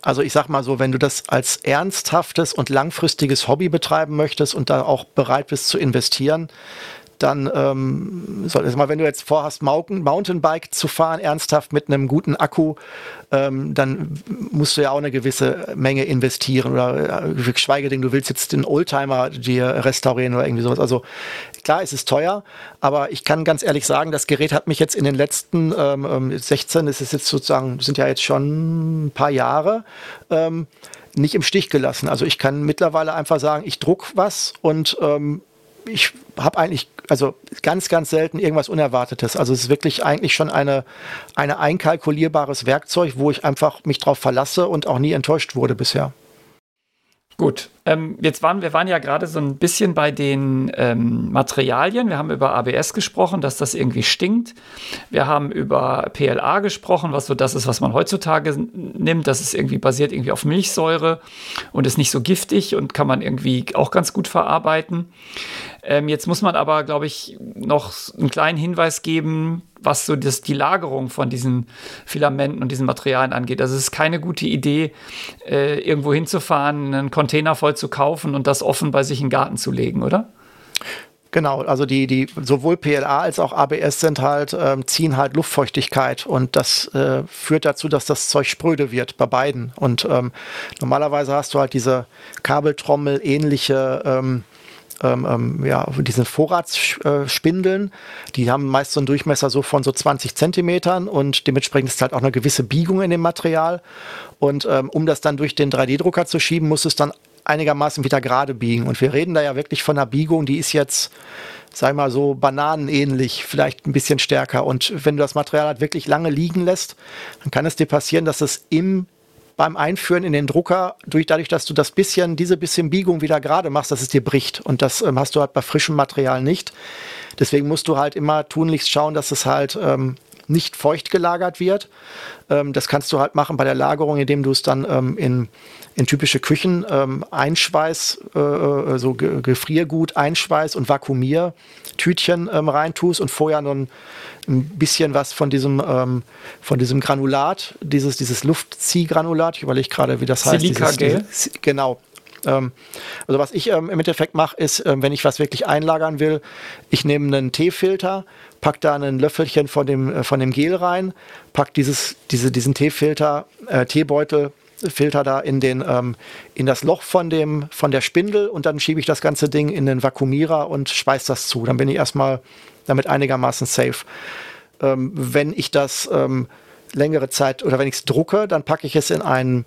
Also ich sag mal so, wenn du das als ernsthaftes und langfristiges Hobby betreiben möchtest und da auch bereit bist zu investieren, dann ähm, soll, also mal, wenn du jetzt vorhast, Mountainbike zu fahren, ernsthaft mit einem guten Akku, ähm, dann musst du ja auch eine gewisse Menge investieren oder äh, geschweige denn, du willst jetzt den Oldtimer dir restaurieren oder irgendwie sowas. Also klar, es ist teuer, aber ich kann ganz ehrlich sagen, das Gerät hat mich jetzt in den letzten ähm, 16, es ist jetzt sozusagen, sind ja jetzt schon ein paar Jahre, ähm, nicht im Stich gelassen. Also ich kann mittlerweile einfach sagen, ich druck was und ähm, ich habe eigentlich, also ganz, ganz selten irgendwas Unerwartetes. Also es ist wirklich eigentlich schon eine, eine einkalkulierbares Werkzeug, wo ich einfach mich drauf verlasse und auch nie enttäuscht wurde bisher. Gut, ähm, jetzt waren wir waren ja gerade so ein bisschen bei den ähm, Materialien. Wir haben über ABS gesprochen, dass das irgendwie stinkt. Wir haben über PLA gesprochen, was so das ist, was man heutzutage nimmt. Das ist irgendwie basiert irgendwie auf Milchsäure und ist nicht so giftig und kann man irgendwie auch ganz gut verarbeiten. Ähm, jetzt muss man aber, glaube ich, noch einen kleinen Hinweis geben, was so das, die Lagerung von diesen Filamenten und diesen Materialien angeht. Also es ist keine gute Idee, äh, irgendwo hinzufahren, einen Container voll zu kaufen und das offen bei sich in den Garten zu legen, oder? Genau, also die, die sowohl PLA als auch ABS sind halt, ähm, ziehen halt Luftfeuchtigkeit und das äh, führt dazu, dass das Zeug spröde wird bei beiden. Und ähm, normalerweise hast du halt diese Kabeltrommel ähnliche ähm, ähm, ähm, ja, diese Vorratsspindeln, die haben meist so einen Durchmesser so von so 20 Zentimetern und dementsprechend ist halt auch eine gewisse Biegung in dem Material. Und ähm, um das dann durch den 3D-Drucker zu schieben, muss es dann einigermaßen wieder gerade biegen. Und wir reden da ja wirklich von einer Biegung, die ist jetzt, sag mal so, bananenähnlich, vielleicht ein bisschen stärker. Und wenn du das Material halt wirklich lange liegen lässt, dann kann es dir passieren, dass es im beim Einführen in den Drucker, durch, dadurch, dass du das bisschen, diese bisschen Biegung wieder gerade machst, dass es dir bricht. Und das ähm, hast du halt bei frischem Material nicht. Deswegen musst du halt immer tunlichst schauen, dass es halt ähm, nicht feucht gelagert wird. Ähm, das kannst du halt machen bei der Lagerung, indem du es dann ähm, in, in typische Küchen ähm, Einschweiß, äh, äh so Gefriergut, Einschweiß und Vakuumiertütchen ähm, reintust und vorher noch ein, ein bisschen was von diesem, ähm, von diesem Granulat, dieses, dieses Luftziehgranulat, ich überlege gerade, wie das heißt. Silikagel? Genau, ähm, also was ich ähm, im Endeffekt mache, ist, ähm, wenn ich was wirklich einlagern will, ich nehme einen Teefilter, pack da ein Löffelchen von dem, äh, von dem Gel rein, pack dieses, diese, diesen Teefilter, äh, Teebeutel, Filter da in den ähm, in das Loch von dem von der Spindel und dann schiebe ich das ganze Ding in den Vakuumierer und schweiß das zu. Dann bin ich erstmal damit einigermaßen safe. Ähm, wenn ich das ähm, längere Zeit oder wenn ich es drucke, dann packe ich es in einen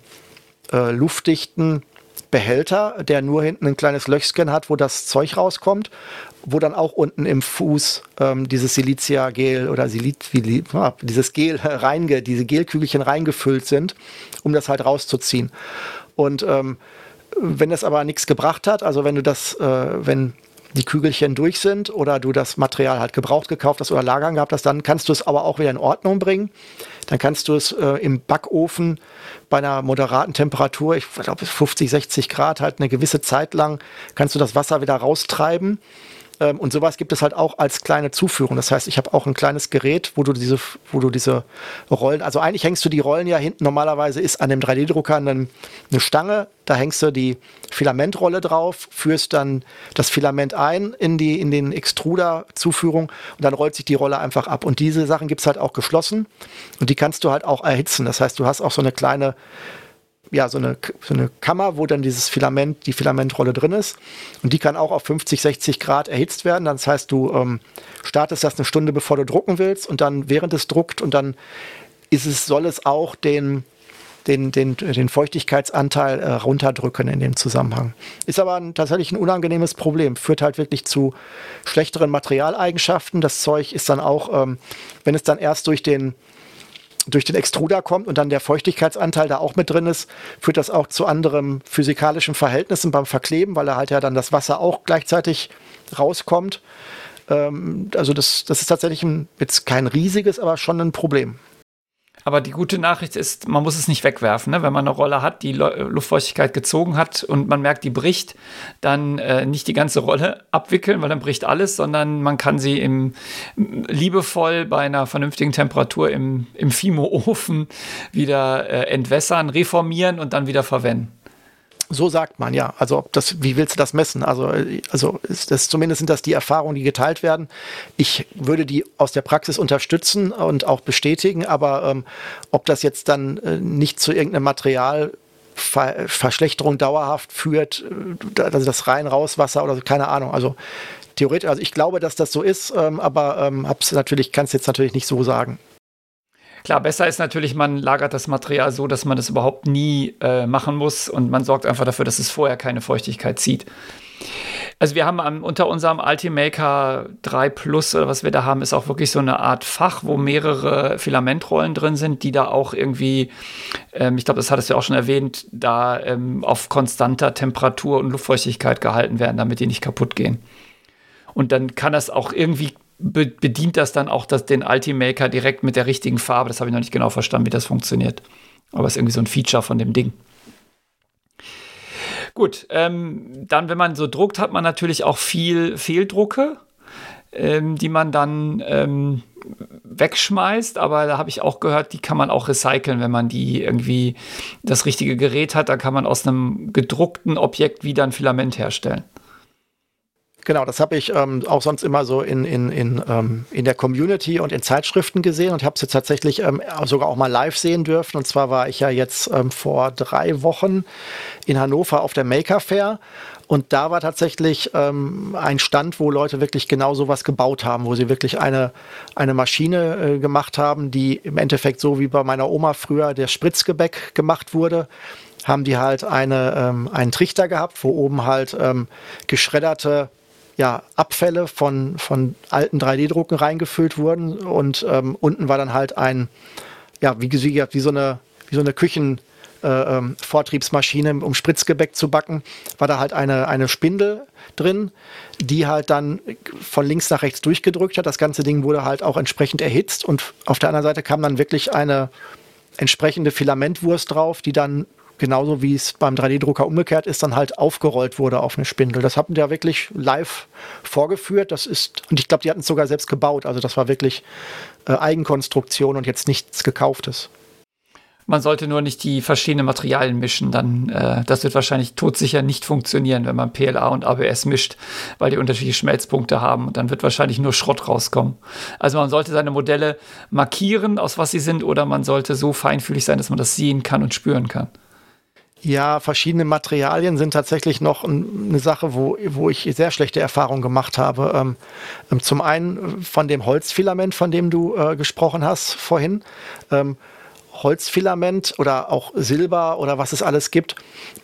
äh, luftdichten Behälter, der nur hinten ein kleines Löchchen hat, wo das Zeug rauskommt, wo dann auch unten im Fuß ähm, dieses Silicia-Gel oder Silit, ah, dieses Gel reinge, diese Gelkügelchen reingefüllt sind, um das halt rauszuziehen. Und ähm, wenn das aber nichts gebracht hat, also wenn du das, äh, wenn die Kügelchen durch sind oder du das Material halt gebraucht gekauft hast oder lagern gehabt hast, dann kannst du es aber auch wieder in Ordnung bringen. Dann kannst du es äh, im Backofen bei einer moderaten Temperatur, ich glaube 50, 60 Grad, halt eine gewisse Zeit lang, kannst du das Wasser wieder raustreiben ähm, und sowas gibt es halt auch als kleine Zuführung. Das heißt, ich habe auch ein kleines Gerät, wo du diese, wo du diese Rollen, also eigentlich hängst du die Rollen ja hinten, normalerweise ist an dem 3D-Drucker eine, eine Stange, da hängst du die Filamentrolle drauf, führst dann das Filament ein in, die, in den Extruder-Zuführung und dann rollt sich die Rolle einfach ab. Und diese Sachen gibt es halt auch geschlossen und die kannst du halt auch erhitzen. Das heißt, du hast auch so eine kleine ja, so eine, so eine Kammer, wo dann dieses Filament, die Filamentrolle drin ist. Und die kann auch auf 50, 60 Grad erhitzt werden. Das heißt, du ähm, startest das eine Stunde, bevor du drucken willst und dann während es druckt und dann ist es, soll es auch den, den, den, den Feuchtigkeitsanteil äh, runterdrücken in dem Zusammenhang. Ist aber ein, tatsächlich ein unangenehmes Problem. Führt halt wirklich zu schlechteren Materialeigenschaften. Das Zeug ist dann auch, ähm, wenn es dann erst durch den durch den Extruder kommt und dann der Feuchtigkeitsanteil da auch mit drin ist, führt das auch zu anderen physikalischen Verhältnissen beim Verkleben, weil da halt ja dann das Wasser auch gleichzeitig rauskommt. Ähm, also das, das ist tatsächlich ein, jetzt kein riesiges, aber schon ein Problem. Aber die gute Nachricht ist, man muss es nicht wegwerfen. Ne? Wenn man eine Rolle hat, die Luftfeuchtigkeit gezogen hat und man merkt, die bricht, dann äh, nicht die ganze Rolle abwickeln, weil dann bricht alles, sondern man kann sie im, liebevoll bei einer vernünftigen Temperatur im, im Fimo-Ofen wieder äh, entwässern, reformieren und dann wieder verwenden. So sagt man, ja. Also ob das, wie willst du das messen? Also, also ist das, zumindest sind das die Erfahrungen, die geteilt werden. Ich würde die aus der Praxis unterstützen und auch bestätigen, aber ähm, ob das jetzt dann äh, nicht zu irgendeinem Material Verschlechterung dauerhaft führt, äh, also das rein raus Wasser oder so, keine Ahnung. Also theoretisch, also ich glaube, dass das so ist, ähm, aber ähm, hab's natürlich, kann es jetzt natürlich nicht so sagen. Klar, besser ist natürlich, man lagert das Material so, dass man das überhaupt nie äh, machen muss und man sorgt einfach dafür, dass es vorher keine Feuchtigkeit zieht. Also wir haben am, unter unserem Ultimaker 3 Plus oder was wir da haben, ist auch wirklich so eine Art Fach, wo mehrere Filamentrollen drin sind, die da auch irgendwie, ähm, ich glaube, das hattest du auch schon erwähnt, da ähm, auf konstanter Temperatur und Luftfeuchtigkeit gehalten werden, damit die nicht kaputt gehen. Und dann kann das auch irgendwie be bedient das dann auch das, den Ultimaker direkt mit der richtigen Farbe. Das habe ich noch nicht genau verstanden, wie das funktioniert. Aber es ist irgendwie so ein Feature von dem Ding. Gut, ähm, dann, wenn man so druckt, hat man natürlich auch viel Fehldrucke, ähm, die man dann ähm, wegschmeißt. Aber da habe ich auch gehört, die kann man auch recyceln, wenn man die irgendwie das richtige Gerät hat. Da kann man aus einem gedruckten Objekt wieder ein Filament herstellen. Genau, das habe ich ähm, auch sonst immer so in, in, in, ähm, in der Community und in Zeitschriften gesehen und habe es jetzt tatsächlich ähm, sogar auch mal live sehen dürfen. Und zwar war ich ja jetzt ähm, vor drei Wochen in Hannover auf der Maker Fair und da war tatsächlich ähm, ein Stand, wo Leute wirklich genau sowas gebaut haben, wo sie wirklich eine, eine Maschine äh, gemacht haben, die im Endeffekt so wie bei meiner Oma früher der Spritzgebäck gemacht wurde haben die halt eine, ähm, einen Trichter gehabt, wo oben halt ähm, geschredderte ja, Abfälle von, von alten 3D-Drucken reingefüllt wurden und ähm, unten war dann halt ein, ja, wie, wie, wie so eine, wie so eine Küchen, äh, ähm, Vortriebsmaschine, um Spritzgebäck zu backen, war da halt eine, eine Spindel drin, die halt dann von links nach rechts durchgedrückt hat. Das ganze Ding wurde halt auch entsprechend erhitzt und auf der anderen Seite kam dann wirklich eine entsprechende Filamentwurst drauf, die dann genauso wie es beim 3D-Drucker umgekehrt ist, dann halt aufgerollt wurde auf eine Spindel. Das haben die ja wirklich live vorgeführt. Das ist, und ich glaube, die hatten es sogar selbst gebaut. Also das war wirklich äh, Eigenkonstruktion und jetzt nichts gekauftes. Man sollte nur nicht die verschiedenen Materialien mischen, dann äh, das wird wahrscheinlich todsicher nicht funktionieren, wenn man PLA und ABS mischt, weil die unterschiedliche Schmelzpunkte haben und dann wird wahrscheinlich nur Schrott rauskommen. Also man sollte seine Modelle markieren, aus was sie sind, oder man sollte so feinfühlig sein, dass man das sehen kann und spüren kann. Ja, verschiedene Materialien sind tatsächlich noch eine Sache, wo, wo ich sehr schlechte Erfahrungen gemacht habe. Ähm, ähm, zum einen von dem Holzfilament, von dem du äh, gesprochen hast vorhin. Ähm, Holzfilament oder auch Silber oder was es alles gibt,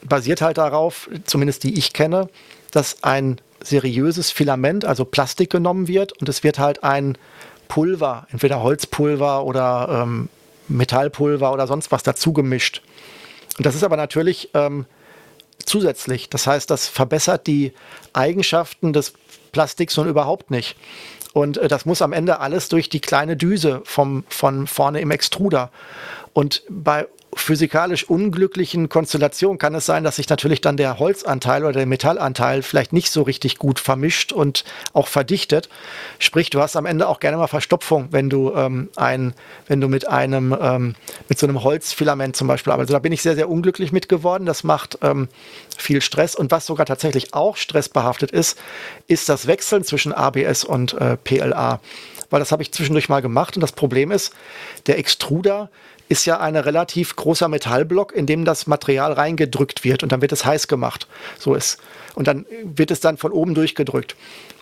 basiert halt darauf, zumindest die ich kenne, dass ein seriöses Filament, also Plastik genommen wird und es wird halt ein Pulver, entweder Holzpulver oder ähm, Metallpulver oder sonst was dazu gemischt. Das ist aber natürlich ähm, zusätzlich. Das heißt, das verbessert die Eigenschaften des Plastiks nun überhaupt nicht. Und äh, das muss am Ende alles durch die kleine Düse vom, von vorne im Extruder. Und bei physikalisch unglücklichen Konstellation kann es sein, dass sich natürlich dann der Holzanteil oder der Metallanteil vielleicht nicht so richtig gut vermischt und auch verdichtet. Sprich, du hast am Ende auch gerne mal Verstopfung, wenn du ähm, ein, wenn du mit einem, ähm, mit so einem Holzfilament zum Beispiel arbeitest. Also da bin ich sehr, sehr unglücklich mit geworden. Das macht ähm, viel Stress. Und was sogar tatsächlich auch stressbehaftet ist, ist das Wechseln zwischen ABS und äh, PLA. Weil das habe ich zwischendurch mal gemacht und das Problem ist, der Extruder ist ja ein relativ großer Metallblock, in dem das Material reingedrückt wird und dann wird es heiß gemacht. So ist. Und dann wird es dann von oben durchgedrückt.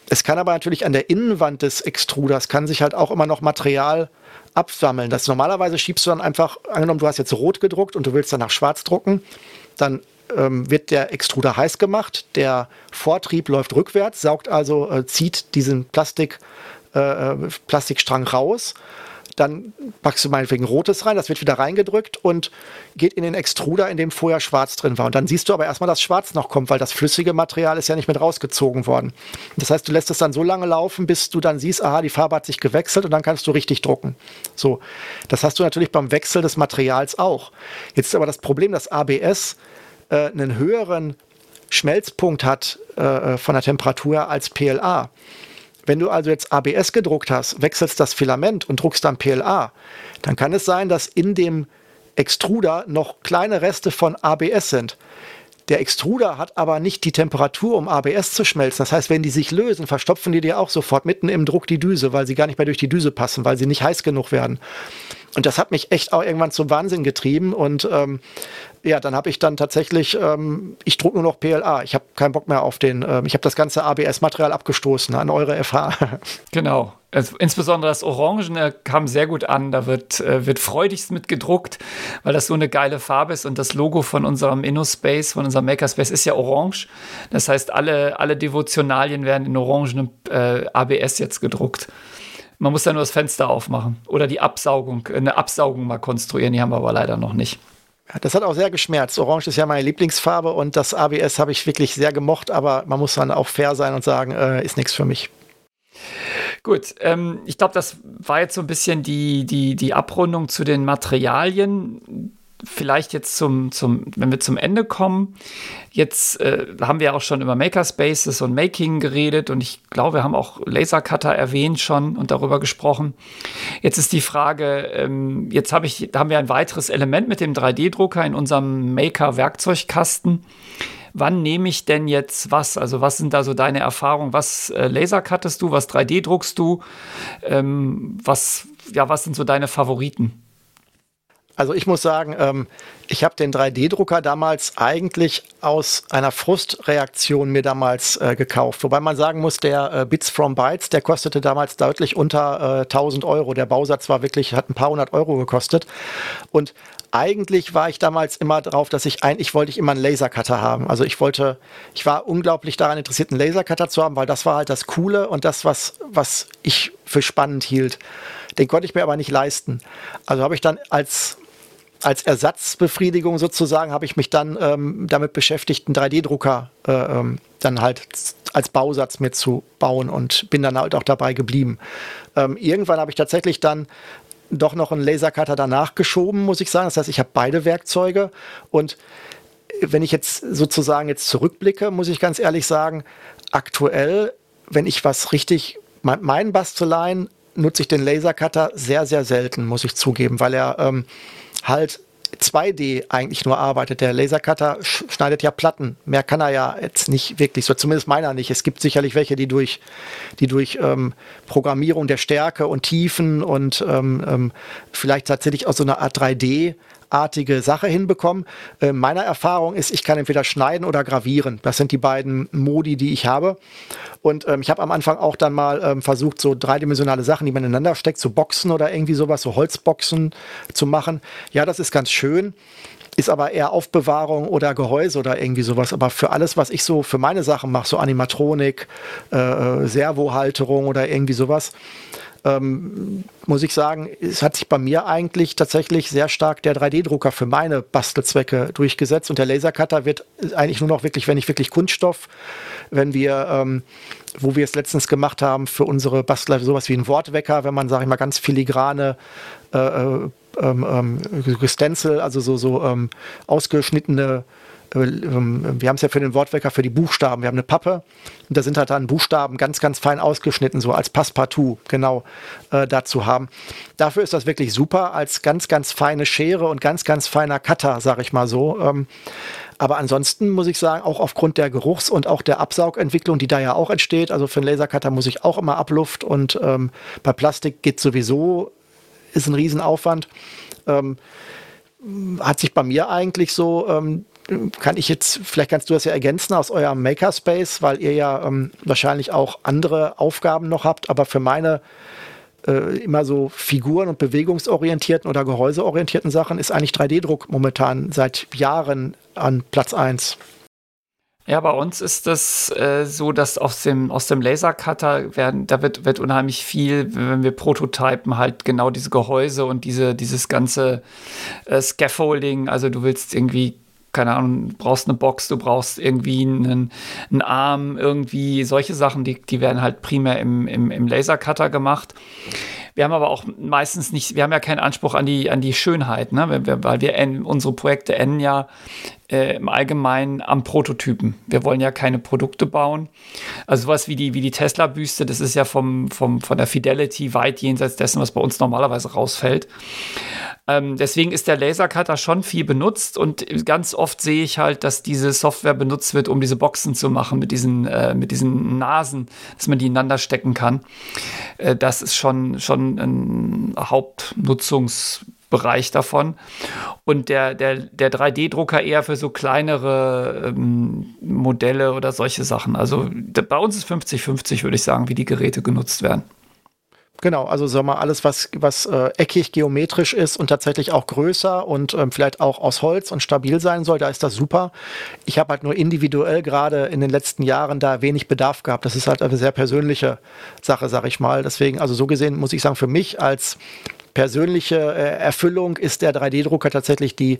Es kann aber natürlich an der Innenwand des Extruders kann sich halt auch immer noch Material absammeln. Das normalerweise schiebst du dann einfach, angenommen, du hast jetzt rot gedruckt und du willst dann nach schwarz drucken, dann ähm, wird der Extruder heiß gemacht, der Vortrieb läuft rückwärts, saugt also, äh, zieht diesen Plastik, äh, äh Plastikstrang raus dann packst du meinetwegen Rotes rein, das wird wieder reingedrückt und geht in den Extruder, in dem vorher Schwarz drin war. Und dann siehst du aber erstmal, dass Schwarz noch kommt, weil das flüssige Material ist ja nicht mit rausgezogen worden. Das heißt, du lässt es dann so lange laufen, bis du dann siehst, aha, die Farbe hat sich gewechselt und dann kannst du richtig drucken. So, das hast du natürlich beim Wechsel des Materials auch. Jetzt ist aber das Problem, dass ABS äh, einen höheren Schmelzpunkt hat äh, von der Temperatur als PLA. Wenn du also jetzt ABS gedruckt hast, wechselst das Filament und druckst dann PLA, dann kann es sein, dass in dem Extruder noch kleine Reste von ABS sind. Der Extruder hat aber nicht die Temperatur, um ABS zu schmelzen. Das heißt, wenn die sich lösen, verstopfen die dir auch sofort mitten im Druck die Düse, weil sie gar nicht mehr durch die Düse passen, weil sie nicht heiß genug werden. Und das hat mich echt auch irgendwann zum Wahnsinn getrieben. Und ähm, ja, dann habe ich dann tatsächlich, ähm, ich druck nur noch PLA. Ich habe keinen Bock mehr auf den, ähm, ich habe das ganze ABS-Material abgestoßen an eure FH. Genau. Also, insbesondere das Orangene kam sehr gut an. Da wird, äh, wird freudigst mit gedruckt, weil das so eine geile Farbe ist. Und das Logo von unserem InnoSpace, von unserem Makerspace ist ja orange. Das heißt, alle, alle Devotionalien werden in orangenem äh, ABS jetzt gedruckt. Man muss ja nur das Fenster aufmachen oder die Absaugung, eine Absaugung mal konstruieren. Die haben wir aber leider noch nicht. Das hat auch sehr geschmerzt. Orange ist ja meine Lieblingsfarbe und das ABS habe ich wirklich sehr gemocht, aber man muss dann auch fair sein und sagen, äh, ist nichts für mich. Gut, ähm, ich glaube, das war jetzt so ein bisschen die, die, die Abrundung zu den Materialien vielleicht jetzt zum, zum, wenn wir zum Ende kommen, jetzt äh, haben wir auch schon über Makerspaces und Making geredet und ich glaube, wir haben auch Lasercutter erwähnt schon und darüber gesprochen. Jetzt ist die Frage, ähm, jetzt habe ich, haben wir ein weiteres Element mit dem 3D-Drucker in unserem Maker-Werkzeugkasten. wann nehme ich denn jetzt was? Also was sind da so deine Erfahrungen? Was äh, lasercuttest du? Was 3D druckst du? Ähm, was, ja, was sind so deine Favoriten? Also ich muss sagen, ähm, ich habe den 3D-Drucker damals eigentlich aus einer Frustreaktion mir damals äh, gekauft. Wobei man sagen muss, der äh, Bits from Bytes, der kostete damals deutlich unter äh, 1000 Euro. Der Bausatz war wirklich, hat ein paar hundert Euro gekostet. Und eigentlich war ich damals immer drauf, dass ich eigentlich wollte ich immer einen Lasercutter haben. Also ich wollte, ich war unglaublich daran interessiert, einen Lasercutter zu haben, weil das war halt das Coole und das, was, was ich für spannend hielt. Den konnte ich mir aber nicht leisten. Also habe ich dann als als Ersatzbefriedigung sozusagen habe ich mich dann ähm, damit beschäftigt, einen 3D-Drucker äh, ähm, dann halt als Bausatz mitzubauen und bin dann halt auch dabei geblieben. Ähm, irgendwann habe ich tatsächlich dann doch noch einen Lasercutter danach geschoben, muss ich sagen. Das heißt, ich habe beide Werkzeuge und wenn ich jetzt sozusagen jetzt zurückblicke, muss ich ganz ehrlich sagen, aktuell, wenn ich was richtig, mein, mein Basteleien nutze ich den Lasercutter sehr, sehr selten, muss ich zugeben, weil er ähm, halt 2D eigentlich nur arbeitet. Der Lasercutter schneidet ja Platten. Mehr kann er ja jetzt nicht wirklich so, zumindest meiner nicht. Es gibt sicherlich welche, die durch, die durch ähm, Programmierung der Stärke und Tiefen und ähm, ähm, vielleicht tatsächlich auch so eine Art 3D artige Sache hinbekommen. Äh, meiner Erfahrung ist, ich kann entweder schneiden oder gravieren. Das sind die beiden Modi, die ich habe. Und ähm, ich habe am Anfang auch dann mal ähm, versucht, so dreidimensionale Sachen, die man ineinander steckt, so Boxen oder irgendwie sowas, so Holzboxen zu machen. Ja, das ist ganz schön ist aber eher Aufbewahrung oder Gehäuse oder irgendwie sowas. Aber für alles, was ich so für meine Sachen mache, so Animatronik, äh, äh Servohalterung oder irgendwie sowas, ähm, muss ich sagen, es hat sich bei mir eigentlich tatsächlich sehr stark der 3D-Drucker für meine Bastelzwecke durchgesetzt. Und der Lasercutter wird eigentlich nur noch wirklich, wenn ich wirklich Kunststoff, wenn wir, ähm, wo wir es letztens gemacht haben für unsere Bastler, sowas wie ein Wortwecker, wenn man, sage ich mal, ganz filigrane äh, äh ähm, ähm, Stencil, also so, so ähm, ausgeschnittene wir haben es ja für den Wortwecker für die Buchstaben. Wir haben eine Pappe und da sind halt dann Buchstaben ganz, ganz fein ausgeschnitten, so als Passepartout genau äh, dazu haben. Dafür ist das wirklich super als ganz, ganz feine Schere und ganz, ganz feiner Cutter, sag ich mal so. Ähm, aber ansonsten muss ich sagen, auch aufgrund der Geruchs- und auch der Absaugentwicklung, die da ja auch entsteht, also für einen Lasercutter muss ich auch immer Abluft und ähm, bei Plastik geht sowieso, ist ein Riesenaufwand. Ähm, hat sich bei mir eigentlich so ähm, kann ich jetzt, vielleicht kannst du das ja ergänzen aus eurem Makerspace, weil ihr ja ähm, wahrscheinlich auch andere Aufgaben noch habt, aber für meine äh, immer so Figuren- und bewegungsorientierten oder gehäuseorientierten Sachen ist eigentlich 3D-Druck momentan seit Jahren an Platz 1. Ja, bei uns ist das äh, so, dass aus dem, aus dem Lasercutter werden, da wird, wird unheimlich viel, wenn wir prototypen, halt genau diese Gehäuse und diese, dieses ganze äh, Scaffolding, also du willst irgendwie keine Ahnung, du brauchst eine Box, du brauchst irgendwie einen, einen Arm, irgendwie solche Sachen, die, die werden halt primär im, im, im Lasercutter gemacht. Wir haben aber auch meistens nicht, wir haben ja keinen Anspruch an die, an die Schönheit, ne? weil wir, unsere Projekte enden ja äh, im Allgemeinen am Prototypen. Wir wollen ja keine Produkte bauen. Also sowas wie die, wie die Tesla-Büste, das ist ja vom, vom, von der Fidelity weit jenseits dessen, was bei uns normalerweise rausfällt. Ähm, deswegen ist der Lasercutter schon viel benutzt und ganz oft sehe ich halt, dass diese Software benutzt wird, um diese Boxen zu machen mit diesen, äh, mit diesen Nasen, dass man die ineinander stecken kann. Äh, das ist schon, schon ein Hauptnutzungsbereich davon. Und der, der, der 3D-Drucker eher für so kleinere ähm, Modelle oder solche Sachen. Also bei uns ist 50-50, würde ich sagen, wie die Geräte genutzt werden. Genau, also sag mal, alles, was, was äh, eckig, geometrisch ist und tatsächlich auch größer und ähm, vielleicht auch aus Holz und stabil sein soll, da ist das super. Ich habe halt nur individuell gerade in den letzten Jahren da wenig Bedarf gehabt. Das ist halt eine sehr persönliche Sache, sag ich mal. Deswegen, also so gesehen muss ich sagen, für mich als persönliche äh, Erfüllung ist der 3D-Drucker tatsächlich die,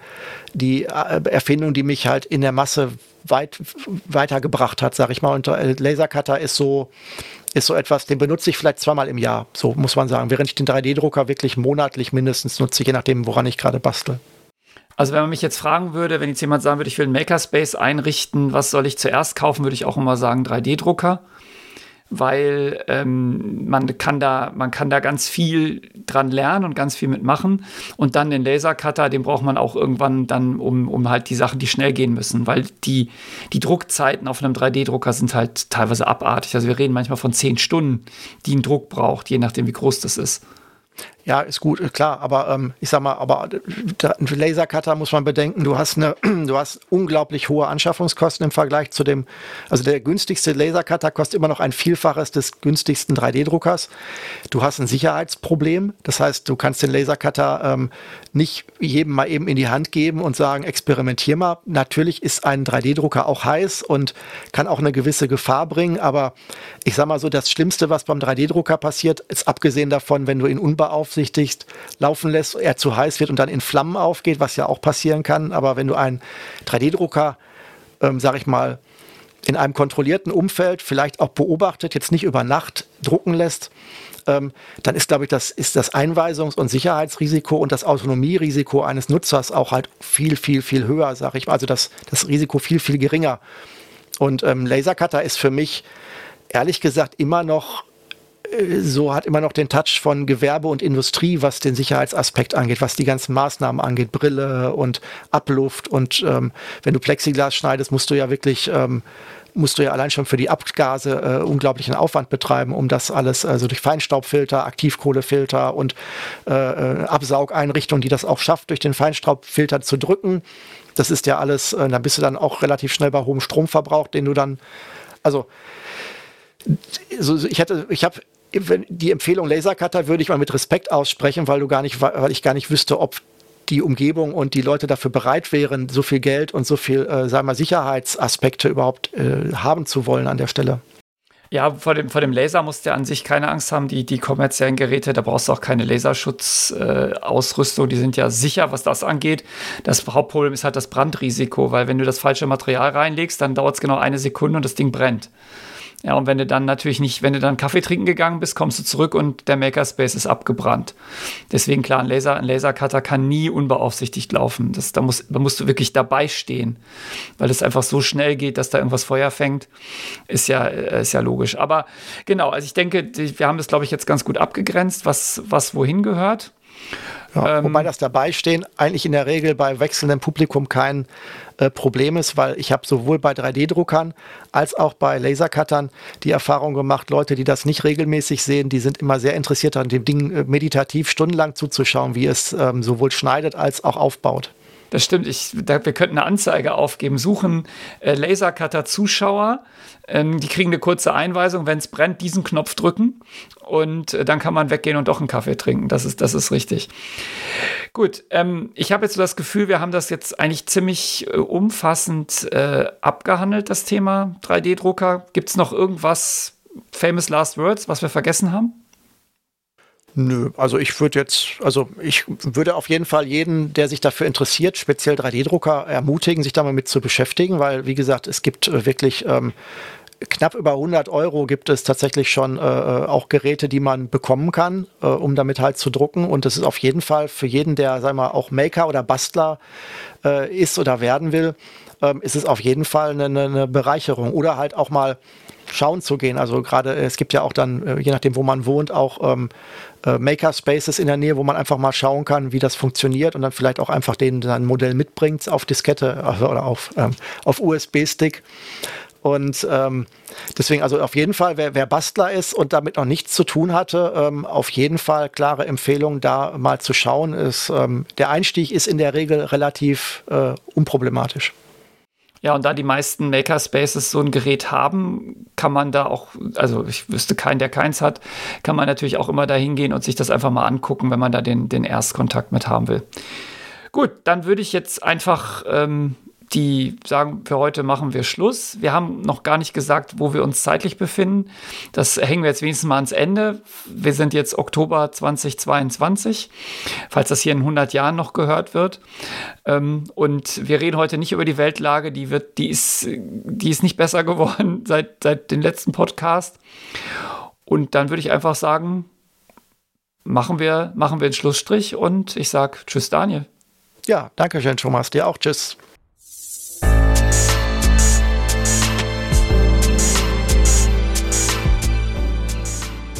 die äh, Erfindung, die mich halt in der Masse weit weitergebracht hat, sag ich mal. Und äh, Lasercutter ist so, ist so etwas, den benutze ich vielleicht zweimal im Jahr, so muss man sagen. Während ich den 3D-Drucker wirklich monatlich mindestens nutze, je nachdem, woran ich gerade bastel. Also wenn man mich jetzt fragen würde, wenn jetzt jemand sagen würde, ich will einen Makerspace einrichten, was soll ich zuerst kaufen, würde ich auch immer sagen 3D-Drucker. Weil ähm, man kann da, man kann da ganz viel dran lernen und ganz viel mitmachen. Und dann den Lasercutter, den braucht man auch irgendwann dann, um, um halt die Sachen, die schnell gehen müssen, weil die, die Druckzeiten auf einem 3D-Drucker sind halt teilweise abartig. Also wir reden manchmal von zehn Stunden, die ein Druck braucht, je nachdem, wie groß das ist. Ja, ist gut, klar, aber ähm, ich sag mal, aber ein Lasercutter muss man bedenken, du hast eine, du hast unglaublich hohe Anschaffungskosten im Vergleich zu dem, also der günstigste Lasercutter kostet immer noch ein Vielfaches des günstigsten 3D-Druckers. Du hast ein Sicherheitsproblem, das heißt, du kannst den Lasercutter ähm, nicht jedem mal eben in die Hand geben und sagen, experimentier mal. Natürlich ist ein 3D-Drucker auch heiß und kann auch eine gewisse Gefahr bringen, aber ich sag mal so, das Schlimmste, was beim 3D-Drucker passiert, ist abgesehen davon, wenn du ihn unbeaufsichtigt unbeaufsichtigt laufen lässt, er zu heiß wird und dann in Flammen aufgeht, was ja auch passieren kann. Aber wenn du einen 3D-Drucker, ähm, sag ich mal, in einem kontrollierten Umfeld, vielleicht auch beobachtet, jetzt nicht über Nacht drucken lässt, ähm, dann ist, glaube ich, das, ist das Einweisungs- und Sicherheitsrisiko und das Autonomierisiko eines Nutzers auch halt viel, viel, viel höher, sage ich mal. Also das, das Risiko viel, viel geringer. Und ähm, Lasercutter ist für mich ehrlich gesagt immer noch so hat immer noch den Touch von Gewerbe und Industrie, was den Sicherheitsaspekt angeht, was die ganzen Maßnahmen angeht, Brille und Abluft und ähm, wenn du Plexiglas schneidest, musst du ja wirklich ähm, musst du ja allein schon für die Abgase äh, unglaublichen Aufwand betreiben, um das alles, also durch Feinstaubfilter, Aktivkohlefilter und äh, äh, Absaugeinrichtungen, die das auch schafft, durch den Feinstaubfilter zu drücken. Das ist ja alles, äh, da bist du dann auch relativ schnell bei hohem Stromverbrauch, den du dann, also so, ich hatte, ich habe die Empfehlung Lasercutter würde ich mal mit Respekt aussprechen, weil du gar nicht, weil ich gar nicht wüsste, ob die Umgebung und die Leute dafür bereit wären, so viel Geld und so viel, äh, sagen wir, Sicherheitsaspekte überhaupt äh, haben zu wollen an der Stelle. Ja, vor dem, vor dem Laser musst du ja an sich keine Angst haben. Die, die kommerziellen Geräte, da brauchst du auch keine Laserschutzausrüstung. Äh, die sind ja sicher, was das angeht. Das Hauptproblem ist halt das Brandrisiko, weil wenn du das falsche Material reinlegst, dann dauert es genau eine Sekunde und das Ding brennt. Ja, und wenn du dann natürlich nicht, wenn du dann Kaffee trinken gegangen bist, kommst du zurück und der Makerspace ist abgebrannt. Deswegen klar, ein Laser, ein Lasercutter kann nie unbeaufsichtigt laufen. Das, da, muss, da musst du wirklich dabei stehen, weil es einfach so schnell geht, dass da irgendwas Feuer fängt. Ist ja, äh, ist ja logisch. Aber genau, also ich denke, wir haben das, glaube ich, jetzt ganz gut abgegrenzt, was, was wohin gehört. Ja, ähm, wobei das Dabeistehen eigentlich in der Regel bei wechselndem Publikum kein äh, Problem ist, weil ich habe sowohl bei 3D-Druckern als auch bei Lasercuttern die Erfahrung gemacht, Leute, die das nicht regelmäßig sehen, die sind immer sehr interessiert an dem Ding äh, meditativ stundenlang zuzuschauen, wie es ähm, sowohl schneidet als auch aufbaut. Das stimmt. Ich, da, wir könnten eine Anzeige aufgeben. Suchen äh, Lasercutter-Zuschauer. Ähm, die kriegen eine kurze Einweisung. Wenn es brennt, diesen Knopf drücken. Und äh, dann kann man weggehen und doch einen Kaffee trinken. Das ist, das ist richtig. Gut. Ähm, ich habe jetzt so das Gefühl, wir haben das jetzt eigentlich ziemlich äh, umfassend äh, abgehandelt, das Thema 3D-Drucker. Gibt es noch irgendwas, famous last words, was wir vergessen haben? Nö, also ich würde jetzt, also ich würde auf jeden Fall jeden, der sich dafür interessiert, speziell 3D-Drucker, ermutigen, sich damit zu beschäftigen, weil, wie gesagt, es gibt äh, wirklich ähm, knapp über 100 Euro gibt es tatsächlich schon äh, äh, auch Geräte, die man bekommen kann, äh, um damit halt zu drucken. Und das ist auf jeden Fall für jeden, der, sagen wir mal, auch Maker oder Bastler äh, ist oder werden will, ähm, ist es auf jeden Fall eine, eine Bereicherung. Oder halt auch mal schauen zu gehen. Also gerade, es gibt ja auch dann, äh, je nachdem, wo man wohnt, auch ähm, äh, Makerspaces in der Nähe, wo man einfach mal schauen kann, wie das funktioniert und dann vielleicht auch einfach den sein Modell mitbringt auf Diskette also, oder auf, ähm, auf USB-Stick. Und ähm, deswegen, also auf jeden Fall, wer, wer, Bastler ist und damit noch nichts zu tun hatte, ähm, auf jeden Fall klare Empfehlung, da mal zu schauen. Ist, ähm, der Einstieg ist in der Regel relativ äh, unproblematisch. Ja, und da die meisten Makerspaces so ein Gerät haben, kann man da auch, also ich wüsste keinen, der keins hat, kann man natürlich auch immer da hingehen und sich das einfach mal angucken, wenn man da den, den Erstkontakt mit haben will. Gut, dann würde ich jetzt einfach ähm, die sagen, für heute machen wir Schluss. Wir haben noch gar nicht gesagt, wo wir uns zeitlich befinden. Das hängen wir jetzt wenigstens mal ans Ende. Wir sind jetzt Oktober 2022, falls das hier in 100 Jahren noch gehört wird. Ähm, und wir reden heute nicht über die Weltlage, die, wird, die, ist, die ist nicht besser geworden seit, seit dem letzten Podcast. Und dann würde ich einfach sagen, machen wir, machen wir einen Schlussstrich und ich sage Tschüss, Daniel. Ja, danke schön, Thomas. Dir auch Tschüss.